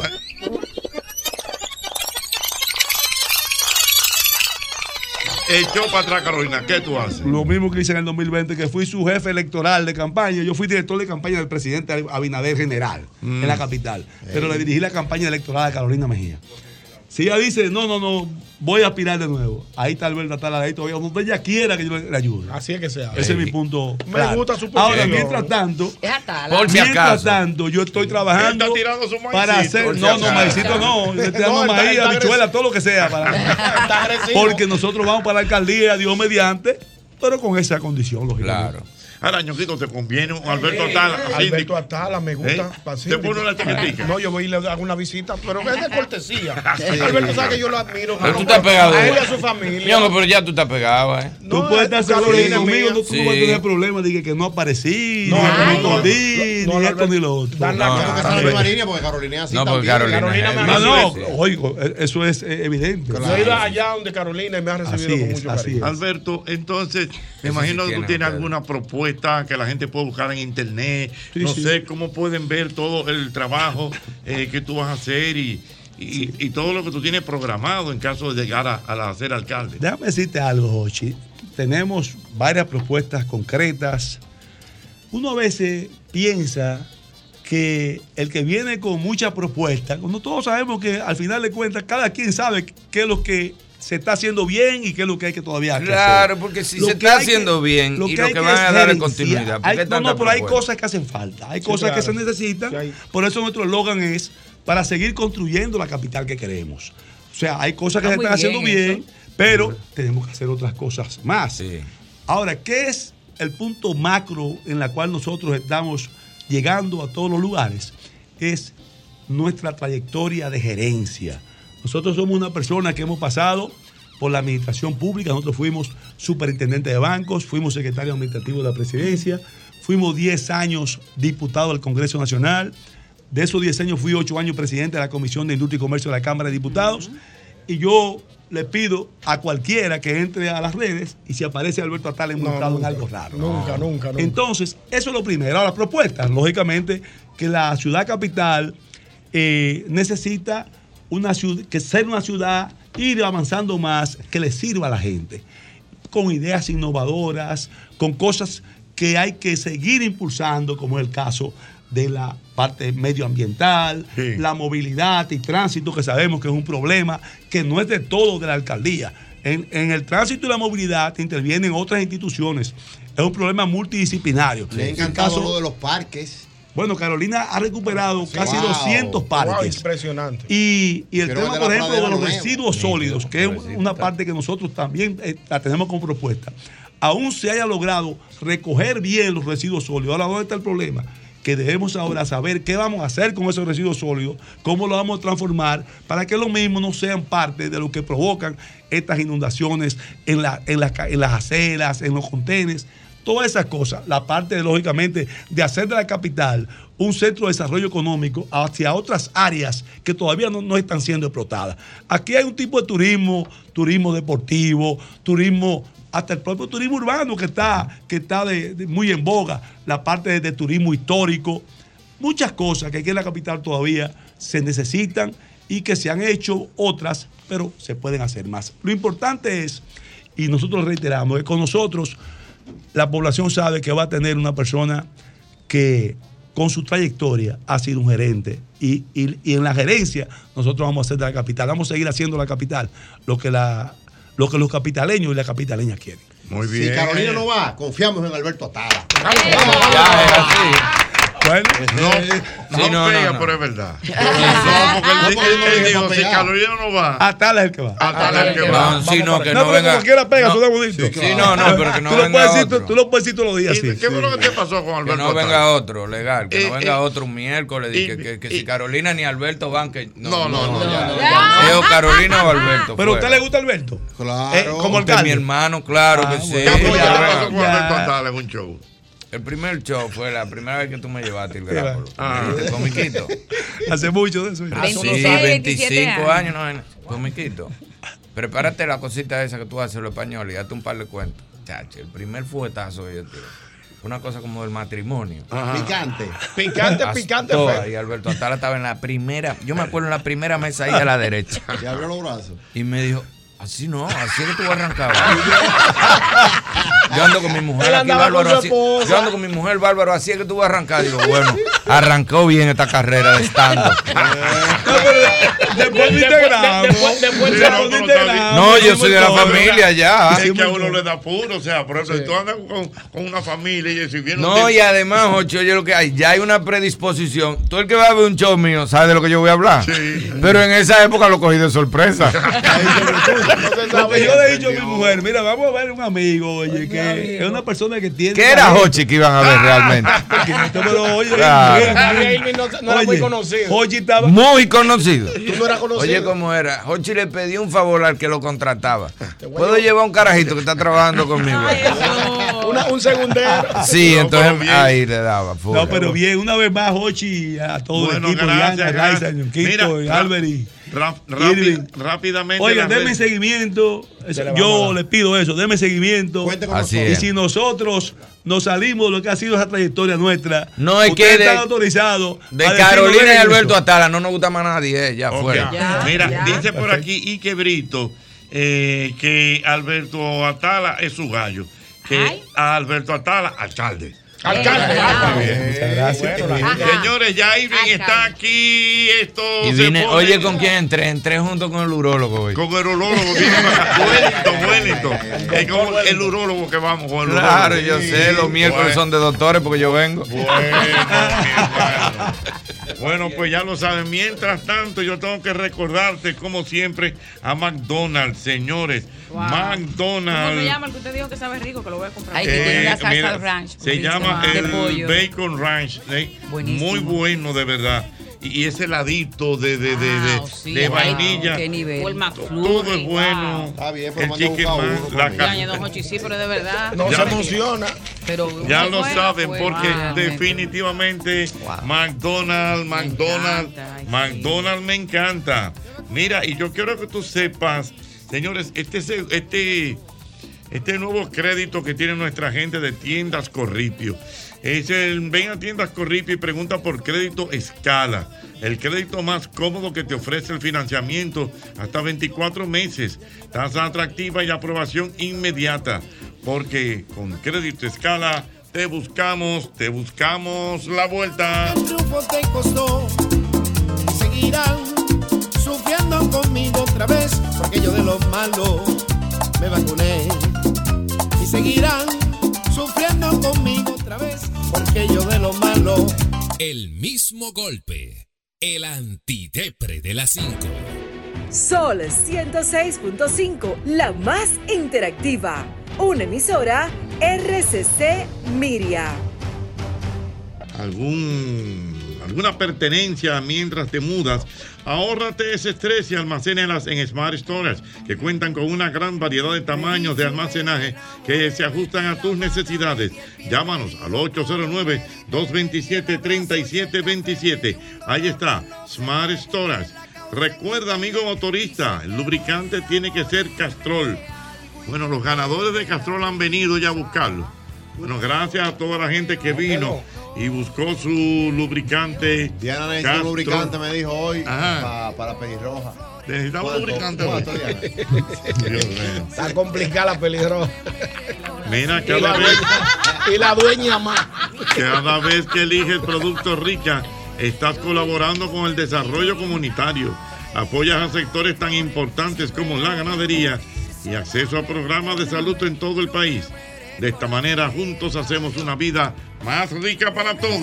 Echó para atrás, Carolina. ¿Qué tú haces? Lo mismo que hice en el 2020, que fui su jefe electoral de campaña. Yo fui director de campaña del presidente Abinader General en la capital. Pero le dirigí la campaña electoral a Carolina Mejía. Si ella dice, no, no, no, voy a aspirar de nuevo, ahí tal vez está la ley todavía, donde ella quiera que yo le, le ayude. Así es que sea. Ese es mi punto. Me claro. gusta su Ahora, posición. mientras tanto. Por si mientras acaso. tanto, yo estoy trabajando está tirando su maicito, para hacer. por si No, no, maicito no. Yo estoy dando No, maíz, habichuela, todo lo que sea. Para, porque nosotros vamos para la alcaldía, Dios mediante, pero con esa condición, lógicamente. Claro. Ahora, ñoquito, te conviene un Alberto Atala. Alberto. Atala me gusta. ¿Eh? Te pone una. No, yo voy y le hago una visita, pero es de cortesía. Sí. Alberto sabe que yo lo admiro. Pero no, tú estás pegado. A él y a su familia. Mi amor, pero ya tú estás pegado, ¿eh? Tú No, puedes es estar seguro Carolina que conmigo no, tú no vas a tener problemas de que, no aparecí, No, no, me no, escondí, no, ni no, esto ni lo otro. No. Porque Carolina así No, porque. Carolina. No, no, oigo, eso es eh, evidente. Yo he ido allá donde Carolina y me ha recibido Así con es, mucho así cariño. Alberto, entonces, me imagino que tú tiene, tienes alguna propuesta que la gente puede buscar en internet. Sí, no sí. sé cómo pueden ver todo el trabajo eh, que tú vas a hacer y, y- y todo lo que tú tienes programado en caso de llegar a, a, ser alcalde. Déjame decirte algo, Jochi. Tenemos varias propuestas concretas. Uno a veces piensa que el que viene con muchas propuestas, cuando todos sabemos que al final de cuentas cada quien sabe qué es lo que se está haciendo bien y qué es lo que hay que todavía hacer. Claro, porque si Lo se que está que- haciendo bien y lo hay que van a es darle gerenciar. continuidad. ¿Por Hay- no, no, pero hay cosas que hacen falta. Hay Sí, cosas que se necesitan. Sí, Por eso nuestro eslogan es para seguir construyendo la capital que queremos. O sea, hay cosas que Está se están haciendo bien bien, pero tenemos que hacer otras cosas más. Sí. Ahora, ¿qué es el punto macro en la cual nosotros estamos llegando a todos los lugares? Es nuestra trayectoria de gerencia. Nosotros somos una persona que hemos pasado por la administración pública, nosotros fuimos superintendente de bancos, fuimos secretario administrativo de la presidencia, fuimos 10 años diputado del Congreso Nacional, de esos 10 años fui 8 años presidente de la Comisión de Industria y Comercio de la Cámara de Diputados, y yo le pido a cualquiera que entre a las redes y si aparece Alberto Atala involucrado en nunca, algo raro. Nunca, nunca, nunca. Entonces, eso es lo primero. Ahora, propuestas. Lógicamente, que la ciudad capital eh, necesita una ciudad, que ser una ciudad, ir avanzando más, que le sirva a la gente, con ideas innovadoras, con cosas que hay que seguir impulsando, como es el caso de la parte medioambiental, la movilidad y tránsito, que sabemos que es un problema que no es de todo de la alcaldía. En, en el tránsito y la movilidad intervienen otras instituciones. Es un problema multidisciplinario. Le ha En encantado caso- lo de los parques. Bueno, Carolina ha recuperado casi Wow. 200 parques. Wow, impresionante. Y, y el Quiero tema, por ejemplo, de los nuevo. residuos Sí, sólidos, que es una parte que nosotros también eh, la tenemos como propuesta, aún se haya logrado recoger bien los residuos sólidos. Ahora, ¿dónde está el problema? Que debemos ahora saber qué vamos a hacer con esos residuos sólidos, cómo lo vamos a transformar, para que los mismos no sean parte de lo que provocan estas inundaciones en, la- en, las ca- en las aceras, en los contenes. Todas esas cosas, la parte, de, lógicamente, de hacer de la capital un centro de desarrollo económico hacia otras áreas que todavía no, están siendo explotadas. Aquí hay un tipo de turismo, turismo deportivo, turismo, hasta el propio turismo urbano que está, que está de- muy en boga, la parte de, de turismo histórico, muchas cosas que aquí en la capital todavía se necesitan y que se han hecho otras, pero se pueden hacer más. Lo importante es, y nosotros reiteramos, que con nosotros la población sabe que va a tener una persona que con su trayectoria ha sido un gerente y, y- y en la gerencia nosotros vamos a hacer de la capital, vamos a seguir haciendo la capital lo que, la, lo que los capitaleños y las capitaleñas quieren. Muy Si Carolina no va, confiamos en Alberto Atala. Bueno, no, Sí, no, pega, no, no. pero es verdad. Ah, no, porque él, él- él dijo, si. Carolina no va, Atala es el que va. Atala es el que va. No, sí, no, que no, venga. como quiera pega, no, suena bonito. Sí, no, no, pero que no venga puedes decir, tú, otro. tú lo puedes decir todos los días. ¿Y sí. ¿Qué fue lo que te pasó con Que Alberto no Atala? venga otro, legal, que Eh, no venga eh, otro un miércoles, y que, que- que si Carolina ni Alberto van, que no, No, no, no, no. Es o Carolina o Alberto. Pero a usted le gusta Alberto. Claro. Eh, como alcalde. mi hermano, claro Ah, que sí. bueno. ¿Qué que pasó con. Alberto Atala en un show? El primer show fue la primera vez que tú me llevaste el va. grápulo. Ah. Comiquito. Hace mucho de eso. Ah, 26, sí, 27 25 años. años, no, comiquito. Prepárate la cosita esa que tú haces los españoles y hazte un par de cuentos. Chacho, el primer fuetazo que yo tiré. Una cosa como del matrimonio. Picante. Picante, As- picante. toda. Y Alberto Atala estaba en la primera, yo me acuerdo en la primera mesa ahí a la derecha. Le abrió los brazos. Y me dijo, así no, así es que tú vas a arrancar. Yo ando con mi mujer aquí, Bárbaro. Así, yo ando con mi mujer, Bárbaro, así es que tú vas a arrancar. Digo, bueno, arrancó bien esta carrera de stand Después lo integramos. después- Sí, no, yo soy de la familia ya. Es que a uno le da puro, o sea, por eso si tú andas con, con una familia y si viene un No, y además, Ocho, oye lo que hay, ya hay una predisposición. Todo el que va a ver un show mío sabe de lo que yo voy a hablar. Pero en esa época lo cogí de sorpresa. Lo que yo le he dicho a mi mujer, mira, vamos a ver un amigo, oye, que es una persona que tiene. ¿Qué era Hochi que iban a ver realmente? Porque no te me lo oye. Claro. bien, bien. Javier Irving no, no era muy conocido. Hochi estaba. Muy conocido. Tú no eras conocido. Oye, ¿cómo era? Hochi le pidió un favor al que lo contrataba. ¿Puedo llevar un carajito que está trabajando conmigo? Una- un segundero. Sí, No, entonces ahí le daba. No, pero bien, una vez más, Hochi, a todo Bueno, el equipo, gracias, Diana, gracias. Mira, Albert y Irving. rápidamente. Oigan, denme redes- seguimiento. Yo les pido eso, denme seguimiento. Cuente con Así Y es. si nosotros nos salimos de lo que ha sido esa trayectoria nuestra, No, es que de- están autorizados. De Carolina y "Miren Alberto eso". Atala no nos gusta más nadie, eh, ya fuera. Ya, Mira, ya. dice por aquí Ike Brito eh, que Alberto Atala es su gallo. Que Ay. a Alberto Atala, alcalde. Alcalde. Muchas gracias. Señores, ya Irving Alcalde. está aquí. Esto Y se vine, pone- oye, ¿con quién entré? Entré junto con el urólogo hoy. Con el urólogo. Wellington, Wellington. Es como el urólogo que vamos con el Claro, yo sé, los miércoles Bueno. son de doctores porque yo vengo. Bueno, pues ya lo saben. Mientras tanto, yo tengo que recordarte, como siempre, a McDonald's, señores. Wow. ¿Cómo se McDonald's. llama el que usted dijo que sabe rico? Que lo voy a comprar. Eh, Ay, que tiene una salsa mira, ranch. Se buenísima, llama de el pollo. Bacon Ranch. ¿eh? Muy bueno, de verdad. Y, y ese ladito de, de, de, de- Wow, sí, de wow, vainilla. qué nivel. Todo es bueno. wow. Está bien, pero El chicken man, la sí, pero de verdad. No Ya se me- emociona. Pero Ya lo bueno, saben, fue, porque wow. definitivamente McDonald's, McDonald's, encanta, ay, sí. McDonald's me encanta. Mira, y yo quiero que tú sepas, señores, este, este, este nuevo crédito que tiene nuestra gente de tiendas Corripio. Es el, ven a tiendas Corripio y pregunta por crédito escala. El crédito más cómodo que te ofrece el financiamiento hasta 24 meses. Tasa atractiva y aprobación inmediata. Porque con crédito escala te buscamos, te buscamos la vuelta. triunfo te costó seguirán sufriendo conmigo otra vez porque yo de lo malo me vacuné seguirán sufriendo conmigo otra vez porque yo de lo malo El mismo golpe. El antidepre de las 5. Sol 106.5, la más interactiva. Una emisora RCC Miria. algún, alguna pertenencia mientras te mudas, ahórrate ese estrés y almacénalas en Smart Storage, que cuentan con una gran variedad de tamaños de almacenaje que se ajustan a tus necesidades. Llámanos al 809-227-3727. Ahí está, Smart Storage. Recuerda, amigo motorista, el lubricante tiene que ser Castrol. Bueno, los ganadores de Castrol han venido ya a buscarlo. Bueno, gracias a toda la gente que vino y buscó su lubricante. Diana necesita un lubricante, me dijo hoy, Ajá. pa- para pelirroja. Necesitamos ¿Cuánto? lubricante hoy. ¿Cuánto, Diana? Dios mío. Está complicada la peligrosa. Mira, Y cada la, vez, dueña, y la dueña más. cada vez que eliges Productos Rica, estás colaborando con el desarrollo comunitario. Apoyas a sectores tan importantes como la ganadería y acceso a programas de salud en todo el país. De esta manera, juntos hacemos una vida más rica para todos.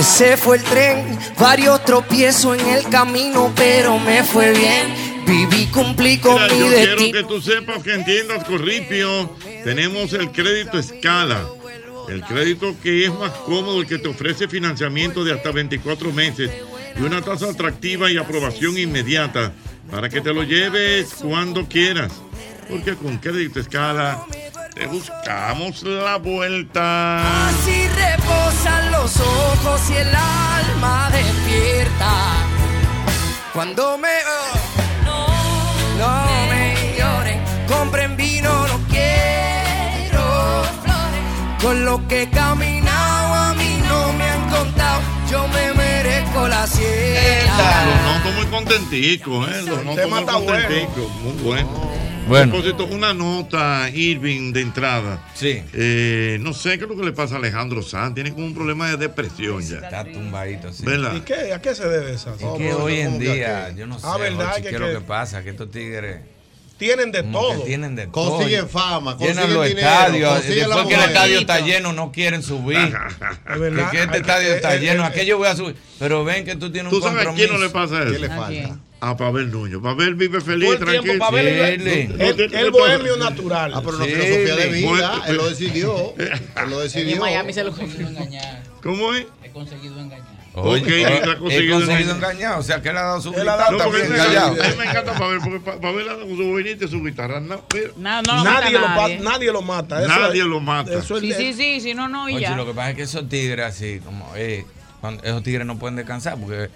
Se fue el tren, varios tropiezos en el camino, pero me fue bien. Viví, cumplí con Mira, mi yo quiero que tú sepas que entiendas, Corripio, tenemos el crédito escala. El crédito que es más cómodo, el que te ofrece financiamiento de hasta 24 meses y una tasa atractiva y aprobación inmediata para que te lo lleves cuando quieras. Porque con crédito escala te buscamos la vuelta. Así reposan los ojos y el alma despierta. Cuando me. No me lloren. Compren vino, no quiero flores. Con lo que he caminado a mí no me han contado. Yo me merezco la Los siesta. noto muy contenticos, ¿eh? Los noto muy contenticos. Muy bueno. Bueno. A propósito, una nota, Irving, de entrada. Sí. Eh, no sé qué es lo que le pasa a Alejandro Sanz. Tiene como un problema de depresión ya. Está tumbadito así. ¿Verdad? ¿Y qué? ¿A qué se debe esa? Es que hoy en día, yo no sé, Ah, ¿verdad? Jochi, que, qué es que lo que pasa, que estos tigres tienen de como todo. tienen de todo. Consiguen fama, Llenan consiguen los dinero, estadios. Después la que el estadio está lleno, no quieren subir. Es verdad. Que este estadio está lleno, aquello voy a subir. Pero ven que tú tienes ¿Tú un sabes a compromiso. quién no le pasa eso? ¿Qué le falta? A Pavel Nuño. Pavel vive feliz, Todo el tiempo, tranquilo. Pavel es-. No, no El, el bohemio natural. Ah, pero una filosofía de vida. Él lo decidió. Él lo En decidió. Miami se lo conseguido engañar. ¿cómo es? He conseguido engañar. Oye, Ok, he él ha conseguido, conseguido engañar. engañar. O sea, que él ha dado su Él ha guitarra dado No, porque también, a mí me encanta- a mí me encanta Pavel, porque Pa- Pavel anda con su boinita y su guitarra. No, No, no lo nadie, lo, nadie. nadie lo mata. Eso Nadie es- lo mata. Eso es Sí, sí, sí, si no, no, y Oye, ya. lo que pasa es que esos tigres así, como eh, esos tigres no pueden descansar porque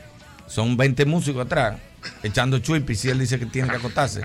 son 20 músicos atrás echando chuipi si él dice que tiene que acostarse.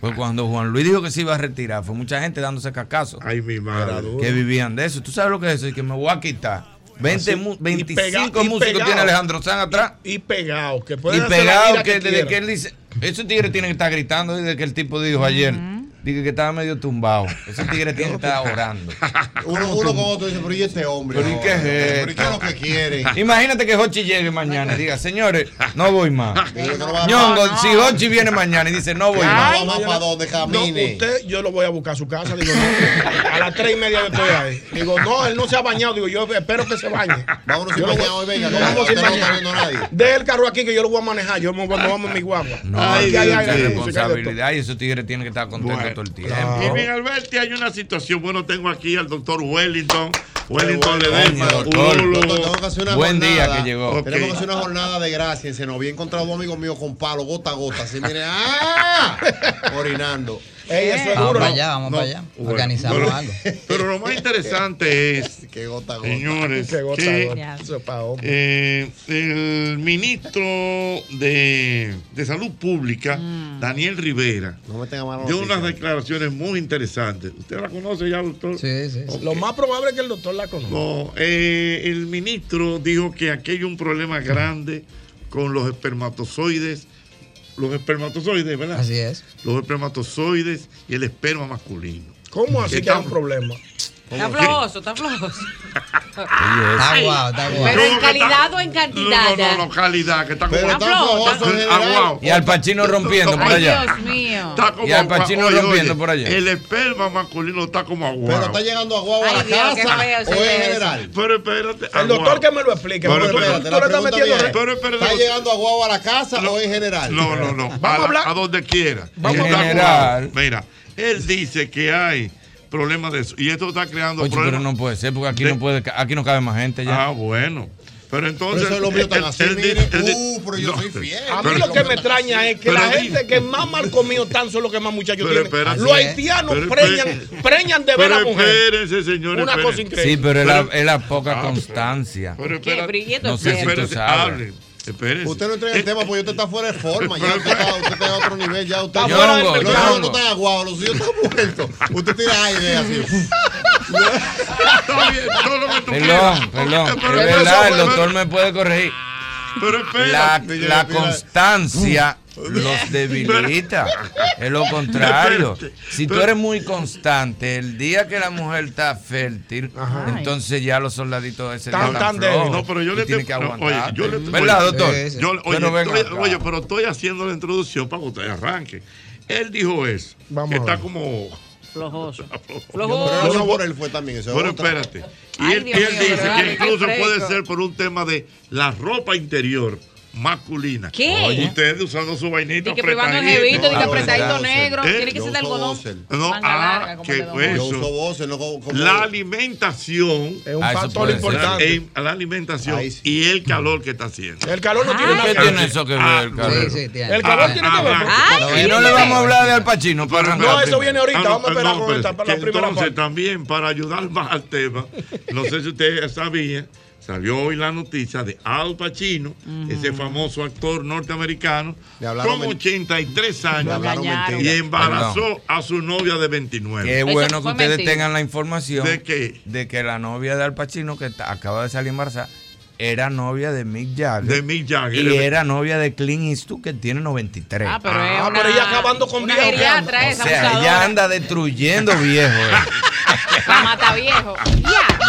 Pues cuando Juan Luis dijo que se iba a retirar, fue mucha gente dándose cacazo Ay, mi madre. que vivían de eso. ¿Tú sabes lo que es eso? Y que me voy a quitar. 20 Así, mu- y 25 pega- y músicos pegado. tiene Alejandro Sanz atrás. Y pegado. Que Y pueden hacer la pegado gira que, desde que él dice, esos tigres tienen que estar gritando desde que el tipo dijo ayer. Dije que estaba medio tumbado. Esos tigres tienen que estar orando. Uno, uno con otro dice, pero ¿y este hombre? Pero ¿y qué es? ¿Pero qué es lo que quieren? Imagínate que Hochi llegue mañana y diga, señores, no voy más. No a- Ñongo, no. si Hochi viene mañana y dice, no voy No más. va más para donde camine. No, usted, yo lo voy a buscar a su casa. Digo, no. A las tres y media yo estoy ahí. Digo, no, él no se ha bañado. Digo, yo espero que se bañe. Vámonos sin voy- hoy, venga, no vamos sin no bañar. a. Deje el carro aquí que yo lo voy a manejar. Yo me, vamos en mi guagua. No, hay responsabilidad y esos tigres tienen que estar contentos Bueno. Todo el tiempo. Y bien, Alberti, hay una situación. Bueno, tengo aquí al doctor Wellington. Wellington bueno, Ledesma, Buen día que llegó. Tenemos que hacer una jornada de gracia en Senoví. He encontrado dos amigos míos con palo, gota a gota. Así, mire, ¡ah! Orinando. Ey, eso es Vamos duro. para allá, vamos No, para allá. bueno, Organizamos pero- algo. Pero lo más interesante es, Qué gota, gota. señores, Qué gota, que. Eso es eh, el ministro de, de Salud Pública, Mm. Daniel Rivera, No me tenga mala dio unas declaraciones muy interesantes. ¿Usted la conoce ya, doctor? Sí, sí. sí. Lo más probable es que el doctor la conozca. No, eh, el ministro dijo que aquí hay un problema grande con los espermatozoides, los espermatozoides, ¿verdad? Así es. Los espermatozoides y el esperma masculino. ¿Cómo así Que que hay un problema? Está flojoso, está flojoso. Está guau, está guau. Pero en calidad o en cantidad. no, no, no, calidad, que está como Pero Está está flojo, flojoso. Y al Pachino rompiendo por Ay, allá. Dios mío. Está como Y al agua- oye, rompiendo oye, por allá. El esperma masculino está como Pero aguado. está llegando a guagua a la casa feo o en general. Pero espérate. El doctor que me lo explique. Pero espérate, tú la le estás pregunta metiendo viene. re- Pero espérate. ¿Está llegando a guagua a la casa o en general? No, no, no. Vamos a, a la- hablar- a donde quiera. Vamos a general. aguado. Mira, él dice que hay problemas de eso. Y esto está creando Oye, pero no puede ser, porque aquí de- no puede, aquí no cabe más gente ya. Ah, bueno. Pero entonces. eso míos están él- así, él mire. dice- Uh, pero yo no, soy fiel. A mí Pero- lo que me extraña es que la gente que más mal comido están son los que más muchachos Pero tienen. espérate. Los es. haitianos Pero preñan, preñan de ver a mujer. espérense, señores. Una cosa increíble. Sí, pero es la, es poca Ah, constancia. Pero espérate. No sé si tú sabes. Espérense. Usted no entrega el Eh, tema porque usted está fuera de forma. Ya usted está, usted está a otro nivel. Ya usted Está Yo fuera mercado. no hijos no voy. están aguados, los hijos están muertos. Usted tira aire así. Está bien, todo lo que tú Perdón, perdón. Es Pero verdad, el doctor me puede corregir. Pero La, espérate. la constancia los debilita. Es lo contrario. Si tú pero- eres muy constante, el día que la mujer está fértil, entonces ya los soldaditos de ese Tan, están tan flojos. No, pero yo le tienes te- que aguantar. oye, yo le- ¿Verdad, oye, doctor? Yo, oye, Pero estoy- oye, pero estoy haciendo la introducción para que usted arranque. Él dijo eso. Vamos que está como. Flojoso. Pero Flojoso. no por él fue también. Eso es Pero espérate. Y Ay, él, Dios dice pero que incluso puede ser por un tema de la ropa interior masculina. ¿Qué? Oye, Ustedes usando su vainita. Di que privando el jevito, di que No, apretadito negro. ¿eh? Tiene que ser de algodón. No, ah, larga, como que de don eso. Yo uso voces, no como. como- La alimentación. Es un Ah, factor importante. en- la alimentación y el calor que está haciendo. El calor no Ah. tiene nada ¿Qué que tiene ver. eso que Ah, ver, sí, tiene. El calor Ah, tiene que ver. ah, Y qué no le vamos a hablar de Al Pacino No, eso viene ahorita. Ah, Vamos a esperar con esta para la primera entonces también para ayudar más al tema, no sé si usted sabía, salió hoy la noticia de Al Pacino, ese famoso actor norteamericano, con men- 83 Le años y embarazó a su novia de 29. Qué bueno que ustedes mentira. tengan la información ¿De qué? de que la novia de Al Pacino, que acaba de salir embarazada, era novia de Mick Jagger. De Mick Jagger. Y era novia de Clint Eastwood, que tiene 93. Ah, pero es Ah, una, pero ella acabando con una viejo, ¿qué geriatra anda? o esa, sea, abusadora. ella anda destruyendo viejo. eh. La mata viejo.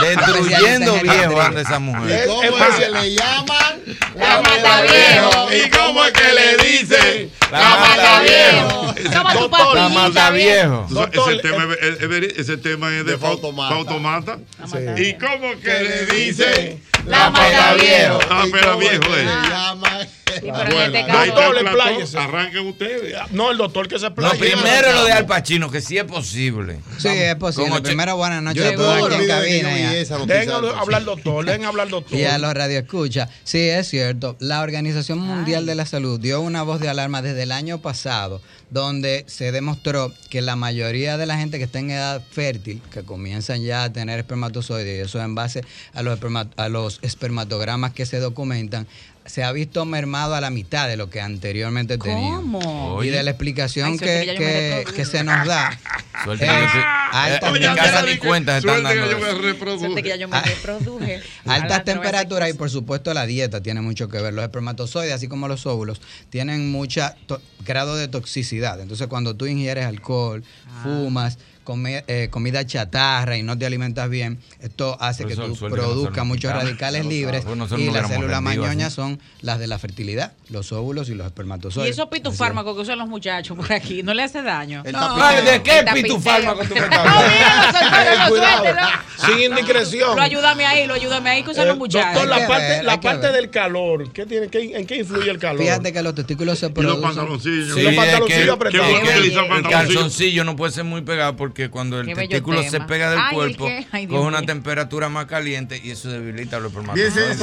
Destruyendo viejo anda esa ¿Y mujer. cómo Es es que le llaman? La mata viejo. ¿Y cómo es que le dicen? La mata viejo. Toma tu Doctor, La mata viejo. Doctor, ese, tema, es- es- es ese tema es de, De Fau- Fautomata. Fautomata. Sí. ¿Y cómo que Que le dicen? La mata viejo. Ah, ¿Y pero es viejo es. le llaman? Sí, pero en este caso. Doctor. Arranquen ustedes. No, el doctor que se No, playa. primero lo de Al Pacino, que sí es posible. Sí, es posible. Con Primero, buenas noches a todos aquí en cabina. Dejen hablar doctor, dejen hablar doctor. Y a los radioescuchas. Sí, es cierto. La Organización Mundial de la Salud dio una voz de alarma desde el año pasado, donde se demostró que la mayoría de la gente que está en edad fértil, que comienzan ya a tener espermatozoides, y eso en base a los, a los espermatogramas que se documentan, se ha visto mermado a la mitad de lo que anteriormente tenían. ¿Cómo? Y de la explicación Ay, que, que se nos da. Suerte que eh, ni cuenta están que yo me eso. reproduje. Suerte que ya yo me Ah. reproduje. Altas temperaturas y por supuesto la dieta tiene mucho que ver. Los espermatozoides, así como los óvulos, tienen mucha to- grado de toxicidad. Entonces cuando tú ingieres alcohol, fumas, come- eh, comida chatarra y no te alimentas bien, esto hace que tú que produzcas muchos radicales libres y no las células mañoñas son las de la fertilidad, los óvulos y los Y espermatozoides. esos pitufármacos que usan los muchachos por aquí, ¿no le hace daño? El No, ¿De qué pitufármaco tú me estás hablando? Sin indiscreción. Lo ayúdame ahí, lo ayúdame ahí con Eh, los muchachos. doctor, la que parte, la que parte del calor, ¿qué tiene, qué- ¿en qué influye el calor? Fíjate que los testículos se Y los producen. pantaloncillos. Sí, los pantaloncillos apretados. ¿Qué utiliza El calzoncillo no puede ser muy pegado porque cuando el testículo se pega del Ay, ¿el cuerpo? Ay, coge una mío. temperatura más caliente y eso debilita los espermatozoides.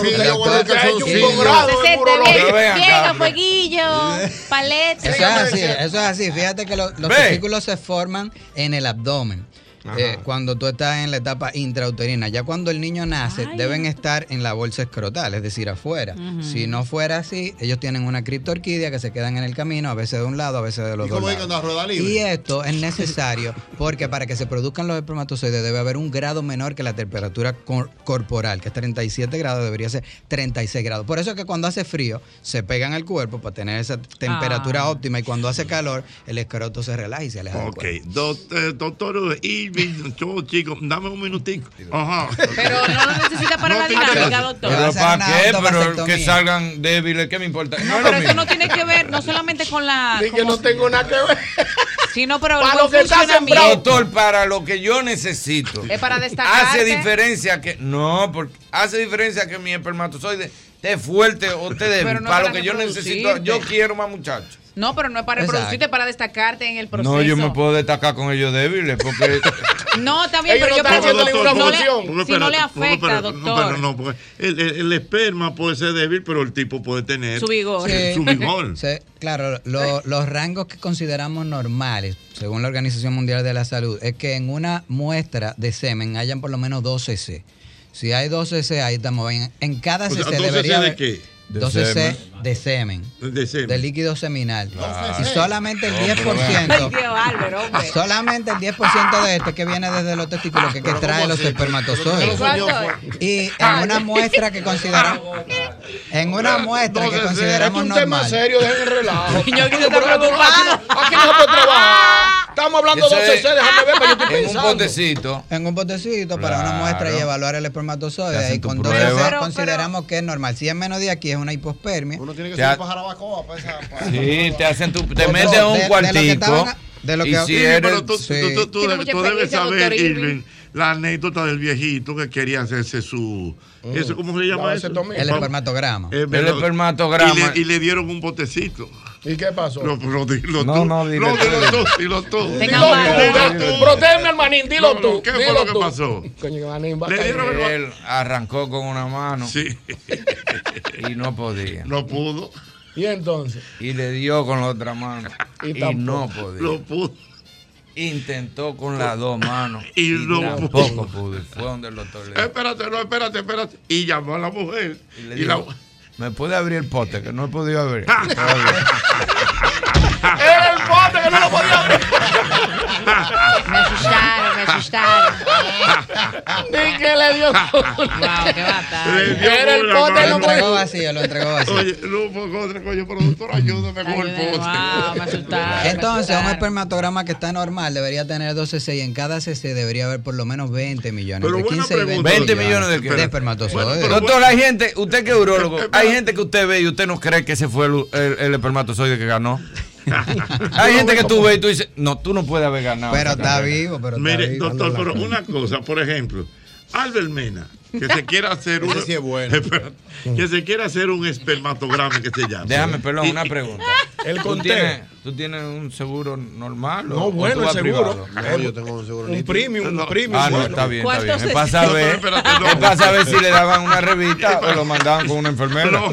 acá, Llega, pero- fueguillo, paleta. Eso es así, eso es así. Fíjate que lo- los testículos se forman en el abdomen. Eh, cuando tú estás en la etapa intrauterina, ya cuando el niño nace, deben estar en la bolsa escrotal, es decir, afuera. Si no fuera así, ellos tienen una criptorquidia que se quedan en el camino, a veces de un lado, a veces de los ¿Y dos lados. rueda libre? Y esto es necesario porque para que se produzcan los espermatozoides debe haber un grado menor que la temperatura cor- corporal, que es 37 grados, debería ser 36 grados. Por eso es que cuando hace frío se pegan al cuerpo para tener esa temperatura Ah. óptima y cuando hace calor el escroto se relaja y se aleja del Ok, eh, doctor chico, dame un minutico. Ajá. Pero no lo necesita para No la dinámica, doctor. Pero ¿para qué? Pero que salgan débiles, ¿qué me importa? No, pero eso no tiene que ver no solamente con la. Di que no tengo nada que ver. sino pero Para lo que está sembrado. Doctor, para lo que yo necesito. Es para destacarte. Hace diferencia que. No, porque hace diferencia que mi espermatozoide esté fuerte o esté débil. Pero no para para lo que yo necesito. Yo quiero más muchachos. No, pero no es para reproducirte, es para destacarte en el proceso. No, yo me puedo destacar con ellos débiles porque. No, está bien, Ellos pero no yo ninguna no si no le afecta, doctor. No, pero no, porque el, el- el esperma puede ser débil, pero el tipo puede tener Su vigor. Sí. su vigor. Sí, claro, lo- los rangos que consideramos normales, según la Organización Mundial de la Salud, es que en una muestra de semen hayan por lo menos 12 C. Si hay 12 C, ahí estamos bien. En cada O sea, CC 12 debería de haber qué? De 12 C semen. De semen, De semen. de líquido seminal. Ah. Y solamente el No, pero 10%, Ay, Dios, Álvaro, hombre. solamente el 10% de este que viene desde los testículos, que es que trae los espermatozoides. Y en una muestra que consideramos, en una muestra que Este es consideramos un tema normal. serio, dejen el relajo. Pero aquí no- se puede trabajar. Estamos hablando de Eso 12 es- C, déjame ver, pero yo estoy en un pensando. potecito. En un potecito para una muestra y evaluar el espermatozoide. Y con prueba. 12 Pero- consideramos que es normal. Si es menos de aquí es una hipospermia. Uno tiene que ser un pajarabacoa para esa. para- Sí, te hacen tu. Te de- un de lo que cuartico. estaban- de lo y que- si Sí, eres. Pero tú, Sí. tú- tú- tú debes- saber, Irving. La anécdota del viejito que quería hacerse su. ¿Eso cómo se llama La eso? El espermatograma. El pero- espermatograma. Y le, y le dieron un botecito. ¿Y qué pasó? Lo, lo, dilo No, tú. no, dile no, dilo tú, dilo tú. Dilo Tenga tú, dilo. Protégeme al manín, dilo No, tú. ¿qué fue dilo lo que tú. pasó? Coño, manín, va a Le dieron el- Él arrancó con una mano Sí, y no podía. no pudo. Y entonces, Y le dio con la otra mano Y y, tampoco. no podía. No pudo. Intentó con las dos manos Y y, no tampoco pudo. Y Fue donde el doctor le dijo, Espérate, no, espérate, espérate. Y llamó a la mujer. y le Y la, ¿me puede abrir el pote? Que no he podido abrir. era el pote que no lo podía abrir. Ni que le dio. Wow, qué batalla. Era el pote. Lo no entregó vacío, lo entregó vacío. Oye, no, por contra, coño, pero doctor, ayúdame con el pote. wow, me asustaron. Entonces, un espermatograma que está normal debería tener 12 C y en cada CC debería haber por lo menos 20 millones. Pero de buena 15 y 20, pregunta. 20 millones de de espermatozoides. Doctor, hay gente, usted que es Espera. hay gente que usted ve y usted no cree que ese fue el, el- el espermatozoide que ganó. hay gente que tú ves y tú dices, no, tú no puedes haber ganado. pero está carrera". vivo, pero está Mire, vivo. doctor, pero una cosa, por ejemplo, Albert Mena, que se quiera hacer un. Sí es bueno. Que se quiera hacer un espermatograma que se llama. Déjame, perdón, una pregunta. El ¿Tú tienes, ¿Tú tienes un seguro normal? o- No, o bueno, el seguro. privado? No, yo tengo un seguro Un nítido. premium, No. un premium. Ah, no, está bien, está ¿Cuánto bien. Es para saber, es para saber si le daban una revista o lo mandaban con una enfermera. No.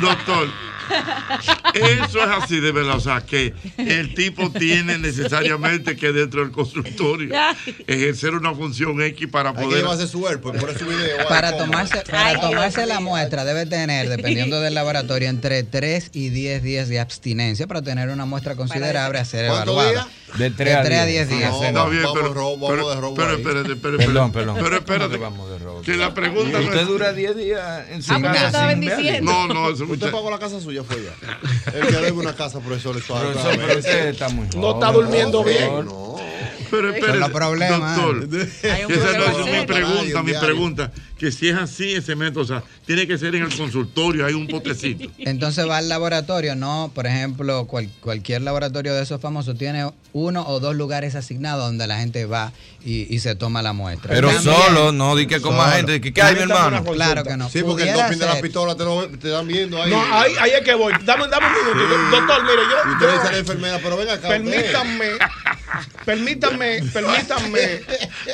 Doctor, eso es así de verdad. O sea, que el tipo tiene necesariamente que dentro del consultorio ejercer una función X para Hay que poder. su cuerpo y por su video. Para tomarse, para tomarse la muestra debe tener, dependiendo del laboratorio, entre 3 y 10 días de abstinencia para tener una muestra considerable a ser ¿Cuántos evaluada. De 3 De a 3 a 10 10 días. No, Está bien, vamos pero, de robo, vamos pero, de robo pero espérate, espérate, Perdón, perdón. Pero espérate, ¿Cómo que vamos de robo? que la pregunta no Usted es. dura 10 días en su Ah, casa yo estaba sin bendiciendo. No, no, eso es Usted mucha- pagó la casa suya, fue ya. El que debe una casa, profesor, le suave. Profesor, pero usted está muy No está durmiendo bien. No. Pero espérate, los problemas. doctor, Hay un esa no problema es mi pregunta, mi Diario. pregunta. Que si es así ese método, o sea, tiene que ser en el consultorio, hay un potecito. Entonces va al laboratorio, no, por ejemplo, cual- cualquier laboratorio de esos famosos tiene uno o dos lugares asignados donde la gente va y, y se toma la muestra. Pero También- solo, no di que con más gente, di que, ¿qué hay, mi hermano? Claro que no. Sí, porque el doping de la pistola te, lo, te dan viendo ahí. No, ahí, ahí es que voy. Dame, dame un minuto. Doctor, mire, yo. Y usted dice a la yo enfermera, pero ven acá. permítanme, permítanme, permítanme.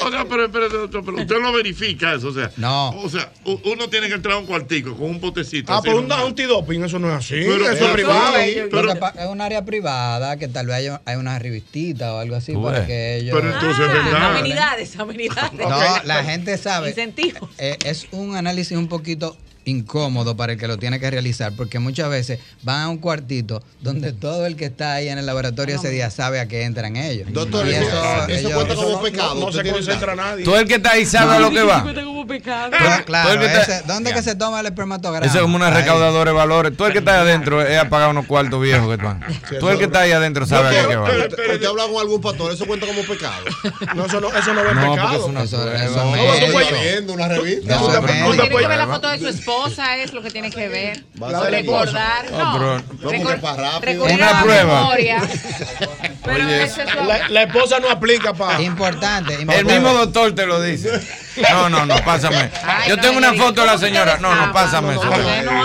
O sea, pero, pero, doctor, pero usted no verifica eso, o sea. No. O sea, uno tiene que entrar a un cuartico con un potecito. Ah, pero un, normal. un tidoping, eso no es así. Pero- eso es privado. Es un área privada que tal vez haya, hay una revistita o algo así para que ellos. Pero entonces es Ah, verdad. Amenidades, amenidades. No, la gente sabe. Incentivos. Eh, es un análisis un poquito incómodo para el que lo tiene que realizar, porque muchas veces van a un cuartito donde todo el que está ahí en el laboratorio ese día sabe a qué entran ellos. Doctor, Y eso- eso ellos- cuenta como no- pecado. No, no ¿usted se concentra nadie. Todo el que está ahí sabe a lo que va. como pecado. Todo- Todo claro, el que está- ese- ¿dónde que se toma el espermatograma? Eso es como una recaudadora de valores. Tú el que está ahí adentro es a pagar unos cuartos viejos que tú has. Tú el que está ahí adentro sabe a qué va. Usted usted habla con algún pastor, eso cuenta como pecado. No, eso no, eso no es No, porque pecado. es una Eso- eso No, es tú médico. puedes viendo una revista. Eso que ver la Pues, foto de su esposa, es lo que tiene que ver. Recordar, No. Recurrir Una prueba. memoria. Pero Oye, eso es lo- La, la esposa no aplica para. Importante, El mismo doctor te lo dice. No, no, no, pásame. Ay, Yo no, tengo una foto de la ¿cómo señora. No, no, pásame no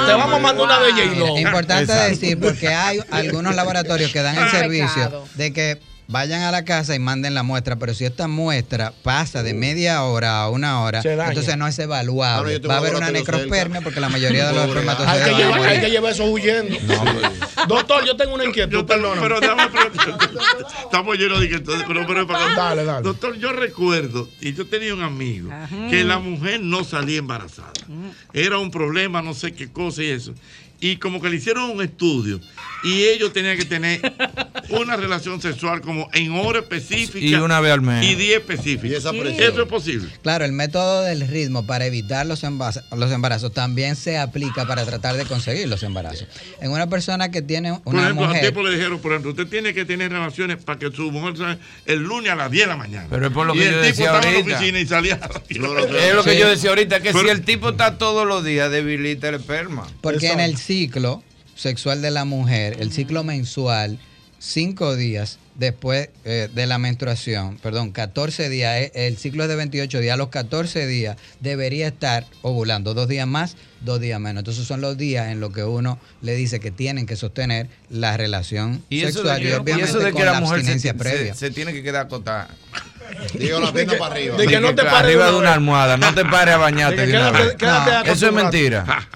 Te vamos a mandar una de. J-Lo. Importante Exacto. decir, porque hay algunos laboratorios que dan el Ah, servicio de que vayan a la casa y manden la muestra, pero si esta muestra pasa de media hora a una hora, entonces no es Ah, no, evaluable. yo Va a haber una necrospermia cerca. porque la mayoría de los Pobre, Hay espermatozoides que, llevar, hay que llevar eso huyendo. Doctor, yo tengo una inquietud, Yo tengo- perdóname. pero preguntar. Estamos llenos de que entonces, pero, pero para- Dale, dale. Doctor, yo recuerdo, y yo tenía un amigo, que la mujer no salía embarazada. Era un problema, no sé qué cosa y eso. Y como que le hicieron un estudio y ellos tenían que tener una relación sexual como en hora específica Y una vez al mes. y día específica. Y esa presión. Eso es posible. Claro, el método del ritmo para evitar los, embaz- los embarazos también se aplica para tratar de conseguir los embarazos. En una persona que tiene Por una ejemplo, al mujer... tipo le dijeron, por ejemplo, usted tiene que tener relaciones para que su mujer salga el lunes a las 10 de la mañana. Pero es por lo y que el yo tipo decía estaba en la oficina y salía a las 10 de la No, no, mañana. Es lo que Sí. yo decía ahorita, que Pero- si el tipo está todos los días, debilita el esperma. Porque en el ciclo sexual de la mujer, el ciclo mensual, cinco días después eh, de la menstruación, perdón, 14 días, eh, el ciclo es de 28 días, a los 14 días debería estar ovulando, dos días más, dos días menos. Entonces son los días en los que uno le dice que tienen que sostener la relación Y eso, sexual de y que, y obviamente eso de con que la, la mujer abstinencia se- previa. se tiene que quedar acotada. Digo la pierna para arriba. De que no te pares arriba de una almohada, no te pares a bañarte De que de una quédate- vez. quédate No, Eso es mentira.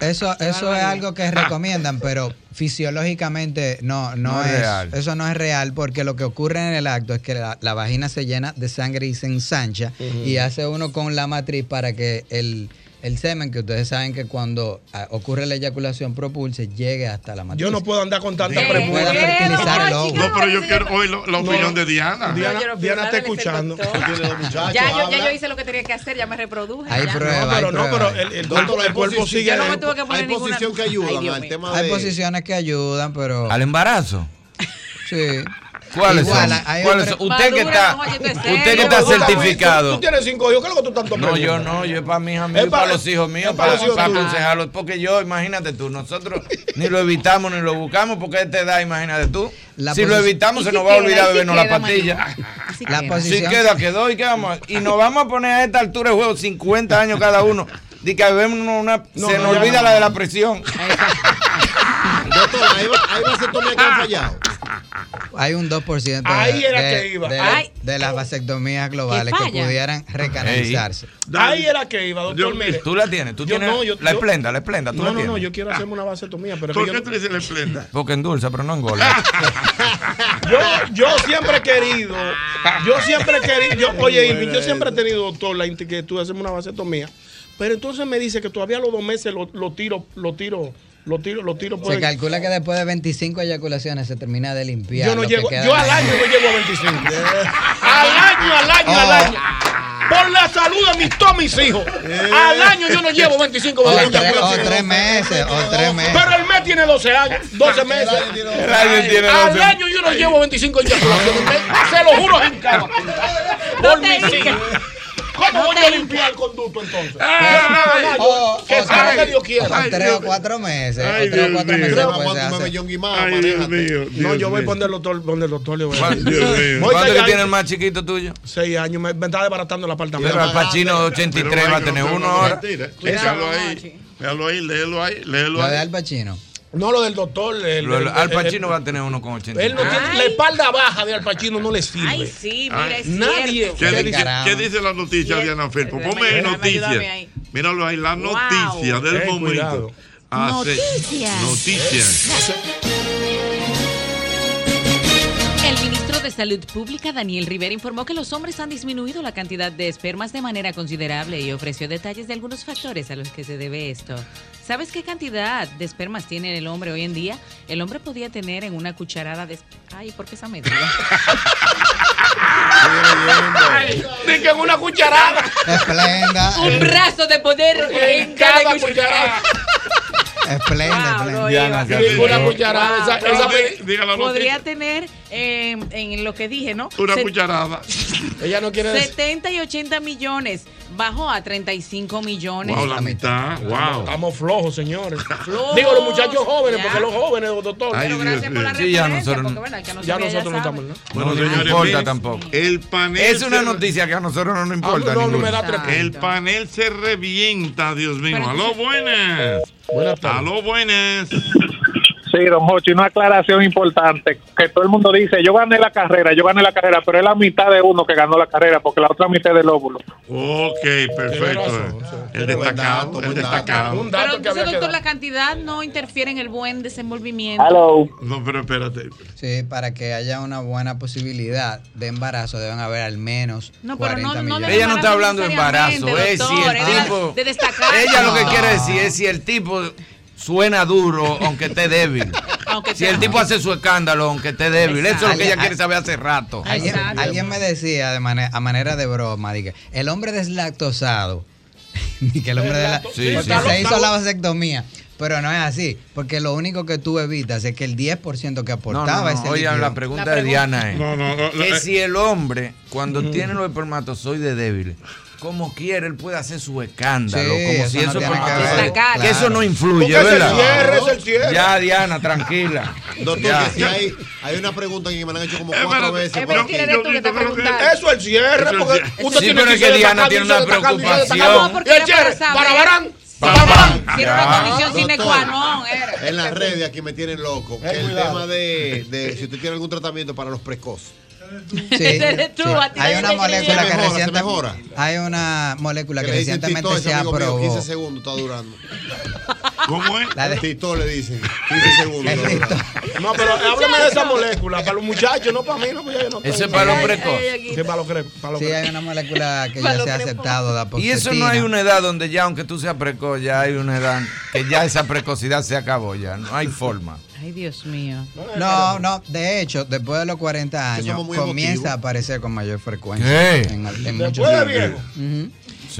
Eso, eso es algo que recomiendan, pero fisiológicamente no, no, No es es, real. Eso no es real porque lo que ocurre en el acto es que la, la vagina se llena de sangre y se ensancha y hace uno con la matriz para que el, el semen, que ustedes saben que cuando ah, ocurre la eyaculación propulse, llegue hasta la matriz. Yo no puedo andar con tanta el No. No, pero yo quiero oír lo- la opinión de Diana. Diana, no Diana está escuchando. Ya yo, ya yo hice lo que tenía que hacer, ya me reproduje. Hay ya. pruebas. No, pero hay no, pero el, el Doctor, cuerpo, el hay cuerpo sigue. Yo no me tuve que poner Hay ninguna- posición que Ay, ayudan al tema Hay de... posiciones que ayudan, pero Al embarazo. sí. ¿Cuáles Igual, son? Usted que está, usted que está Tú- tú- certificado. tienes cinco hijos, ¿qué es lo que tú tanto No, yo no, yo es para mis amigos, Es para para- los hijos míos, para aconsejarlos. Porque yo, imagínate tú, nosotros ni lo evitamos ni lo buscamos porque a esta edad, imagínate tú. La si lo evitamos, ¿Y se si nos va a olvidar ¿Y si bebernos la pastilla. La posición- Si queda, quedó y qué vamos. a- Y nos vamos a poner a esta altura de juego 50 años cada uno. De que bebemos una. No, se no, nos olvida no. la de la presión. Doctor, hay, hay vasectomías que han fallado. Hay un 2% de, Ahí era de- que iba. de- Ay. de las vasectomías globales que pudieran recanalizarse. Ahí era que iba, doctor, Yo- mire. Tú la tienes, tú Yo tienes no, yo- la esplenda, la esplenda, tú No, la no, tienes. no, yo quiero hacerme una vasectomía, pero ¿Por qué no- tú le dices la esplenda? Porque endulza, pero no engorda. yo, yo siempre he querido, yo siempre he querido, yo, oye, Irving, yo siempre he tenido, doctor, la inquietud de hacerme una vasectomía, pero entonces me dice que todavía a los dos meses lo, lo tiro, lo tiro, lo tiro, lo tiro por Se calcula que después de 25 eyaculaciones se termina de limpiar. Yo no llego, yo al año no llego a 25. al año, al año, al Oh. año. Por la salud de mis, todos mis hijos. Al año yo no llevo 25 O, tres, o tres meses, o tres meses. Pero el mes tiene 12 años, 12 meses. El año tiene Al 12. año yo no llevo 25 eyaculaciones. Se lo juro en cama. Por mis hijos. ¿Cómo No voy a limpiar el conducto entonces? Ay, No, no, o- yo- que o sea lo tres- que Dios quiera. o tres o cuatro meses. Ay, o tres o Dios cuatro mío. meses después se hace. Dios No, yo voy mío. donde el doctor, donde el doctor le voy a ¿Cuánto- decir. Dios mío. Voy ¿Cuánto que tiene el más chiquito tuyo? Seis años, me, me está desbaratando el apartamento. Pero Al Pacino 83 va a tener uno ahora. Déjalo ahí. Léelo ahí, léelo Lo de ahí. Al Pacino. No, lo del doctor. el- Lo- el- Al el- Pacino va a tener uno con 83. Él no tiene, la espalda baja de Al Pacino no le sirve. Ay, sí, Ay. mira, es Nadie. ¿Qué, dice, qué dice la noticia, Diana Felpo? Ponme noticias. Míralo ahí, la Wow. noticia del Eh, momento. Noticias. Noticias. De Salud Pública, Daniel Rivera, informó que los hombres han disminuido la cantidad de espermas de manera considerable y ofreció detalles de algunos factores a los que se debe esto. ¿Sabes qué cantidad de espermas tiene el hombre hoy en día? El hombre podía tener en una cucharada de... Ay, ¿por qué esa medida? Ni que en una cucharada. Esplenda. Un brazo de poder en cada cucharada. Iba. Sí, una cucharada. Esa, Wow. la Podría tener eh, en lo que dije, ¿no? Una Se- cucharada. Ella no quiere decir. 70 y 80 millones. Bajó a 35 millones. Wow, la mitad. Wow. Estamos flojos, señores. Flojos. Digo, los muchachos jóvenes, Ya. porque los jóvenes, doctor. Ay, Pero Dios gracias por la. Sí, ya referencia, nosotros- porque, bueno, no Ya nosotros no estamos, ¿no? Bueno, no nos señores, importa tampoco. El panel. Es una noticia que a nosotros no nos importa. Ah, no, no me da tres. El panel se revienta, Dios mío. Pero Aló, buenas. Buenas tardes. Aló, buenas. Sí, don Jochi, una aclaración importante, que todo el mundo dice, yo gané la carrera, yo gané la carrera, pero es la mitad de uno que ganó la carrera, porque la otra mitad es del óvulo. Ok, perfecto. El destacado, el destacado. Un Pero entonces, doctor, la cantidad no interfiere en el buen desenvolvimiento. Hello. No, pero espérate. Sí, para que haya una buena posibilidad de embarazo deben haber al menos No, pero 40 no- no Ella no está hablando de embarazo, necesariamente, es si doctor, el era tipo. de destacar. Ella lo que quiere decir es si el tipo suena duro, aunque esté débil. Aunque Si sea- el tipo hace su escándalo, aunque esté débil. Eso es lo que ella quiere saber hace rato. Alguien, me decía de manera, a manera de broma, dije, el hombre deslactosado, ni que el hombre de la, Sí, porque sí. se hizo la vasectomía, pero no es así, porque lo único que tú evitas es que el 10% que No, aportaba no, no. ese Oigan, líquido- la pregunta La de Diana es No, no, no, que eh. si el hombre, cuando tiene los espermatozoides débiles, como quiere, él puede hacer su escándalo, Sí, como eso si no eso tiene que. Destacar. que eso no influye, Porque es el ¿verdad? cierre, es el cierre. Ya, Diana, tranquila. Doctor, que si hay, hay una pregunta que me la han hecho como cuatro veces. Es verdad, eres tú que. Eso es el cierre, porque el- usted Sí, tiene pero es que Diana tiene una preocupación. No, el cierre, para. Si era una condición sine qua non. En las redes aquí me tienen loco. El tema de, de si usted tiene algún tratamiento para los precoces. Sí, Eres tú, sí. a ti Hay una molécula que recientemente mejora. hay una molécula que recientemente se aprobó. 15 segundos está durando. ¿Cómo es? La de- Tito le dicen 15 segundos. No, pero háblame de esa molécula, para los muchachos, no para mí, no, porque yo no Ese es para los ay, Sí, para los para hay una molécula que Para ya se ha aceptado, la Y eso no hay una edad donde ya, aunque tú seas precoz, ya hay una edad que ya esa precocidad se acabó ya. No hay forma. Ay, Dios mío. No, no, de hecho, después de los 40 Que años comienza emotivos. a aparecer con mayor frecuencia. ¿Qué? En, en muchos.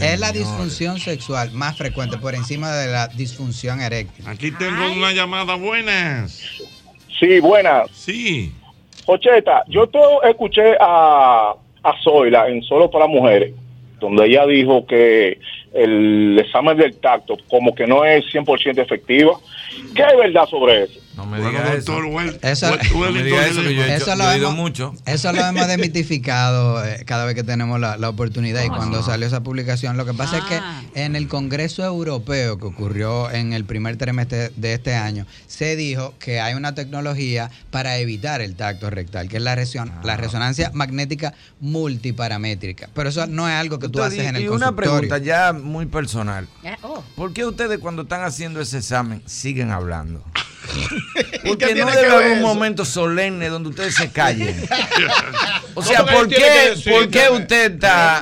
Es la disfunción sexual más frecuente por encima de la disfunción eréctil. Aquí tengo una llamada buenas. Sí, buenas. Sí. Ocheta, yo te escuché a, a Zoila en Solo para Mujeres, donde ella dijo que el examen del tacto como que no es 100% efectivo. ¿Qué hay verdad sobre eso? No me Bueno, digas eso. doctor Eso- No digas eso que yo he, Eso hecho- lo yo he oído hemos- mucho. Eso lo hemos demitificado eh, cada vez que tenemos la, la oportunidad y cuando salió esa publicación. Lo que pasa Ah. es que en el Congreso Europeo que ocurrió en el primer trimestre de este año, se dijo que hay una tecnología para evitar el tacto rectal, que es la, reson- la resonancia magnética multiparamétrica. Pero eso no es algo que tú Entonces, haces en el y una consultorio. pregunta ya muy personal. Ah, oh. ¿Por qué ustedes cuando están haciendo ese examen siguen hablando? ¿Y Porque no debe haber un momento solemne donde ustedes se callen. O No, sea, ¿por qué, ¿por qué usted está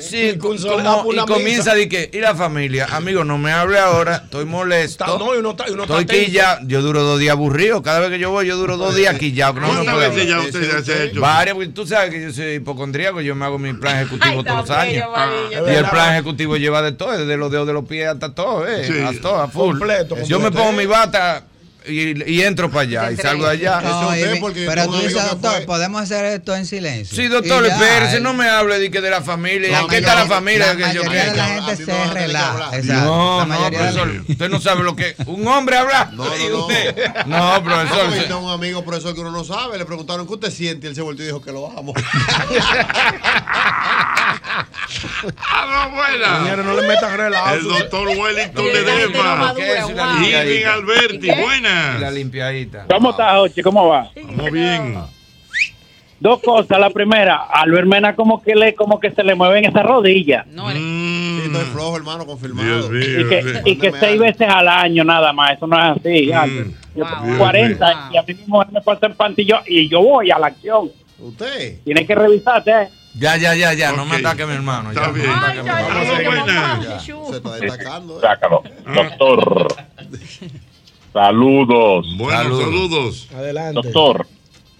sí, como- y comienza de que y la familia, amigo, no me hable ahora, estoy molesto. No, y uno está- y uno está estoy quillado, yo duro dos días aburrido, cada vez que yo voy yo duro dos días quillado, no me ¿Cuántas puedo ya usted ya se ha hecho? Varias, porque tú sabes que yo soy hipocondríaco, yo me hago mi plan ejecutivo Ay, todos los años. Marillo. Y el plan ejecutivo lleva de todo, desde los dedos de los pies hasta todo, eh, Sí. hasta todo, a full. Completo, Yo me pongo mi bata y, y entro para allá y salgo de allá. No, y pero tú dices, doctor, podemos hacer esto en silencio. Sí, doctor, Y espérese, no me hable de, que de la familia. La ¿Qué está la familia? la que yo mayoría de la gente se relaja. Exacto. No, La no, de- profesor, usted no sabe lo que un hombre habla. No, no, y no. usted. No, No, profesor. tengo un amigo profesor que uno no sabe. Le preguntaron qué usted siente y él se volvió y dijo que lo amo. ¡Ah, no, buena! Señores, no le metan relajo. El doctor Wellington no madura, wow. Irving Alberti, buenas. La limpiadita. ¿Cómo estás, Ochi? ¿Cómo va? Muy bien. Dos cosas. La primera, a Albert Mena como que le, como que se le mueven esas rodillas. Sí, estoy flojo, hermano, confirmado. Y que, y que seis veces al año nada más. Eso no es así, Albert. Yo tengo Dios 40 y a mí mismo me falta el pantillo y yo voy a la acción. ¿Usted? Tienes que revisarte, ¿eh? Ya, ya, ya, ya, no me ataque mi hermano. ya, no me ataque mi hermano. Se está destacando. ¿eh? Sácalo. Doctor. Saludos. Buenos saludos. Adelante. Doctor,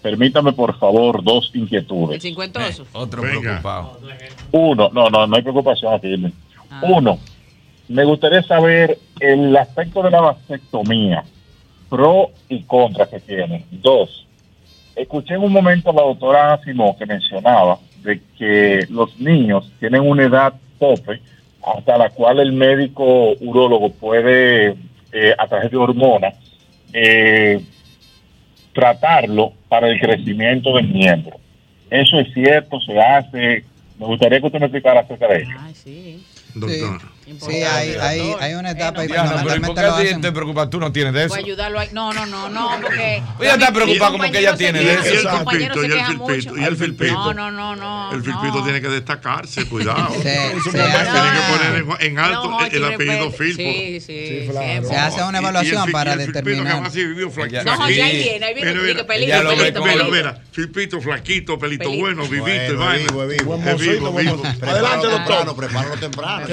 permítame por favor dos El inquietudes. cincuentoso. Otro preocupado. Uno, no, no, no hay preocupación aquí. Irving. Uno, me gustaría saber el aspecto de la vasectomía, pro y contra que tiene. Dos, escuché en un momento a la doctora Simón que mencionaba de que los niños tienen una edad tope hasta la cual el médico urólogo puede, eh, a través de hormonas, eh, tratarlo para el crecimiento del miembro. Eso es cierto, se hace. Me gustaría que usted me explicara acerca de ello. Doctor. Sí, hay, hay, hay una etapa y Diana, pero ¿y por qué a ti te preocupa? Tú no tienes de eso. Voy a ayudarlo ahí. No, no, no, no, porque. Ella está preocupada como que ella tiene de Y el eso. filpito, y el filpito, y el filpito. No, no, no, no. El filpito tiene que destacarse, cuidado. Se- Tiene que poner en, en alto No, el, apellido. Filpo. Sí, sí, siempre. Se hace una Y- y el evaluación para y el filpito que determinar. más vivió flaquito. No, Jochi, ahí viene, ahí viene, pelito, pelito, mira, filpito flaquito, pelito bueno, vivito, y vaina. vivo, vivo. Es vivo, vivo. Adelante, doctor. Prepáralo temprano.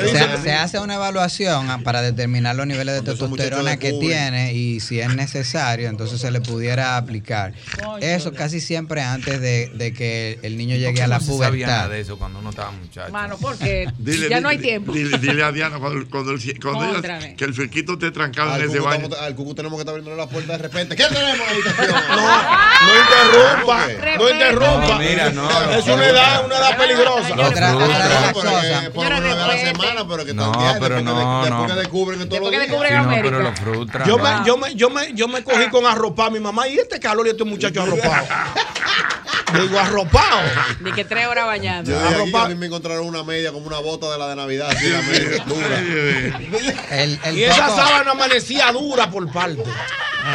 Hace una evaluación ah, para determinar los niveles de testosterona que tiene y si es necesario, entonces se le pudiera aplicar. Eso casi siempre antes de, de que el niño llegue a la no se sabía nada pubertad. de eso cuando uno estaba muchacho. Mano, porque Dile, ya no hay tiempo. Dile, dile a Diana cuando, cuando, el- cuando que el filquito esté trancado Al en ese baño. al cucu tenemos que estar abriendo la puerta de repente. ¿Qué tenemos en la habitación? No interrumpa, no interrumpa. No, mira, no. Es una edad, una edad peligrosa. Otra, otra por una vez a la semana, pero que No, también pero después, no, que, después no. que descubren en todos los Después que descubren Sí, no, América. pero los frustran. Yo no. me, yo, me, yo, me, yo me cogí con arropado a mi mamá y este calor y este muchacho arropado. Digo, arropado. Ni que tres horas bañando. Yo dije aquí, a mí me encontraron una media como una bota de la de Navidad, así la media dura. El, el Y esa sábana amanecía dura por parte.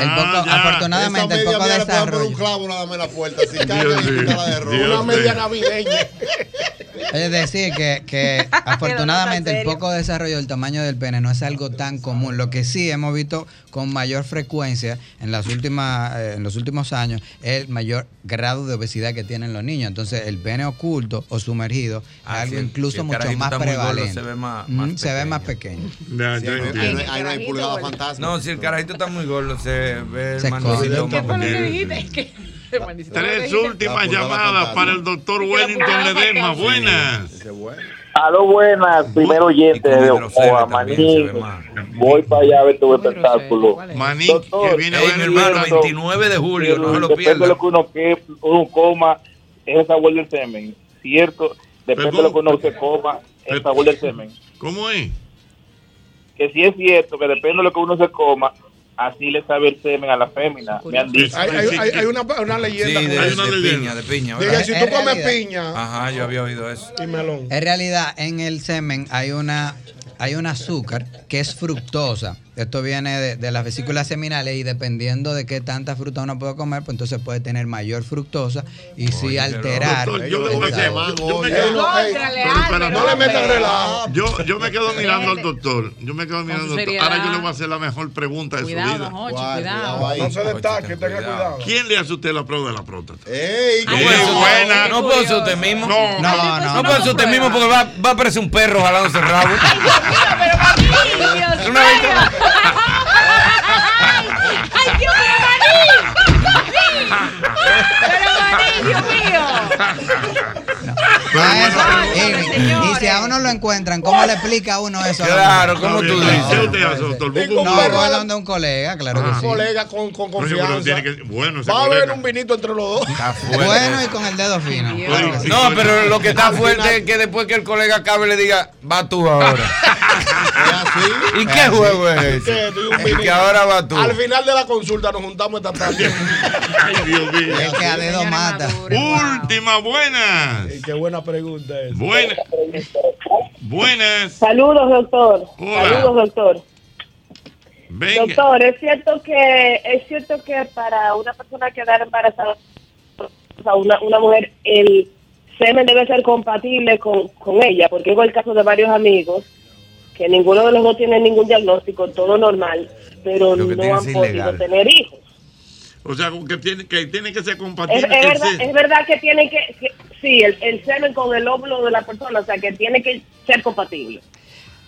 El poco- afortunadamente, el poco desarrollo. un clavo nada más en la puerta, así de Una media navideña. Es decir, que, que afortunadamente el poco desarrollo del tamaño del pene no es algo tan común. Lo que sí hemos visto con mayor frecuencia en las últimas, eh, en los últimos años es el mayor grado de obesidad que tienen los niños. Entonces, el pene oculto o sumergido es Ah, algo incluso si mucho más muy gordo, prevalente. se ve más- Mm, se ve más pequeño. Sí, no hay pulgada fantasma. No, si el carajito está muy gordo, se ve el Se manucito esconde. más pequeño. dijiste? ¿Qué? Hermanito, ¿no Tres últimas llamadas para el doctor Wellington Ledesma. Buenas. Bueno. Aló, buenas, primer oyente de Ocoa, Manín. Voy para allá a ver tu espectáculo. Manín, que viene a ver el hermano, libro. 29 de julio, no se lo Depende de pierda. lo que uno, que uno coma, es el sabor del semen. ¿Cierto? Depende de lo que uno se coma, es el sabor del semen. ¿Cómo es? Que si es cierto que depende de lo que uno se coma, así le sabe el semen a la fémina. Me han dicho. Hay, hay, hay, hay una, una leyenda. Sí, de, Hay una de leyenda. piña, de piña. Diga, si En tú comes realidad- piña Ajá, yo había oído eso. y melón. En realidad, en el semen hay una hay un azúcar que es fructosa. Esto viene de, de las vesículas seminales y dependiendo de qué tanta fruta uno puede comer, pues entonces puede tener mayor fructosa y sí Oye, alterar. Doctor, yo me quedo- no, pero le metan hombre. relajo. Yo, yo me quedo mirando al doctor. Yo me quedo mirando al doctor. Ahora yo le voy a hacer la mejor pregunta de Cuidado, su vida. Guay, cuidado. cuidado ahí. No se destaque, ten tenga cuidado. ¿Quién le hace usted la prueba de la próstata? ¡Ey! Puede ser buena. No puede ser usted mismo. No, No, no, No puede ser usted mismo porque va, va a aparecer un perro jalándose el rabo. Dios mío. ¡Ay, Dios mío, Maní! ¡Pero Maní, Dios mío! Ah, eso- y y si a uno lo encuentran, ¿cómo le explica a uno eso? Claro, ¿cómo tú dices? ¿Qué usted hace, doctor? Busca un No, voy donde un colega, claro que Un sí. colega con, con confianza. tiene que- bueno, Va a colega. haber un vinito entre los dos. Bueno y con el dedo fino. No, pero lo que está fuerte es que después que el colega acabe le diga, va tú ahora. ¿Y qué juego es ese? Que tú y un Y vinito. que ahora va tú. Al final de la consulta nos juntamos esta tarde. Ay, Dios mío. El que a dedo mata. Última, buenas. Qué buena pregunta es. Buenas. Buenas. Saludos, doctor. Hola. Saludos, doctor. Venga. Doctor, es cierto que es cierto que para una persona quedar embarazada, o sea, una, una mujer, el semen debe ser compatible con, con ella, porque hubo el caso de varios amigos que ninguno de los dos tiene ningún diagnóstico, todo normal, pero no han es podido ilegal. tener hijos. O sea, que tiene que, tiene que ser Es, compatible. es el verdad, es verdad que tiene que, que- sí, el, el semen con el óvulo de la persona, o sea, que tiene que ser compatible.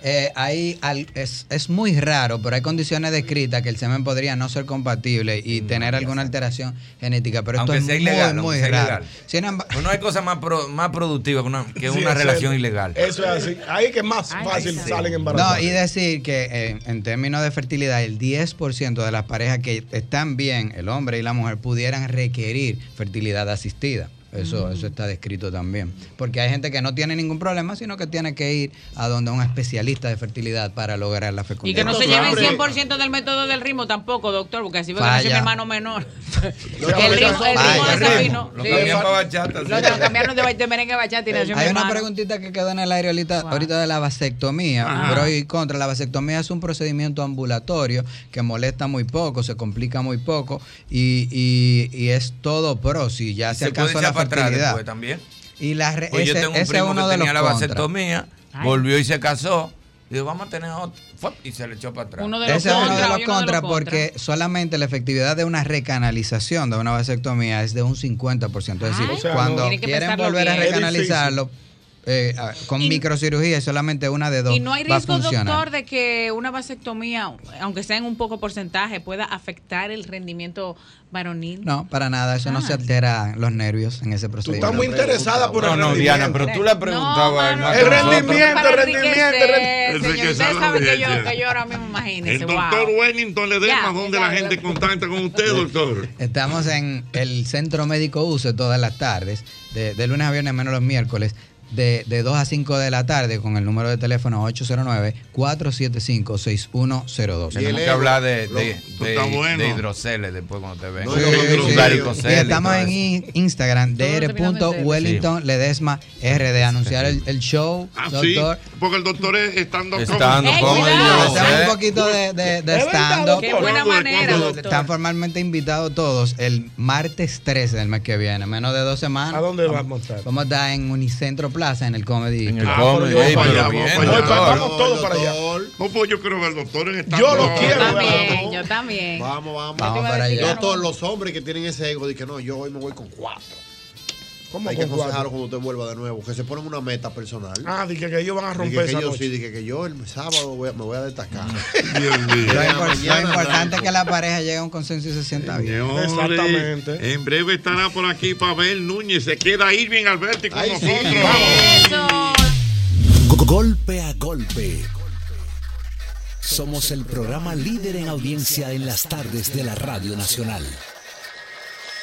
Eh, hay al- es, es muy raro, pero hay condiciones descritas que el semen podría no ser compatible y tener alguna alteración genética, pero esto Aunque es sea muy, ilegal. muy sea raro. ilegal. Pues no hay cosa más, pro- más productiva que una, que Sí, una relación es- ilegal. Eso es así. Ahí que más fácil salen No, embarazadas. y decir que eh, en términos de fertilidad, el 10% de las parejas que están bien, el hombre y la mujer, pudieran requerir fertilidad asistida. Eso, eso está descrito también. Porque hay gente que no tiene ningún problema, sino que tiene que ir a donde un especialista de fertilidad para lograr la Y fecundidad. que no se lleven 100% del método del ritmo tampoco, doctor, porque así fue que Falla. nació mi hermano menor. cambiaron el ritmo, el ritmo Falla. desafino. Lo Sí. cambian para bachata. sí. Lo cambiaron de, de merengue a bachata y nació mi Hay una preguntita que quedó en el aire ahorita, ahorita de la vasectomía, pro y contra. La vasectomía es un procedimiento ambulatorio que molesta muy poco, se complica muy poco y, y- y es todo pro si ya se, alcanzó la atrás después también. Y la re- Pues yo ese, tengo un primo uno que de los tenía la vasectomía, volvió y se casó. Digo, vamos a tener otro. Y se le echó para atrás. Ese es uno de los contras porque solamente la efectividad de una recanalización de una vasectomía es de un 50%. Es decir, Ay, O sea, cuando no- Tiene que quieren volver a bien. Es recanalizarlo eh, con microcirugía, solamente una de dos Y no hay riesgo, doctor, de que una vasectomía, aunque sea en un poco porcentaje, pueda afectar el rendimiento varonil. No, para nada, eso no se altera los nervios en ese procedimiento. estás muy interesada por No, el no, rendimiento. Diana, pero tú le preguntabas El rendimiento, el rendimiento, el enriquecer, rendimiento. señor. Ustedes saben que yo, que yo ahora mismo imagínense. El doctor wow. Wellington Ledesma, Ya, donde ya, la gente contacta con usted, doctor. Estamos en el Centro Médico UCE todas las tardes, de, de lunes a viernes menos los miércoles, de, de 2 a 5 de la tarde con el número de teléfono 809-475-6102. Tenemos que hablar de, de, de, bueno. de hidroceles después cuando te ven. Sí, sí, sí. Estamos en Instagram, dr.wellington Ledesma RD, anunciar el, el show, Ah, sí, doctor. porque el doctor es estando Estando Ey, como cuidado. yo Hacemos sé. un poquito de, stand-up. Qué buena ¿Cuándo, manera. Están formalmente invitados todos el martes 13 del mes que viene, menos de dos semanas. ¿A dónde vamos a estar? Vamos a estar en Unicentro Plaza, en el Comedy. En el Club. Comedy, Vamos ey, bien, vamos para allá. doctor. Vamos todos para allá. No, pues yo quiero ver al doctor en esta Yo lo Yo quiero. también, yo también. Vamos, vamos. Vamos para allá. No todos los hombres que tienen ese ego de que no, yo hoy me voy con cuatro. ¿Cómo Hay que aconsejarlo cuando usted vuelva de nuevo, que se ponen una meta personal. Ah, dije que ellos van a Dije romper que esa yo noche. sí, dije que yo el sábado voy a- me voy a destacar. Dios mío. Lo, impor- lo Mañana importante es que la pareja llegue a un consenso y se sienta bien. Señores, Exactamente. En breve estará por aquí Pavel Núñez. Se queda Irving Alberti con Ay, sí. nosotros. Golpe a golpe. Somos el programa líder en audiencia en las tardes de la Radio Nacional.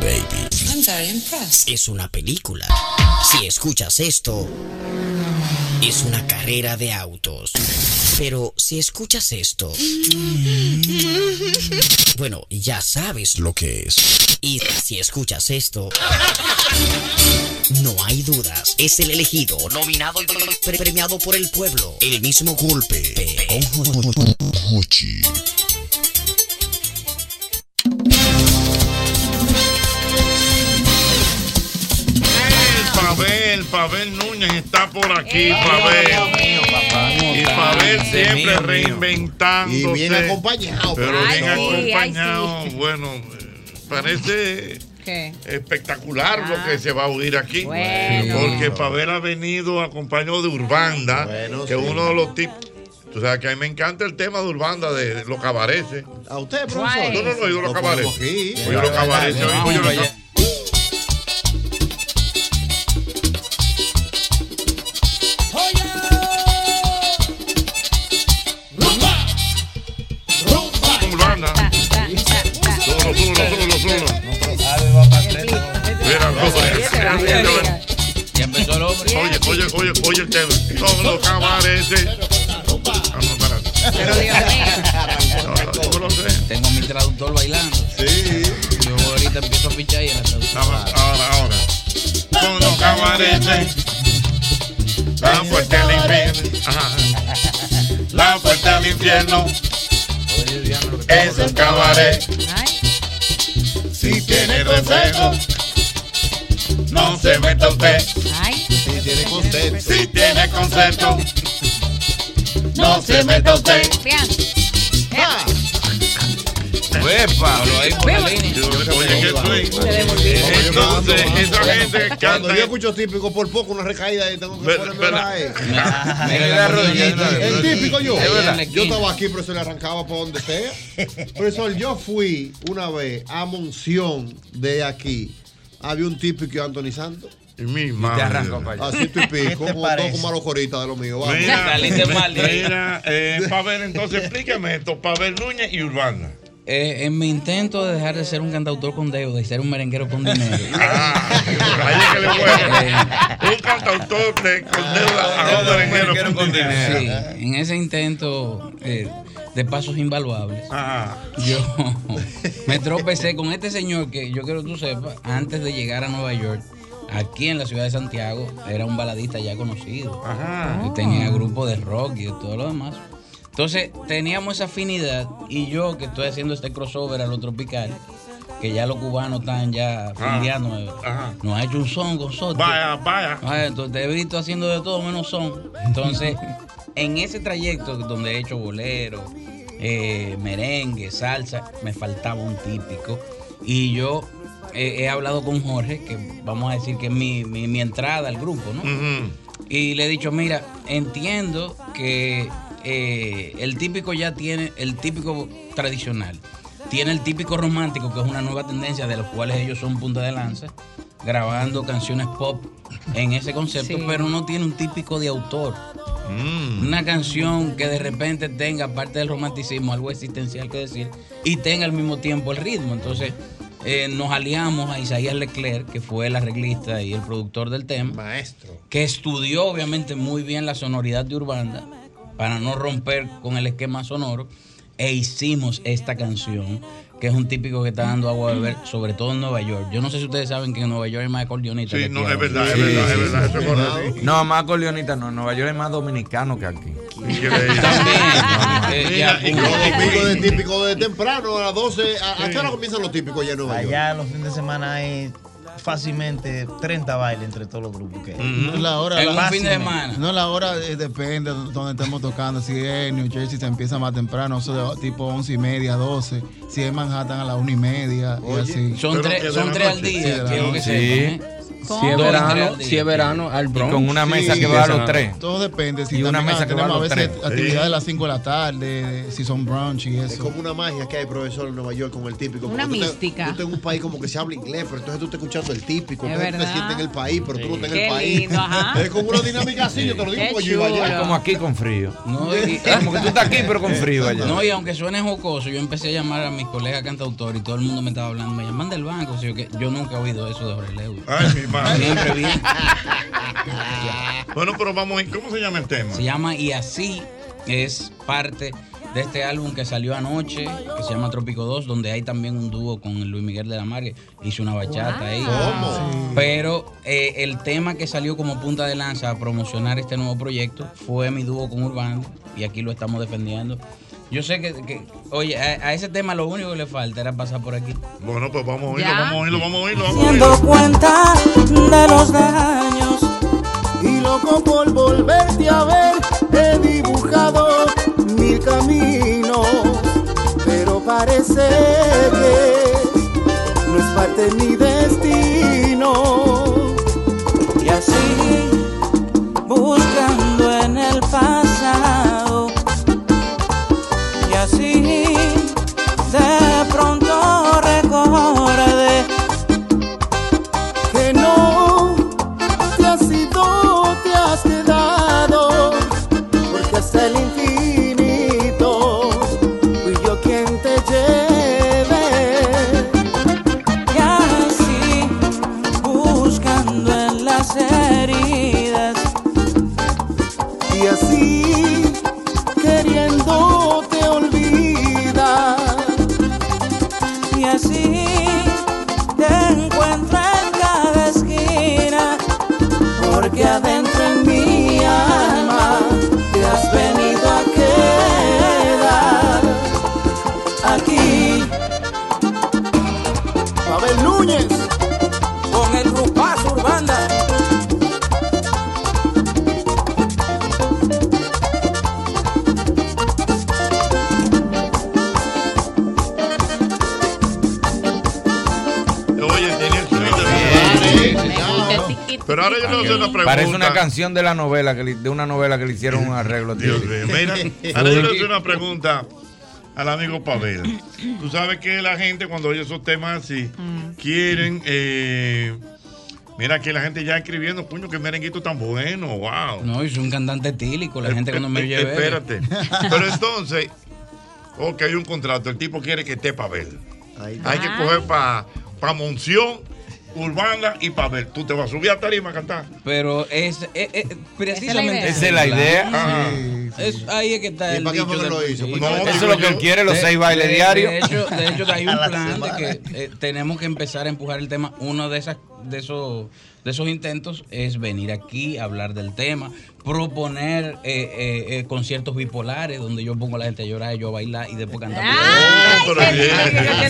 baby. I'm very impressed. Es una película. Si escuchas esto, es una carrera de autos. Pero si escuchas esto, bueno, ya sabes Lo que es. Y si escuchas esto, no hay dudas. Es el elegido, nominado y pre- premiado por el pueblo. El mismo golpe. Hochi. El Pavel, Pavel Núñez está por aquí, Pavel. Y Pavel siempre reinventándose. Y viene acompañado, Pero bien Ay, sí, ay, acompañado. Bueno, eh, parece ¿Qué? espectacular lo que se va a oír aquí. Bueno. Porque Pavel ha venido acompañado de Urbanda, que es sí. uno de los tipos. Tú sabes que a mí me encanta el tema de Urbanda, de, de los cabareces. ¿A usted, profesor? No, no, no, yo los Lo cabareces. Oye, los cabareces. Ya empezó el hombre. Oye, oye, oye, oye el tema. Todos los yo lo sé. Tengo mi traductor bailando. Sí. Yo ahorita empiezo a fichar y el traductor. Ahora, ahora. Con los cabareces. La puerta del infierno. Ajá. La puerta del infierno. Es un cabaret. Si tiene consejo, no se meta usted. Si tiene concepto. Si tiene concepto, no se meta usted. ¡Epa! ahí por la línea. Entonces, esa gente Cuando canta. yo escucho típico, por poco una recaída y tengo que ponerme la E. Mira la rodillita. El típico yo. Yo estaba aquí, pero se le arrancaba por donde sea. Profesor, yo fui una vez a Monción de aquí. Había un típico Anthony Santos. Y mi te arrancó para allá. Así estoy ¿Qué pico, te con parece? dos malos coritas de lo mío. Vamos. Mira, mira eh, Pavel, entonces explícame esto. Pavel Núñez y Urbana. Eh, en mi intento de dejar de ser un cantautor con deuda y ser un merenguero con dinero. Ahí es que le vuelve. Un cantautor de con deuda a un merenguero con dinero. Sí, en ese intento eh, de pasos invaluables, yo me tropecé con este señor que yo quiero que tú sepas, antes de llegar a Nueva York, aquí en la ciudad de Santiago, era un baladista ya conocido. Que tenía grupo de rock y de todo lo demás. Entonces teníamos esa afinidad y yo que estoy haciendo este crossover a lo tropical, que ya los cubanos están ya findeando, eh, nos ha hecho un son con nosotros. Vaya, vaya. Ah, entonces te he visto haciendo de todo menos son. Entonces, en ese trayecto donde he hecho bolero, eh, merengue, salsa, me faltaba un típico. Y yo eh, he hablado con Jorge, que vamos a decir que es mi, mi, mi entrada al grupo, ¿no? Y le he dicho, mira, entiendo que eh, el típico ya tiene, el típico tradicional, tiene el típico romántico, que es una nueva tendencia de los cuales ellos son punta de lanza, grabando canciones pop en ese concepto, Sí. pero no tiene un típico de autor. Una canción que de repente tenga, aparte del romanticismo, algo existencial que decir, y tenga al mismo tiempo el ritmo. Entonces, eh, nos aliamos a Isaías Leclerc, que fue el arreglista y el productor del tema. Maestro. Que estudió obviamente muy bien la sonoridad de Urbanda para no romper con el esquema sonoro. E hicimos esta canción, que es un típico que está dando agua a beber, sobre todo en Nueva York. Yo no sé si ustedes saben que en Nueva York hay más acordeonistas. Sí, que no, aquí es verdad, ahora. es verdad, es verdad, es correcto. No, más acordeonista no. En Nueva York es más dominicano que aquí. Ya, y los domingos de típico de temprano a las 12. ¿A, a qué hora comienzan los típicos allá en Nueva York? Allá los fines de semana hay fácilmente 30 bailes entre todos los grupos que hay. La hora, la- Fácilmente. No, la hora eh, depende de donde estemos tocando. Si es en New Jersey se empieza más temprano, eso de tipo 11 y media, 12. Si es Manhattan a las 1 y media. y así. Son tres, son tres al día, Sí, de quiero que noche. sepan. ¿eh? Si al día. si es verano, al Bronx. con una mesa que va a los tres. Todo depende. Si Y una mesa que va a tenemos los a veces tres. actividades a Sí. las 5 de la tarde, si son brunch y Es eso. como una magia que hay, profesor, en Nueva York con el típico. Una te- mística. Tú estás en un país como que se habla inglés, pero entonces tú estás escuchando el típico. Es entonces tú te sientes en el país, pero tú no estás en el país. lindo. Es como una dinámica así, yo te lo digo porque yo iba allá. Es como aquí con frío. No, y- como que tú estás aquí, pero con frío allá. No, y aunque suene jocoso, yo empecé a llamar a mis colegas cantautores y todo el mundo me estaba hablando. Me llaman del banco. o sea, que yo nunca he oído eso de Jorge Lewis. Ay, mi Siempre bien. Bueno, pero vamos a ¿cómo se llama el tema? Se llama Y así es parte de este álbum que salió anoche, que se llama Trópico 2, donde hay también un dúo con Luis Miguel de la Mar, que hizo una bachata ahí. ¿Cómo? Pero eh, el tema que salió como punta de lanza a promocionar este nuevo proyecto fue mi dúo con Urbano, y aquí lo estamos defendiendo. Yo sé que, que- oye, a, a ese tema lo único que le falta era pasar por aquí. Bueno, pues vamos a oírlo, ¿Ya? vamos a oírlo, vamos a oírlo. Vamos a Siendo oírlo. cuenta de los daños loco por volverte a ver. He dibujado mil caminos, pero parece que no es parte de mi destino. Y así, buscando hacer una pregunta. Parece una canción de la novela que le- de una novela que le hicieron un arreglo. Dios mío. Mira, ahora yo le hacer una pregunta al amigo Pavel. Tú sabes que la gente cuando oye esos temas así quieren eh, mira que la gente ya escribiendo, puño, que merenguito tan bueno, wow. No, y soy un cantante tílico, la gente cuando me Eh, oye bebe. Espérate. Pero entonces, ok, hay un contrato, el tipo quiere que esté Pavel. Hay que coger para pa Monción, Urbana y Pavel. Tú te vas a subir a tarima a cantar. Pero es, eh, eh, precisamente. Esa es la idea. Sí, Es- ahí es que está ¿Y el para qué dicho fue que del- lo hizo? Pues no, eso es lo que él quiere, los seis bailes de- diarios. De hecho, de hecho hay un la plan de que eh, tenemos que empezar a empujar el tema. Uno de esas de esos de esos intentos es venir aquí, hablar del tema, proponer eh, eh, eh, conciertos bipolares donde yo pongo a la gente a llorar y yo a bailar y después cantar.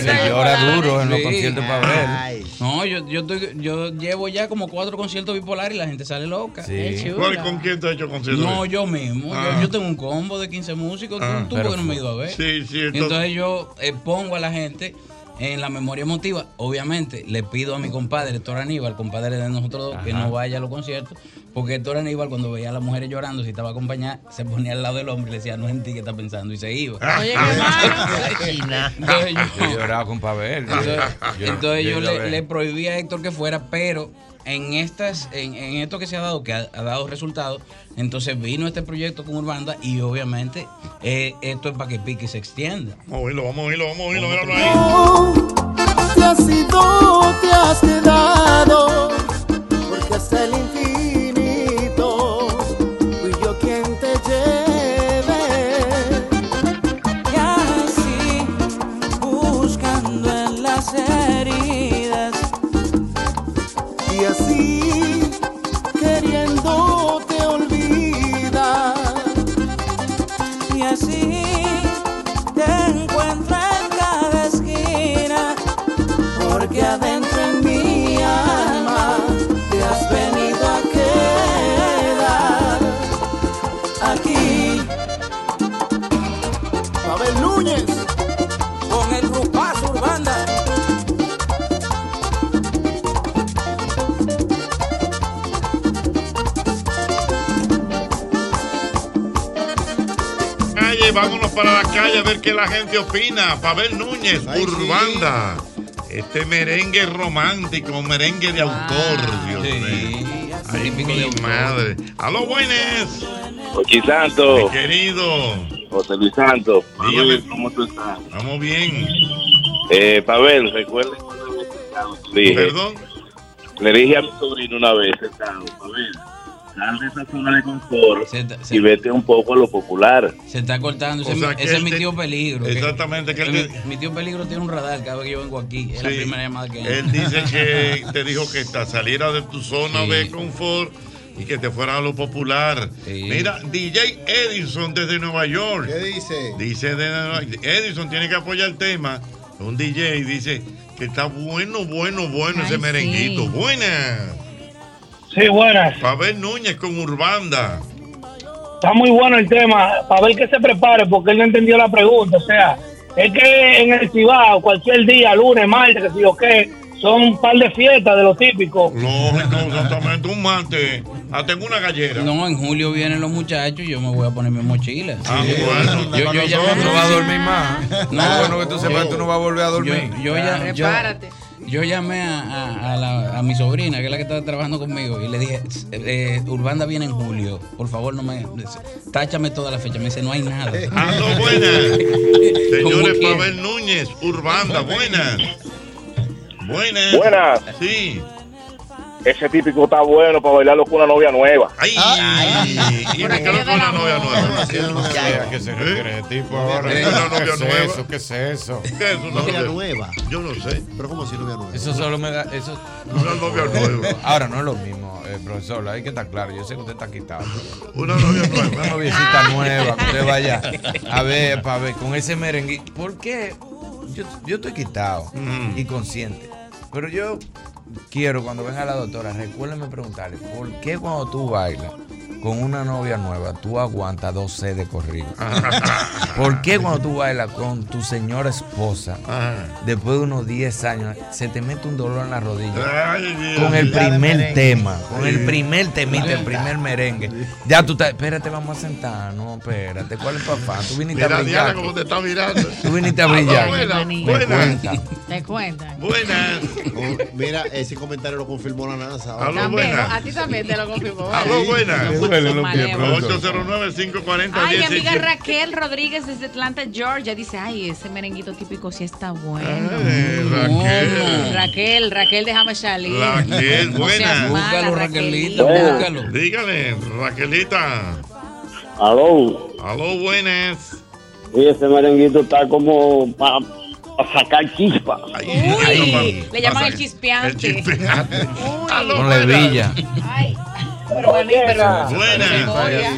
Se llora duro en los Sí. conciertos para ver. No, yo, yo, estoy- yo llevo ya como cuatro conciertos bipolares y la gente sale loca. ¿Cuál- ¿Con quién te has hecho concierto? No, yo mismo. Yo- Ah. Yo, tengo un combo de 15 músicos. Ah, ¿Tú, tú pero por qué no me has ido a ver? Sí, sí, Entonces, entonces- yo eh, pongo a la gente en la memoria emotiva. Obviamente, le pido a mi compadre, Héctor Aníbal, compadre de nosotros dos, que no vaya a los conciertos. Porque Héctor Aníbal, cuando veía a las mujeres llorando, si estaba acompañada, se ponía al lado del hombre y le decía, no es en ti que está pensando. Y se iba. Oye, Entonces, yo- Yo lloraba con Pavel. entonces, Yo- entonces yo, le, le prohibí a Héctor que fuera, pero en estas, en, en esto que se ha dado, que ha, ha dado resultados, entonces vino este proyecto con Urbanda y obviamente eh, esto es para que pique y se extienda. Vamos a oírlo, vamos a oírlo, vamos a oírlo, míralo ahí. No te has ido, te has quedado, para la calle a ver qué la gente opina. Pavel Núñez, Urbanda. Este merengue romántico, merengue de autor, Dios mío. Ay, mi madre. Aló, buenas. Ochi Santo. Mi querido. José Luis Santo. Dígame. ¿Cómo tú estás? Vamos bien. Eh, Pavel, recuerden cuando había sentado, te dije. Perdón. Le dije a mi sobrino una vez, sentado, Pavel, sal de esa zona de confort y vete un poco a lo popular. Se está cortando. Ese, O es mi- sea, que ese es él mi te- tío Peligro. que- Exactamente, que él mi, tío Peligro tiene un radar cada vez que yo vengo aquí. Es la primera llamada que. Él dice que te dijo que te saliera de tu zona Sí. de confort y que te fuera a lo popular. Mira, DJ Edison desde Nueva York. ¿Qué dice? Dice de Nueva- Edison tiene que apoyar el tema. Un DJ dice que está bueno, bueno, bueno ese merenguito. sí. Buena. Sí, buenas. Pavel Núñez con Urbanda. Está muy bueno el tema, para ver que se prepare, porque él no entendió la pregunta. O sea, es que en el Cibao, cualquier día, lunes, martes, que sé yo qué, son un par de fiestas de lo típico. Lógico, exactamente. Un martes. Ah, tengo una gallera. No, en julio vienen los muchachos y yo me voy a poner mi mochila. Ah, bueno. Yo, yo ya no vas a dormir más. No, bueno que tú sepas que tú no vas a volver a dormir. Yo, yo ya, Prepárate. yo llamé a, a- a la- a mi sobrina, que es la que está trabajando conmigo, y le dije, eh, Urbanda viene en julio, por favor no me... Táchame toda la fecha. Me dice, no hay nada. Ah, no, buenas. Señores. Pavel Núñez, Urbanda, buenas. Buenas. Buenas. Sí. Ese típico está bueno para bailarlo con una novia nueva. Ay, y me quedo con una novia nueva. ¿A qué se refiere ese tipo ahora? ¿Qué es una novia ¿Qué es nueva? eso? ¿Qué es eso? ¿Qué es una Novia nueva. Yo no sé. Pero ¿cómo si novia nueva? Eso solo me da. Eso, Una novia nueva. Ahora no es lo mismo, eh, profesor. Hay que estar claro. Yo sé que usted está quitado. Una novia nueva. Una noviecita nueva. Que usted vaya a ver, para ver, con ese merengue. ¿Por qué? Yo, yo estoy quitado y consciente. Pero yo quiero, cuando venga la doctora, recuérdenme preguntarle, ¿por qué cuando tú bailas con una novia nueva, tú aguantas dos C de corrido? ¿Por qué cuando tú bailas con tu señora esposa, después de unos 10 años, se te mete un dolor en la rodilla? Ay. Con el primer tema, con el primer temita, el primer merengue. Ya tú estás, espérate, vamos a sentar. No, espérate, ¿cuál es papá? Tú viniste Mira, a Diana, brillar. cómo te está mirando. Tú viniste a brillar. Buenas, Me buenas. Te cuentan. Buenas. Oh, Mira, ese comentario lo confirmó la NASA. Aló, También, buenas. a ti también te lo confirmó. Aló, buenas. Me duelen los pies, profesor. 809-540-10. Ay, mi amiga Raquel Rodríguez desde Atlanta, Georgia, dice, ay, ese merenguito típico sí está bueno. Raquel. Raquel, Raquel, déjame salir. Raquel, No buenas. mala, Búscalo, Raquelito. Raquelito, búscalo. Dígale, Raquelita. Aló. Aló, buenas. Y ese merenguito está como para sacar chispa. Uy, le llaman el El chispeante. chispeante. Aló, Con buenas. levilla. Ay, pero Buenas. memoria.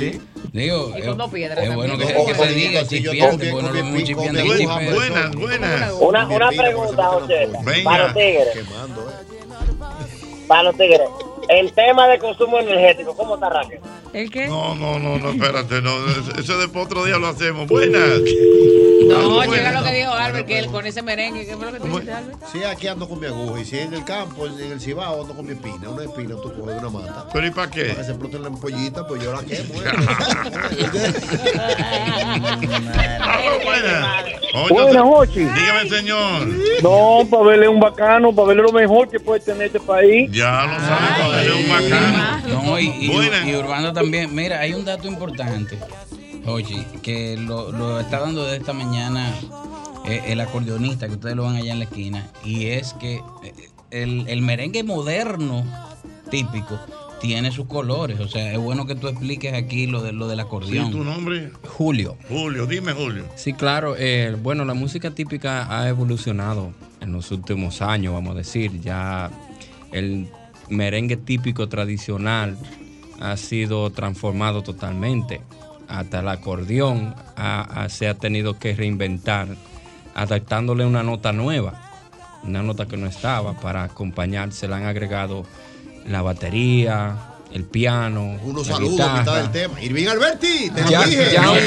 Digo, piedras es bueno que, que se diga chispeante, porque no lo vemos aquí, buenas, buenas. Una, una pregunta, José. Para los tigres. Quemando, eh. Para los tigres. El tema de consumo energético, ¿cómo está Raquel? ¿El qué? No, no, no, no, espérate, no. Eso después otro día lo hacemos. Buenas. No, llega lo que dijo Albert, que él con ese merengue, ¿qué fue lo que tú dijiste, Albert? Sí, aquí ando con mi aguja. Y si en el campo, en el cibao, ando con mi espina. Una espina tú coges una mata. ¿Pero y para qué? Para que se exploten la ampollita, pues yo la quemo. Buenas. Jochi. Dígame, señor. No, para verle un bacano, para verle lo mejor que puede tener este país. Ya lo sabe, es un bacano. No, y, y, Buena. y Urbano también. Mira, hay un dato importante, oye, que lo, lo está dando de esta mañana eh, el acordeonista, que ustedes lo van allá en la esquina, y es que eh, el, el merengue moderno típico tiene sus colores. O sea, es bueno que tú expliques aquí lo, de, lo del acordeón. tu nombre. Julio. Julio, dime, Julio. Sí, claro. eh, bueno, la música típica ha evolucionado en los últimos años, vamos a decir. Ya el merengue típico tradicional ha sido transformado totalmente. Hasta el acordeón ha- ha- se ha tenido que reinventar, adaptándole una nota nueva, una nota que no estaba para acompañar. Se le han agregado la batería, el piano, Unos saludos a mitad del tema. Irving Alberti, te Ya, lo dije. ya un-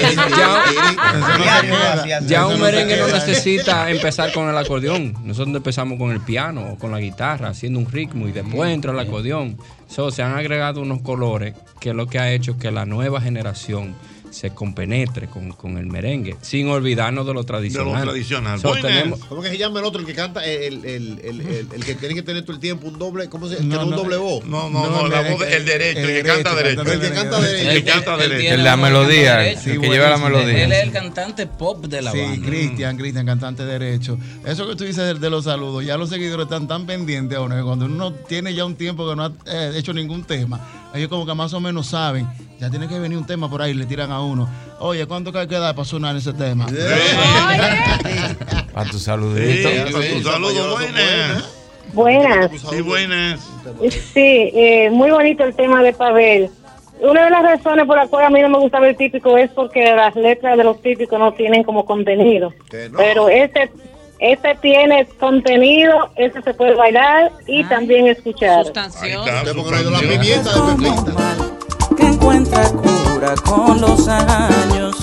ya- ya merengue no necesita empezar con el acordeón. Nosotros empezamos con el piano o con la guitarra, haciendo un ritmo y después entra el acordeón. So, se han agregado unos colores que es lo que ha hecho que la nueva generación se compenetre con, con el merengue, sin olvidarnos de lo tradicional. tradicional. So, tenemos- ¿Cómo que se llama el otro? El que canta, el, el, el, el, el que tiene que tener todo el tiempo un doble, ¿cómo se llama? No, un doble voz. no, no, no, la voz de- el derecho, el que canta derecho. El que canta derecho. El que canta derecho. la melodía, el que lleva la melodía. Él es el cantante pop de la Sí, banda. Cristian, Cristian, cantante derecho. Eso que tú dices de, de los saludos, ya los seguidores están tan pendientes ahora que cuando uno tiene ya un tiempo que no ha eh, hecho ningún tema, ellos como que más o menos saben, ya tiene que venir un tema por ahí y le tiran a uno. Oye, ¿cuánto que queda para sonar ese tema? A tu saludito. Sí, para tu saludo, buenas. Buenas. Sí, buenas. Sí, eh, muy bonito el tema de Pavel. Una de las razones por las cuales a mí no me gusta ver típico es porque las letras de los típicos no tienen como contenido. Pero este Este tiene contenido, este se puede bailar y también escuchar. Sustancioso. que encuentra cura con los años.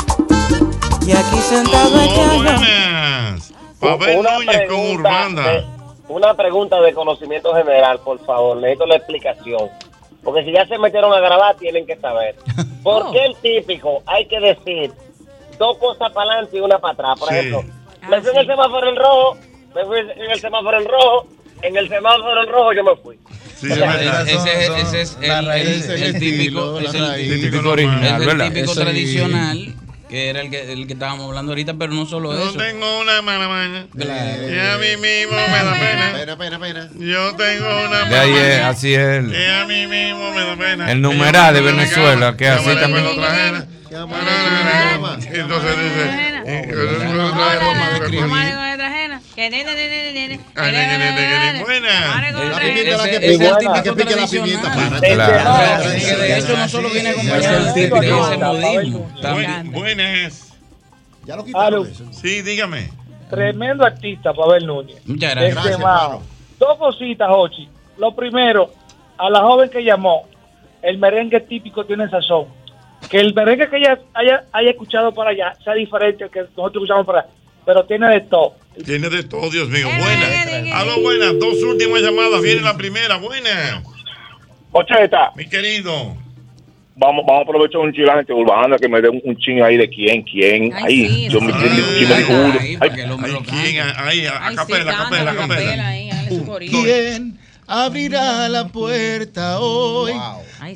Y aquí sentado Buenas. Pavel Una Núñez con Urbanda. de- una pregunta de conocimiento general, por favor. Necesito la explicación. Porque si ya se metieron a grabar, tienen que saber. ¿Por qué el típico hay que decir dos cosas para adelante y una para atrás? Por Sí. ejemplo, me fui en el semáforo en rojo, me fui en el semáforo en rojo, en el semáforo en rojo yo me fui. Ese, ese- ese es el, raíz, típico, es el típico original. ¿verdad? El típico tradicional. que era el que, el que estábamos hablando ahorita, pero no solo Yo eso. tengo una mala maña. Claro. Y a mí mismo me da pena. Pena, pena, pena. Yo tengo una De ahí mala es, maña. así es Que a mí mismo me da pena. el numeral de Venezuela, que así también. Entonces Buenas. Ya lo quitaron. Sí, dígame. Tremendo artista, Pavel Núñez. Muchas gracias. Dos cositas, Ochi. Lo primero, a la joven que llamó, el merengue típico tiene sazón. Que el merengue que ella haya, haya escuchado para allá sea diferente al que nosotros escuchamos para allá, pero tiene de todo. Tiene de todo, Dios mío. Buenas. Aló, buenas. Dos últimas llamadas. Viene la primera. Buenas. Ocheta. Mi querido. Vamos, vamos a aprovechar un la gente urbana que me dé un, un ching ahí de quién, quién. Ahí, yo me, yo me dijo uno. Ay, Ay, ¿quién? Ahí, a, a capela, a capela, a capela. ¿Quién abrirá la puerta hoy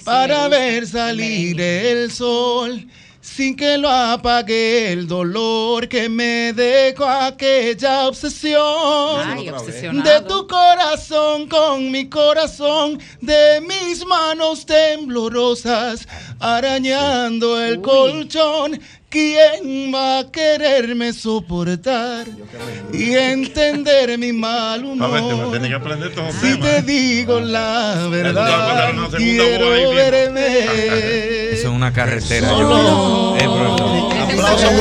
para ver salir el sol? Sin que lo apague el dolor que me dejó aquella obsesión. Ay, de tu corazón con mi corazón, de mis manos temblorosas arañando el colchón. ¿Quién va a quererme soportar y entender mi mal A ver, te humor? Si te digo la verdad, quiero verme. Eso es una carretera. Solo. Eh. Aplauso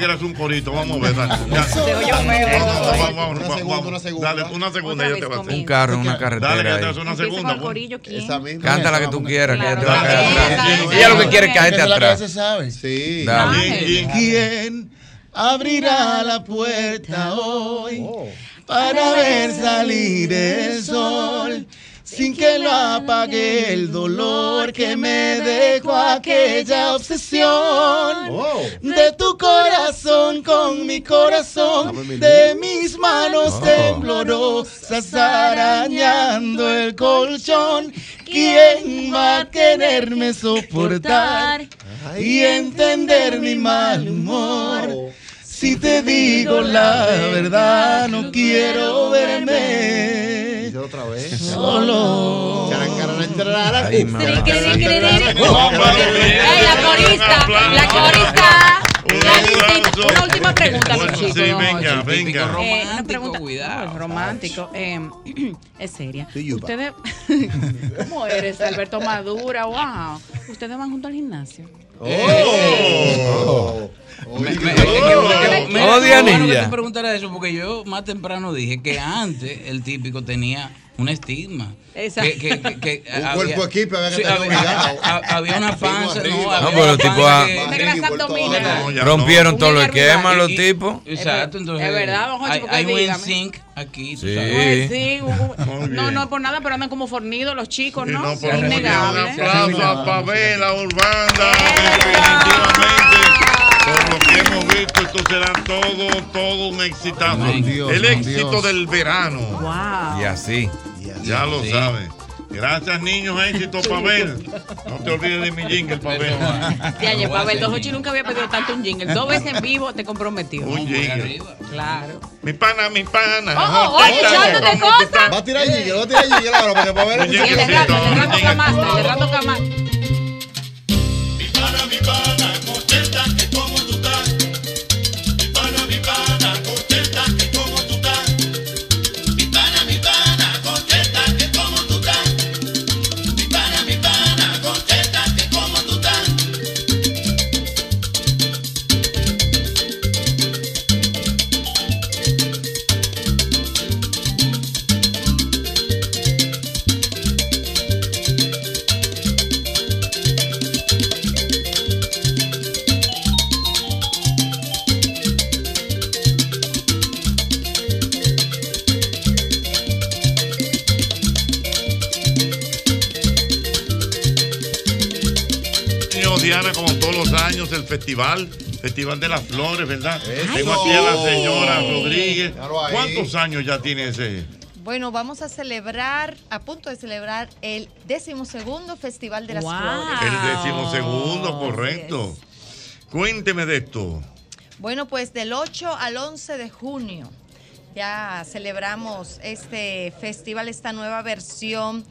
para un corito. Vamos a ver. Dale, Ya. Vamos, vamos, vamos, Una vamos, segunda, vamos. una segunda. Dale, una segunda Otra yo te voy a hacer. Un carro, una carretera. Dale, que yo te hacer una segunda. Canta la que tú quieras, que ella te va a caer atrás. Esa, Ella lo que quiere es caerte atrás. Sí. ¿Quién abrirá la puerta hoy para ver salir el sol? Sin que lo apague el dolor que me dejó aquella obsesión. de tu corazón con mi corazón, de mis manos temblorosas arañando el colchón. ¿Quién va a quererme soportar y entender mi mal humor? Si te digo la verdad, no quiero verme otra vez. solo. Ay, la corista, la corista. Una última pregunta, los chicos. Sí, venga, venga. Eh, una pregunta oh, romántico, eh, es seria. Ustedes, ¿cómo eres, Alberto Madura? Wow. Ustedes van junto al gimnasio. Oh. Me- me- que- que- Oh, qué Dianilla. bueno que tú preguntaras eso, porque yo más temprano dije que antes el típico tenía un estigma. Exacto. Que, que, que, que Un había- cuerpo había que sí, estar había, obligado. a- a- había una panza, no, No, había pero tipo a- que-. No, ya Rompieron Un todos los Miguel esquemas los tipos. Exacto, entonces Es verdad, don Jochi, hay, porque hay un sync aquí. Sí. no, no es por nada, pero andan como fornidos los chicos, Sí, ¿no? no, innegable. Un aplauso a Pavela Urbanda. Definitivamente, por lo que hemos visto, esto será todo, todo un exitazo. Dios, El éxito Dios. del verano. Wow. Y así. Ya lo sabes. Gracias, niños. Éxito, Pavel. No te olvides de mi jingle, Pavel. Ya, ya, Pavel, Dos Ochi nunca había pedido tanto un jingle. Dos veces en vivo te comprometió. Un jingle. Claro. Mi pana, mi pana. Oh, oh, oye, echándote cosas. Va a tirar jingle, va a tirar jingle ahora para que para ver. Un rato, rato camaste, el de rato festival, Festival de las Flores, ¿verdad? Eso. Tengo aquí a la señora Rodríguez. ¿Cuántos años ya tiene ese? Bueno, vamos a celebrar, a punto de celebrar el decimosegundo Festival de las Wow. Flores. El decimosegundo, correcto. Cuénteme de esto. Bueno, pues del 8 al 11 de junio ya celebramos este festival, esta nueva versión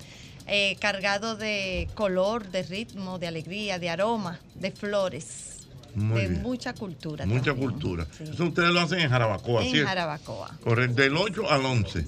eh, cargado de color, de ritmo, de alegría, de aroma, de flores, Muy de bien. mucha cultura. Mucha también. cultura. Eso ustedes lo hacen en Jarabacoa, En ¿cierto? Jarabacoa. Correcto, del 8 al 11.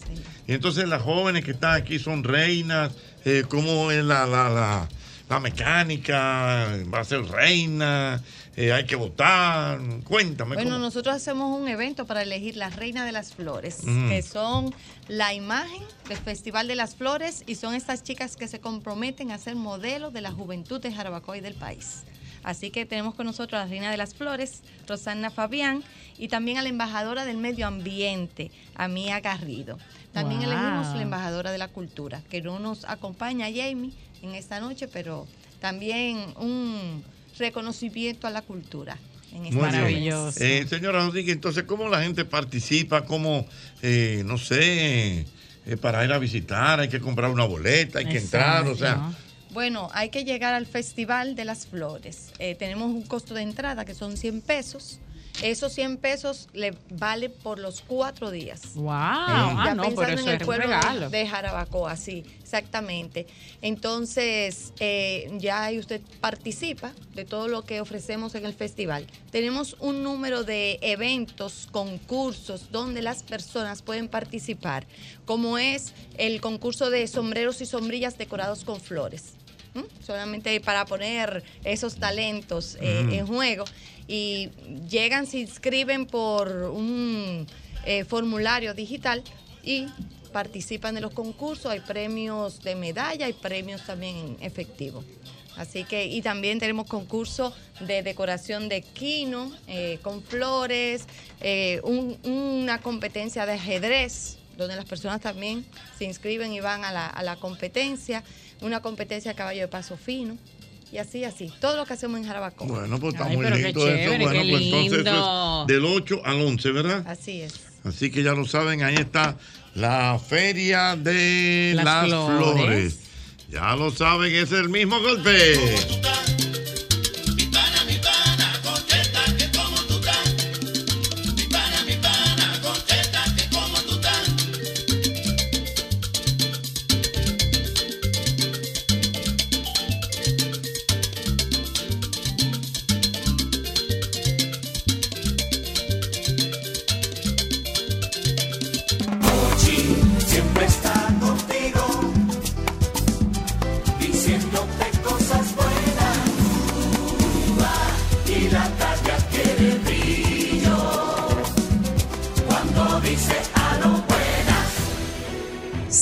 Y entonces las jóvenes que están aquí son reinas. Eh, ¿Cómo es la, la, la, la mecánica? ¿Va a ser reina? Eh, ¿Hay que votar? Cuéntame. Bueno, ¿cómo? nosotros hacemos un evento para elegir la reina de las flores, que son la imagen del Festival de las Flores y son estas chicas que se comprometen a ser modelos de la juventud de Jarabacoa y del país. Así que tenemos con nosotros a la reina de las flores, Rosanna Fabián, y también a la embajadora del medio ambiente, Amía Garrido. También Wow. elegimos la embajadora de la cultura, que no nos acompaña Jamie en esta noche, pero también un reconocimiento a la cultura. En esta Muy bien. noche. Eh, señora Rodríguez, entonces, ¿cómo la gente participa? ¿Cómo, eh, no sé, eh, para ir a visitar? ¿Hay que comprar una boleta? ¿Hay que entrar? O sea, Bueno, hay que llegar al Festival de las Flores. Eh, tenemos un costo de entrada que son 100 pesos. Esos 100 pesos le vale por los cuatro días. Wow. Ah, ya no, pero pensando eso en es el un pueblo de- regalo. de Jarabacoa, sí, exactamente. Entonces, eh, ya ahí usted participa de todo lo que ofrecemos en el festival. Tenemos un número de eventos, concursos, donde las personas pueden participar, como es el concurso de sombreros y sombrillas decorados con flores. Solamente para poner esos talentos eh, Mm. en juego. Y llegan, se inscriben por un eh, formulario digital y participan de los concursos. Hay premios de medalla, hay premios también en efectivo. Así que, y también tenemos concurso de decoración de quino, eh, con flores, eh, un- una competencia de ajedrez, donde las personas también se inscriben y van a la, a la competencia, una competencia de caballo de paso fino, y así, así. Todo lo que hacemos en Jarabacoa. bueno, pues está Ay, muy lindo eso. chévere, Bueno, qué pues entonces eso lindo. es del 8 al 11, ¿verdad? Así es. Así que ya lo saben, ahí está la Feria de Las las, Flores. flores. Ya lo saben, es el mismo golpe.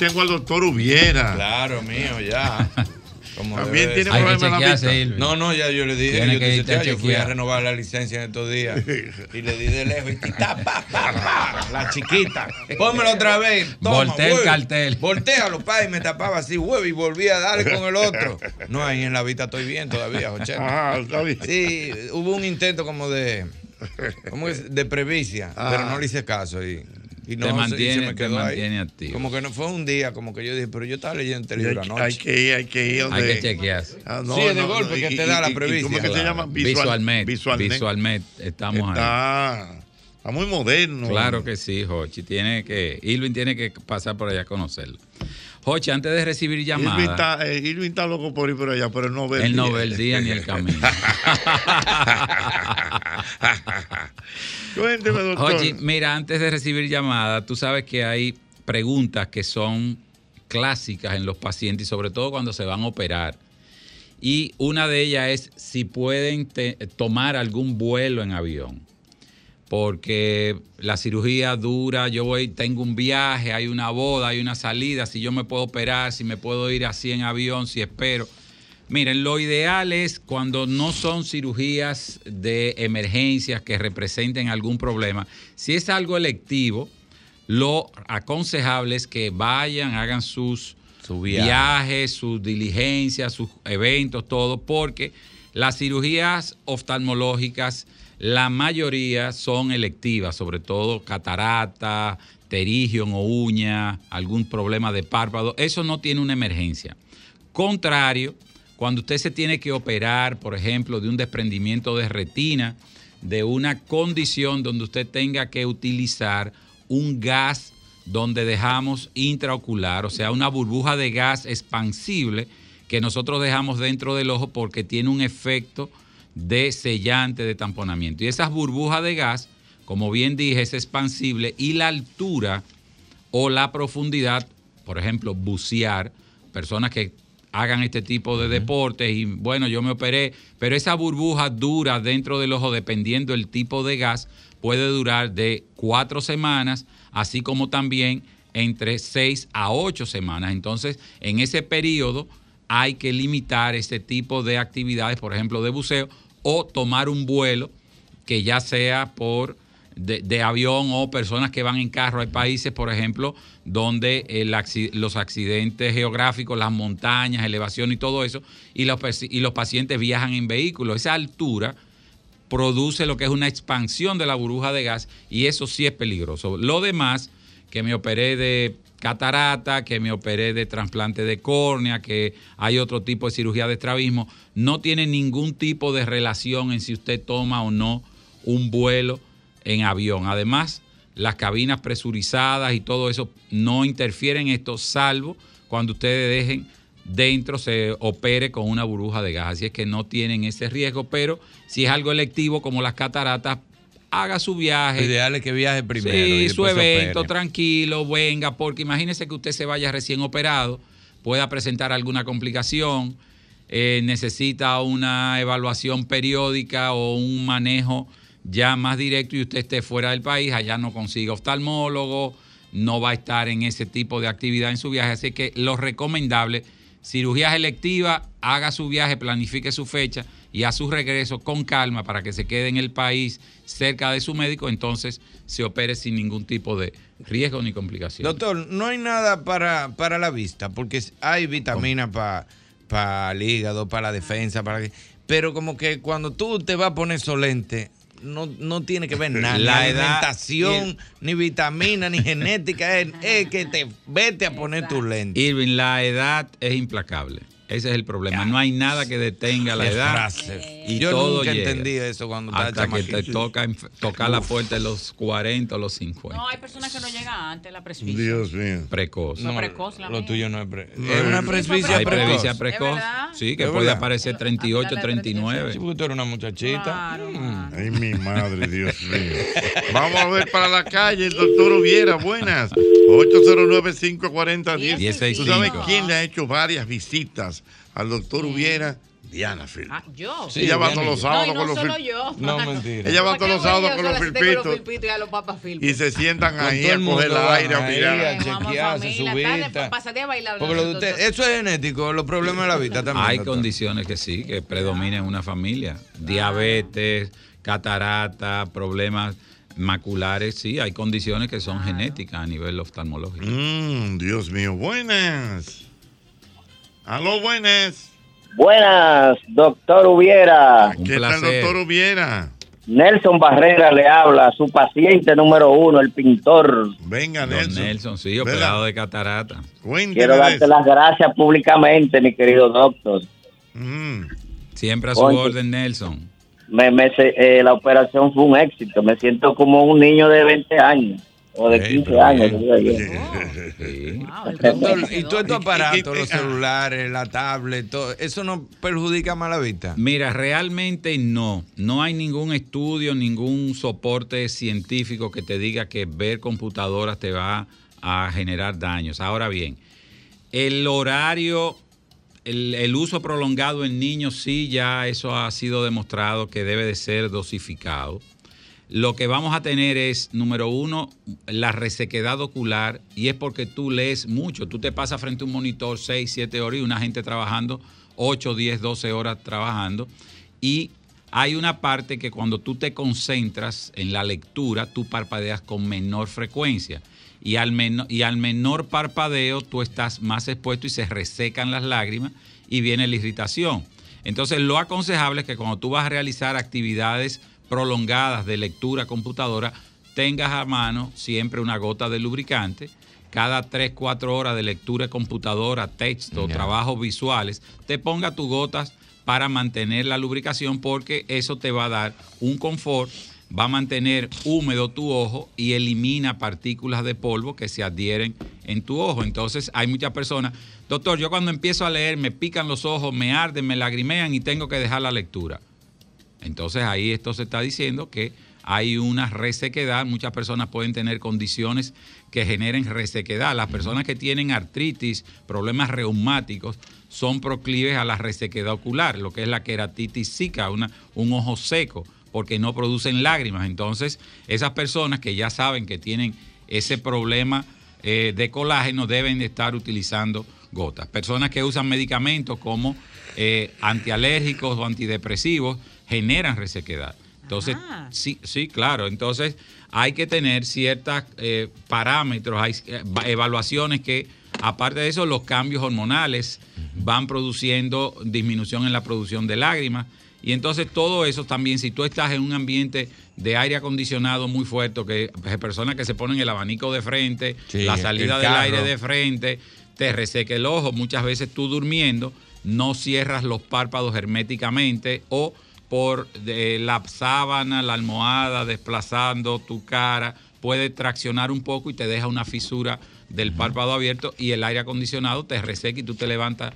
Tengo al doctor Ubiera. Claro, mío, ya. Como También tiene ser. problemas en la vista. No, no, ya yo le dije yo, que te yo fui a renovar la licencia en estos días y le di de lejos y ta, pa, pa, pa, la chiquita. Pónmelo otra vez. Toma, Voltea el cartel. Voltealo, pa, y me tapaba así, huevo, y volvía a darle con el otro. No, ahí en la vista estoy bien todavía, Joche. Ah, está bien. Sí, hubo un intento como de, como es? de previcia, Ah. pero no le hice caso y, y no Te se- y mantiene- se me te quedó ahí. mantiene activo. Como que no fue un día, como que yo dije, pero yo estaba leyendo el Y hay libro anoche. hay que ir, hay que ir Hay donde- que chequearse. Ah, Sí, es de golpe que te da la previcia. ¿Cómo es que se Claro. llama? Visual, Visualmet. Visualnet. Visualmet. Estamos ahí. Está, muy moderno. Claro que sí, Jochi. Tiene que, Irving tiene que pasar por allá a conocerlo. Jochi, antes de recibir Irving llamadas, está, eh, Irving está loco por ir por allá, pero él no ve el él no día. ve el día ni el camino. Cuénteme, doctor. Jochi, mira, antes de recibir llamadas, tú sabes que hay preguntas que son clásicas en los pacientes y sobre todo cuando se van a operar. Y una de ellas es si pueden tomar algún vuelo en avión. Porque la cirugía dura, yo voy, tengo un viaje, hay una boda, hay una salida, si yo me puedo operar, si me puedo ir así en avión, si espero. Miren, lo ideal es cuando no son cirugías de emergencias que representen algún problema. Si es algo electivo, lo aconsejable es que vayan, hagan sus viaje. viajes, sus diligencias, sus eventos, todo, porque las cirugías oftalmológicas, la mayoría son electivas, sobre todo catarata, terigion o uña, algún problema de párpado. Eso no tiene una emergencia. Contrario, cuando usted se tiene que operar, por ejemplo, de un desprendimiento de retina, de una condición donde usted tenga que utilizar un gas donde dejamos intraocular, o sea, una burbuja de gas expansible que nosotros dejamos dentro del ojo porque tiene un efecto de sellante, de tamponamiento. Y esas burbujas de gas, como bien dije, es expansible y la altura o la profundidad, por ejemplo, bucear, personas que hagan este tipo de deportes y bueno, yo me operé, pero esa burbuja dura dentro del ojo, dependiendo del tipo de gas, puede durar de cuatro semanas, así como también entre seis a ocho semanas. Entonces, en ese periodo hay que limitar este tipo de actividades, por ejemplo, de buceo o tomar un vuelo que ya sea por de, avión o personas que van en carro. Hay países, por ejemplo, donde los accidentes geográficos, las montañas, elevación y todo eso, y los, y los pacientes viajan en vehículos. Esa altura produce lo que es una expansión de la burbuja de gas y eso sí es peligroso. Lo demás, que me operé de catarata, que me operé de trasplante de córnea, que hay otro tipo de cirugía de estrabismo, no tiene ningún tipo de relación en si usted toma o no un vuelo en avión. Además, las cabinas presurizadas y todo eso no interfieren en esto, salvo cuando ustedes dejen dentro se opere con una burbuja de gas. Así es que no tienen ese riesgo, pero si es algo electivo como las cataratas, haga su viaje. Lo ideal es que viaje primero. y Sí, su después se evento, tranquilo, venga, porque imagínese que usted se vaya recién operado, pueda presentar alguna complicación, eh, necesita una evaluación periódica o un manejo ya más directo y usted esté fuera del país, allá no consiga oftalmólogo, no va a estar en ese tipo de actividad en su viaje. Así que lo recomendable, cirugías electivas, haga su viaje, planifique su fecha y a su regreso con calma para que se quede en el país cerca de su médico, entonces se opere sin ningún tipo de riesgo ni complicación. Doctor, no hay nada para, para la vista, porque hay vitaminas para el hígado, para la defensa, para pero como que cuando tú te vas a poner solente, no, no tiene que ver nada. La ni edad alimentación, ni vitamina, ni genética. Es, es que te vete a poner tu lente. Irving, la edad es implacable. Ese es el problema. No hay nada que detenga la edad. frase. Y Yo todo nunca llega. entendí eso cuando estaba Hasta que te toca tocar la puerta de los 40 o los 50. No, hay personas que no llegan antes la presbicia. Dios mío. Precoz. No, precoz, la Lo mía. tuyo no es pre- No, es una es- presbicia Hay precoz. presbicia precoz. Sí, que Es puede verdad. aparecer 38, 39. Sí, porque tú eres una muchachita. Mm. Ay, mi madre, Dios mío. Vamos a ver para la calle, el doctor Hubiera. Buenas. 809-540-10. ¿Tú sabes 1065. quién le ha hecho varias visitas al doctor Hubiera? Diana Phil. Ah, yo. Sí, ella va todos los sábados no, no con los solo fil- yo. No, mentira. Ella va todos los sábados con los filpitos y a los papas Philpot. y se sientan Con ahí a el coger el aire, a mirar. a chequearse su vista. Pásate a bailar. Porque lo de usted, eso es genético, los problemas de la vista también. Hay condiciones que sí, que predominan en una familia. Diabetes, catarata, problemas maculares, sí, hay condiciones que son genéticas a nivel oftalmológico. Mm, Dios mío, buenas. Aló, buenas. Buenas, doctor Hubiera. ¿Qué tal, placer. doctor Hubiera? Nelson Barrera le habla, su paciente número uno, el pintor. Venga, Don Nelson. Nelson, sí, ¿Verdad? operado de catarata. Cuénteme Quiero darte eso. las gracias públicamente, mi querido doctor. Mm. Siempre a su Oye. orden, Nelson. Me, me eh, la operación fue un éxito. Me siento como un niño de 20 años o de Ey, 15 pero años. y todo estos aparatos, los ah. celulares, la tablet, todo, ¿eso no perjudica más la vista? Mira, realmente no. No hay ningún estudio, ningún soporte científico que te diga que ver computadoras te va a generar daños. Ahora bien, el horario el, uso prolongado en niños, sí, ya eso ha sido demostrado que debe de ser dosificado. Lo que vamos a tener es, número uno, la resequedad ocular y es porque tú lees mucho. Tú te pasas frente a un monitor 6, 7 horas y una gente trabajando 8, 10, 12 horas trabajando. Y hay una parte que cuando tú te concentras en la lectura, tú parpadeas con menor frecuencia. Y al, y al menor parpadeo, tú estás más expuesto y se resecan las lágrimas y viene la irritación. Entonces, lo aconsejable es que cuando tú vas a realizar actividades prolongadas de lectura computadora, tengas a mano siempre una gota de lubricante. Cada 3, 4 horas de lectura de computadora, texto, trabajos visuales, te ponga tus gotas para mantener la lubricación porque eso te va a dar un confort, va a mantener húmedo tu ojo y elimina partículas de polvo que se adhieren en tu ojo. Entonces hay muchas personas, doctor, yo cuando empiezo a leer me pican los ojos, me arden, me lagrimean y tengo que dejar la lectura. Entonces ahí esto se está diciendo que hay una resequedad. Muchas personas pueden tener condiciones que generen resequedad. Las personas que tienen artritis, problemas reumáticos, son proclives a la resequedad ocular, lo que es la queratitis una, un ojo seco, porque no producen lágrimas. Entonces, esas personas que ya saben que tienen ese problema eh, de colágeno deben de estar utilizando gotas. Personas que usan medicamentos como eh, antialérgicos o antidepresivos generan resequedad. Entonces, sí, sí, claro. Entonces, hay que tener ciertos parámetros, hay eh, va- evaluaciones que, aparte de eso, los cambios hormonales van produciendo disminución en la producción de lágrimas. Y entonces todo eso también, si tú estás en un ambiente de aire acondicionado muy fuerte, que hay personas que se ponen el abanico de frente, Sí, la salida del aire de frente, te reseca el ojo. Muchas veces tú durmiendo no cierras los párpados herméticamente o por de, la sábana, la almohada, desplazando tu cara, puede traccionar un poco y te deja una fisura del párpado abierto y el aire acondicionado te reseca y tú te levantas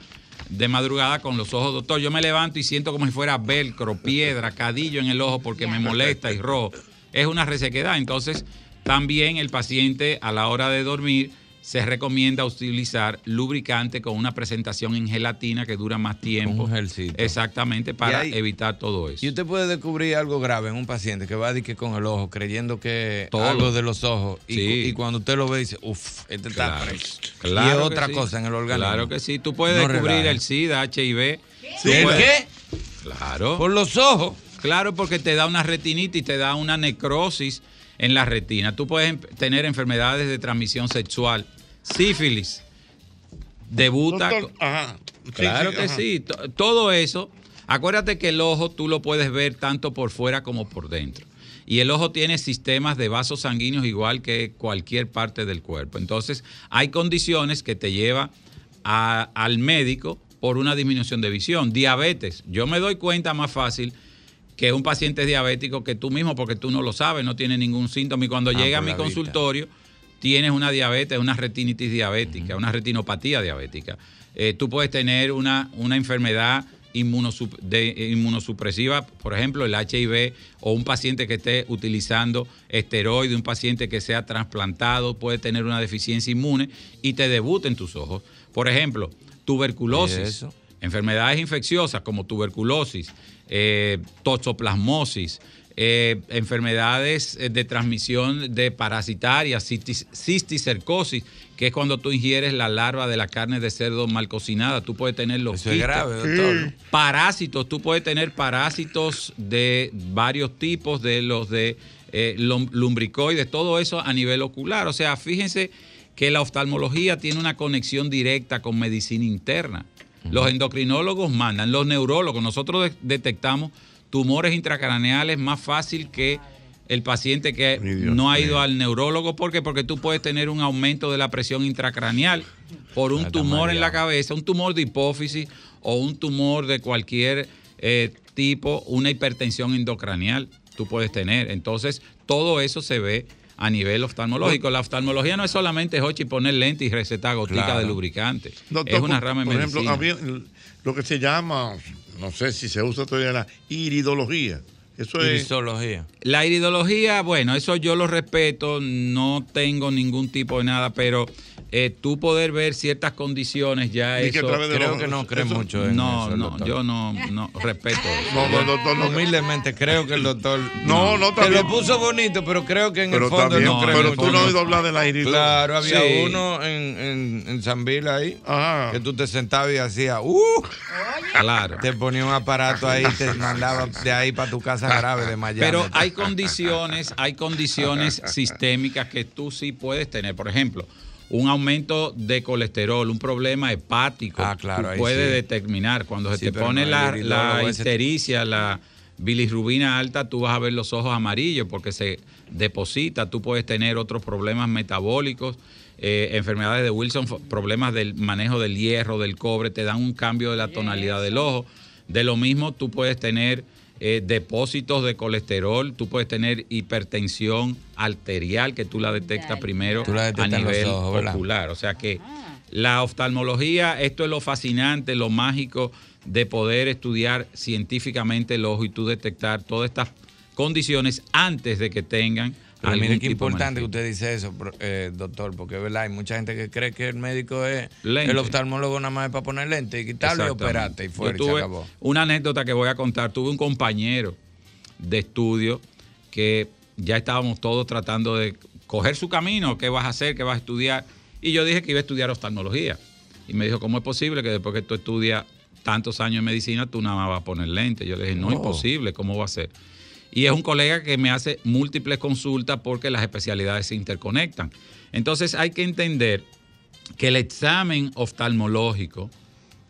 de madrugada con los ojos, doctor, yo me levanto y siento como si fuera velcro, piedra, cadillo en el ojo porque me molesta y rojo. Es una resequedad. Entonces, también el paciente a la hora de dormir se recomienda utilizar lubricante con una presentación en gelatina que dura más tiempo. Exactamente, para Y ahí- evitar todo eso. Y usted puede descubrir algo grave en un paciente que va a decir con el ojo, creyendo que Todo. algo de los ojos. Y, Sí. y cuando usted lo ve, dice, uff, este está Claro, preso. claro y es que otra sí. cosa en el organismo. Claro que sí. Tú puedes No descubrir el SIDA, HIV. ¿Sí? ¿El qué? Claro. Por los ojos. Claro, porque te da una retinitis, te da una necrosis en la retina. Tú puedes em- tener enfermedades de transmisión sexual, sífilis, debuta. Doctor, ajá. Sí, Claro sí, que ajá. sí. To- Todo eso. Acuérdate que el ojo tú lo puedes ver tanto por fuera como por dentro. Y el ojo tiene sistemas de vasos sanguíneos igual que cualquier parte del cuerpo. Entonces, hay condiciones que te llevan a- al médico por una disminución de visión. Diabetes. Yo me doy cuenta más fácil que un paciente es diabético que tú mismo, porque tú no lo sabes, no tiene ningún síntoma. Y cuando Ah, llega a mi vista. consultorio, tienes una diabetes, una retinitis diabética, una retinopatía diabética. Eh, tú puedes tener una, una enfermedad inmunosup- de- eh, inmunosupresiva, por ejemplo, el HIV, o un paciente que esté utilizando esteroide, un paciente que sea trasplantado, puede tener una deficiencia inmune y te debuta en tus ojos. Por ejemplo, ¿Y tuberculosis? Enfermedades infecciosas como tuberculosis, eh, toxoplasmosis, eh, enfermedades eh, de transmisión de parasitarias, cistis- cisticercosis, que es cuando tú ingieres la larva de la carne de cerdo mal cocinada. Tú puedes tener los Eso es grave, doctor. Parásitos, tú puedes tener parásitos de varios tipos, de los de eh, lum- lumbricoides, todo eso a nivel ocular. O sea, fíjense que la oftalmología tiene una conexión directa con medicina interna. Los endocrinólogos mandan, los neurólogos, nosotros de- detectamos tumores intracraneales más fácil que el paciente que no ha ido al neurólogo. ¿Por qué? Porque tú puedes tener un aumento de la presión intracraneal por un tumor en la cabeza, un tumor de hipófisis o un tumor de cualquier eh, tipo, una hipertensión endocranial tú puedes tener. Entonces, todo eso se ve a nivel oftalmológico. La oftalmología no es solamente Jochi poner lente y recetar gotica Claro. de lubricante. Doctor, es una rama Por ejemplo, había lo que se llama, no sé si se usa todavía la iridología. Eso es. La iridología, bueno, eso yo lo respeto, no tengo ningún tipo de nada, pero eh, tú poder ver ciertas condiciones ya que eso a través de Creo los- que no cree mucho en no eso el no doctor. yo no no respeto eso. No, no, doctor, no. Humildemente creo que el doctor. No, no, Te también. lo puso bonito, pero creo que en Pero el fondo también, no creo. pero el tú no has oído hablar del aire y todo. Claro, había Sí. uno en, en, en San Bill ahí que tú te sentabas y hacías, ¡uh! Claro. Te ponía un aparato ahí y te mandaba de ahí para tu casa grave de Miami. Pero hay condiciones, hay condiciones sistémicas que tú sí puedes tener. Por ejemplo, un aumento de colesterol, un problema hepático. Ah, claro, tú ahí puedes sí. determinar. Cuando se Sí, te pone no, la, la ese- ictericia, la bilirrubina alta, tú vas a ver los ojos amarillos porque se deposita. Tú puedes tener otros problemas metabólicos. eh, enfermedades de Wilson, problemas del manejo del hierro, del cobre, te dan un cambio de la tonalidad del ojo. De lo mismo, tú puedes tener eh, depósitos de colesterol, tú puedes tener hipertensión arterial, que tú la detectas primero Tú la a detectas nivel ocular. O sea que la oftalmología, esto es lo fascinante, lo mágico de poder estudiar científicamente el ojo y tú detectar todas estas condiciones antes de que tengan Pero mire qué importante que usted dice eso, eh, doctor, porque verdad, hay mucha gente que cree que el médico es Lente. el oftalmólogo nada más es para poner lente y quitarlo y operarte y fuera Yo y se tuve acabó. Una anécdota que voy a contar. Tuve un compañero de estudio que ya estábamos todos tratando de coger su camino, qué vas a hacer, qué vas a estudiar. Y yo dije que iba a estudiar oftalmología. Y me dijo, ¿cómo es posible que después que tú estudias tantos años en medicina, tú nada más vas a poner lente? Yo le dije, no, Oh. imposible, ¿cómo va a ser? Y es un colega que me hace múltiples consultas porque las especialidades se interconectan. Entonces hay que entender que el examen oftalmológico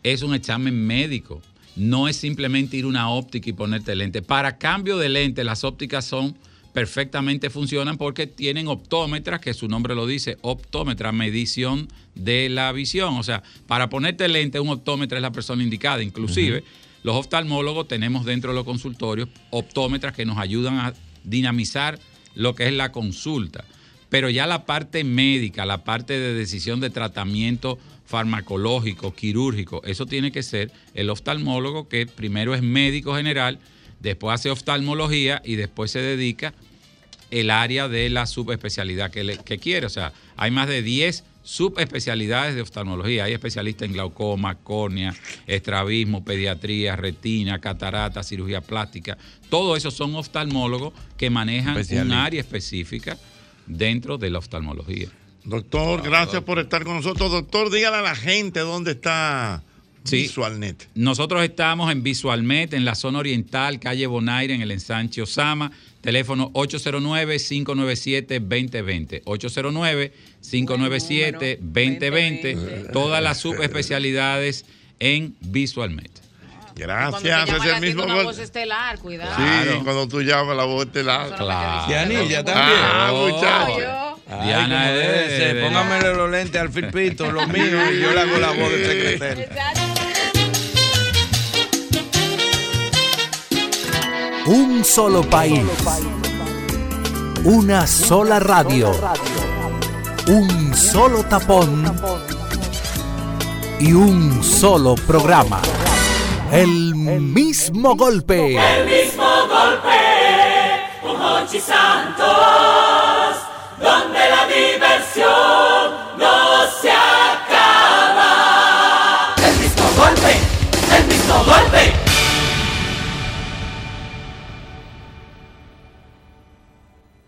es un examen médico. No es simplemente ir a una óptica y ponerte lente. Para cambio de lente, las ópticas son perfectamente funcionan porque tienen optómetras, que su nombre lo dice, optómetra, medición de la visión. O sea, para ponerte lente, un optómetra es la persona indicada. Inclusive, los oftalmólogos tenemos dentro de los consultorios optómetras que nos ayudan a dinamizar lo que es la consulta. Pero ya la parte médica, la parte de decisión de tratamiento farmacológico, quirúrgico, eso tiene que ser el oftalmólogo que primero es médico general, después hace oftalmología y después se dedica el área de la subespecialidad que, le- que quiere. O sea, hay más de 10 subespecialidades de oftalmología. Hay especialistas en glaucoma, córnea, estrabismo, pediatría, retina, catarata, cirugía plástica. Todo eso son oftalmólogos que manejan un área específica dentro de la oftalmología. Doctor, gracias por estar con nosotros. Doctor, dígale a la gente dónde está Sí. VisualNet. Nosotros estamos en Visualmet, en la zona oriental, calle Bonaire, en el ensanche Osama. Teléfono 809-597-2020. 809-597-2020. Todas las subespecialidades en Visualmet. Gracias, Cuando te llama es el mismo una voz estelar, cuidado. Sí, cuando tú llamas la voz estelar. Claro. Yanilla también. Ah, muchacho. Ay, Diana debe de- ser. Póngamele los lentes al filpito, los míos, y yo le hago la voz de secretario. Un solo país. Una sola radio. Un solo tapón. Y un solo programa. El mismo golpe. El mismo golpe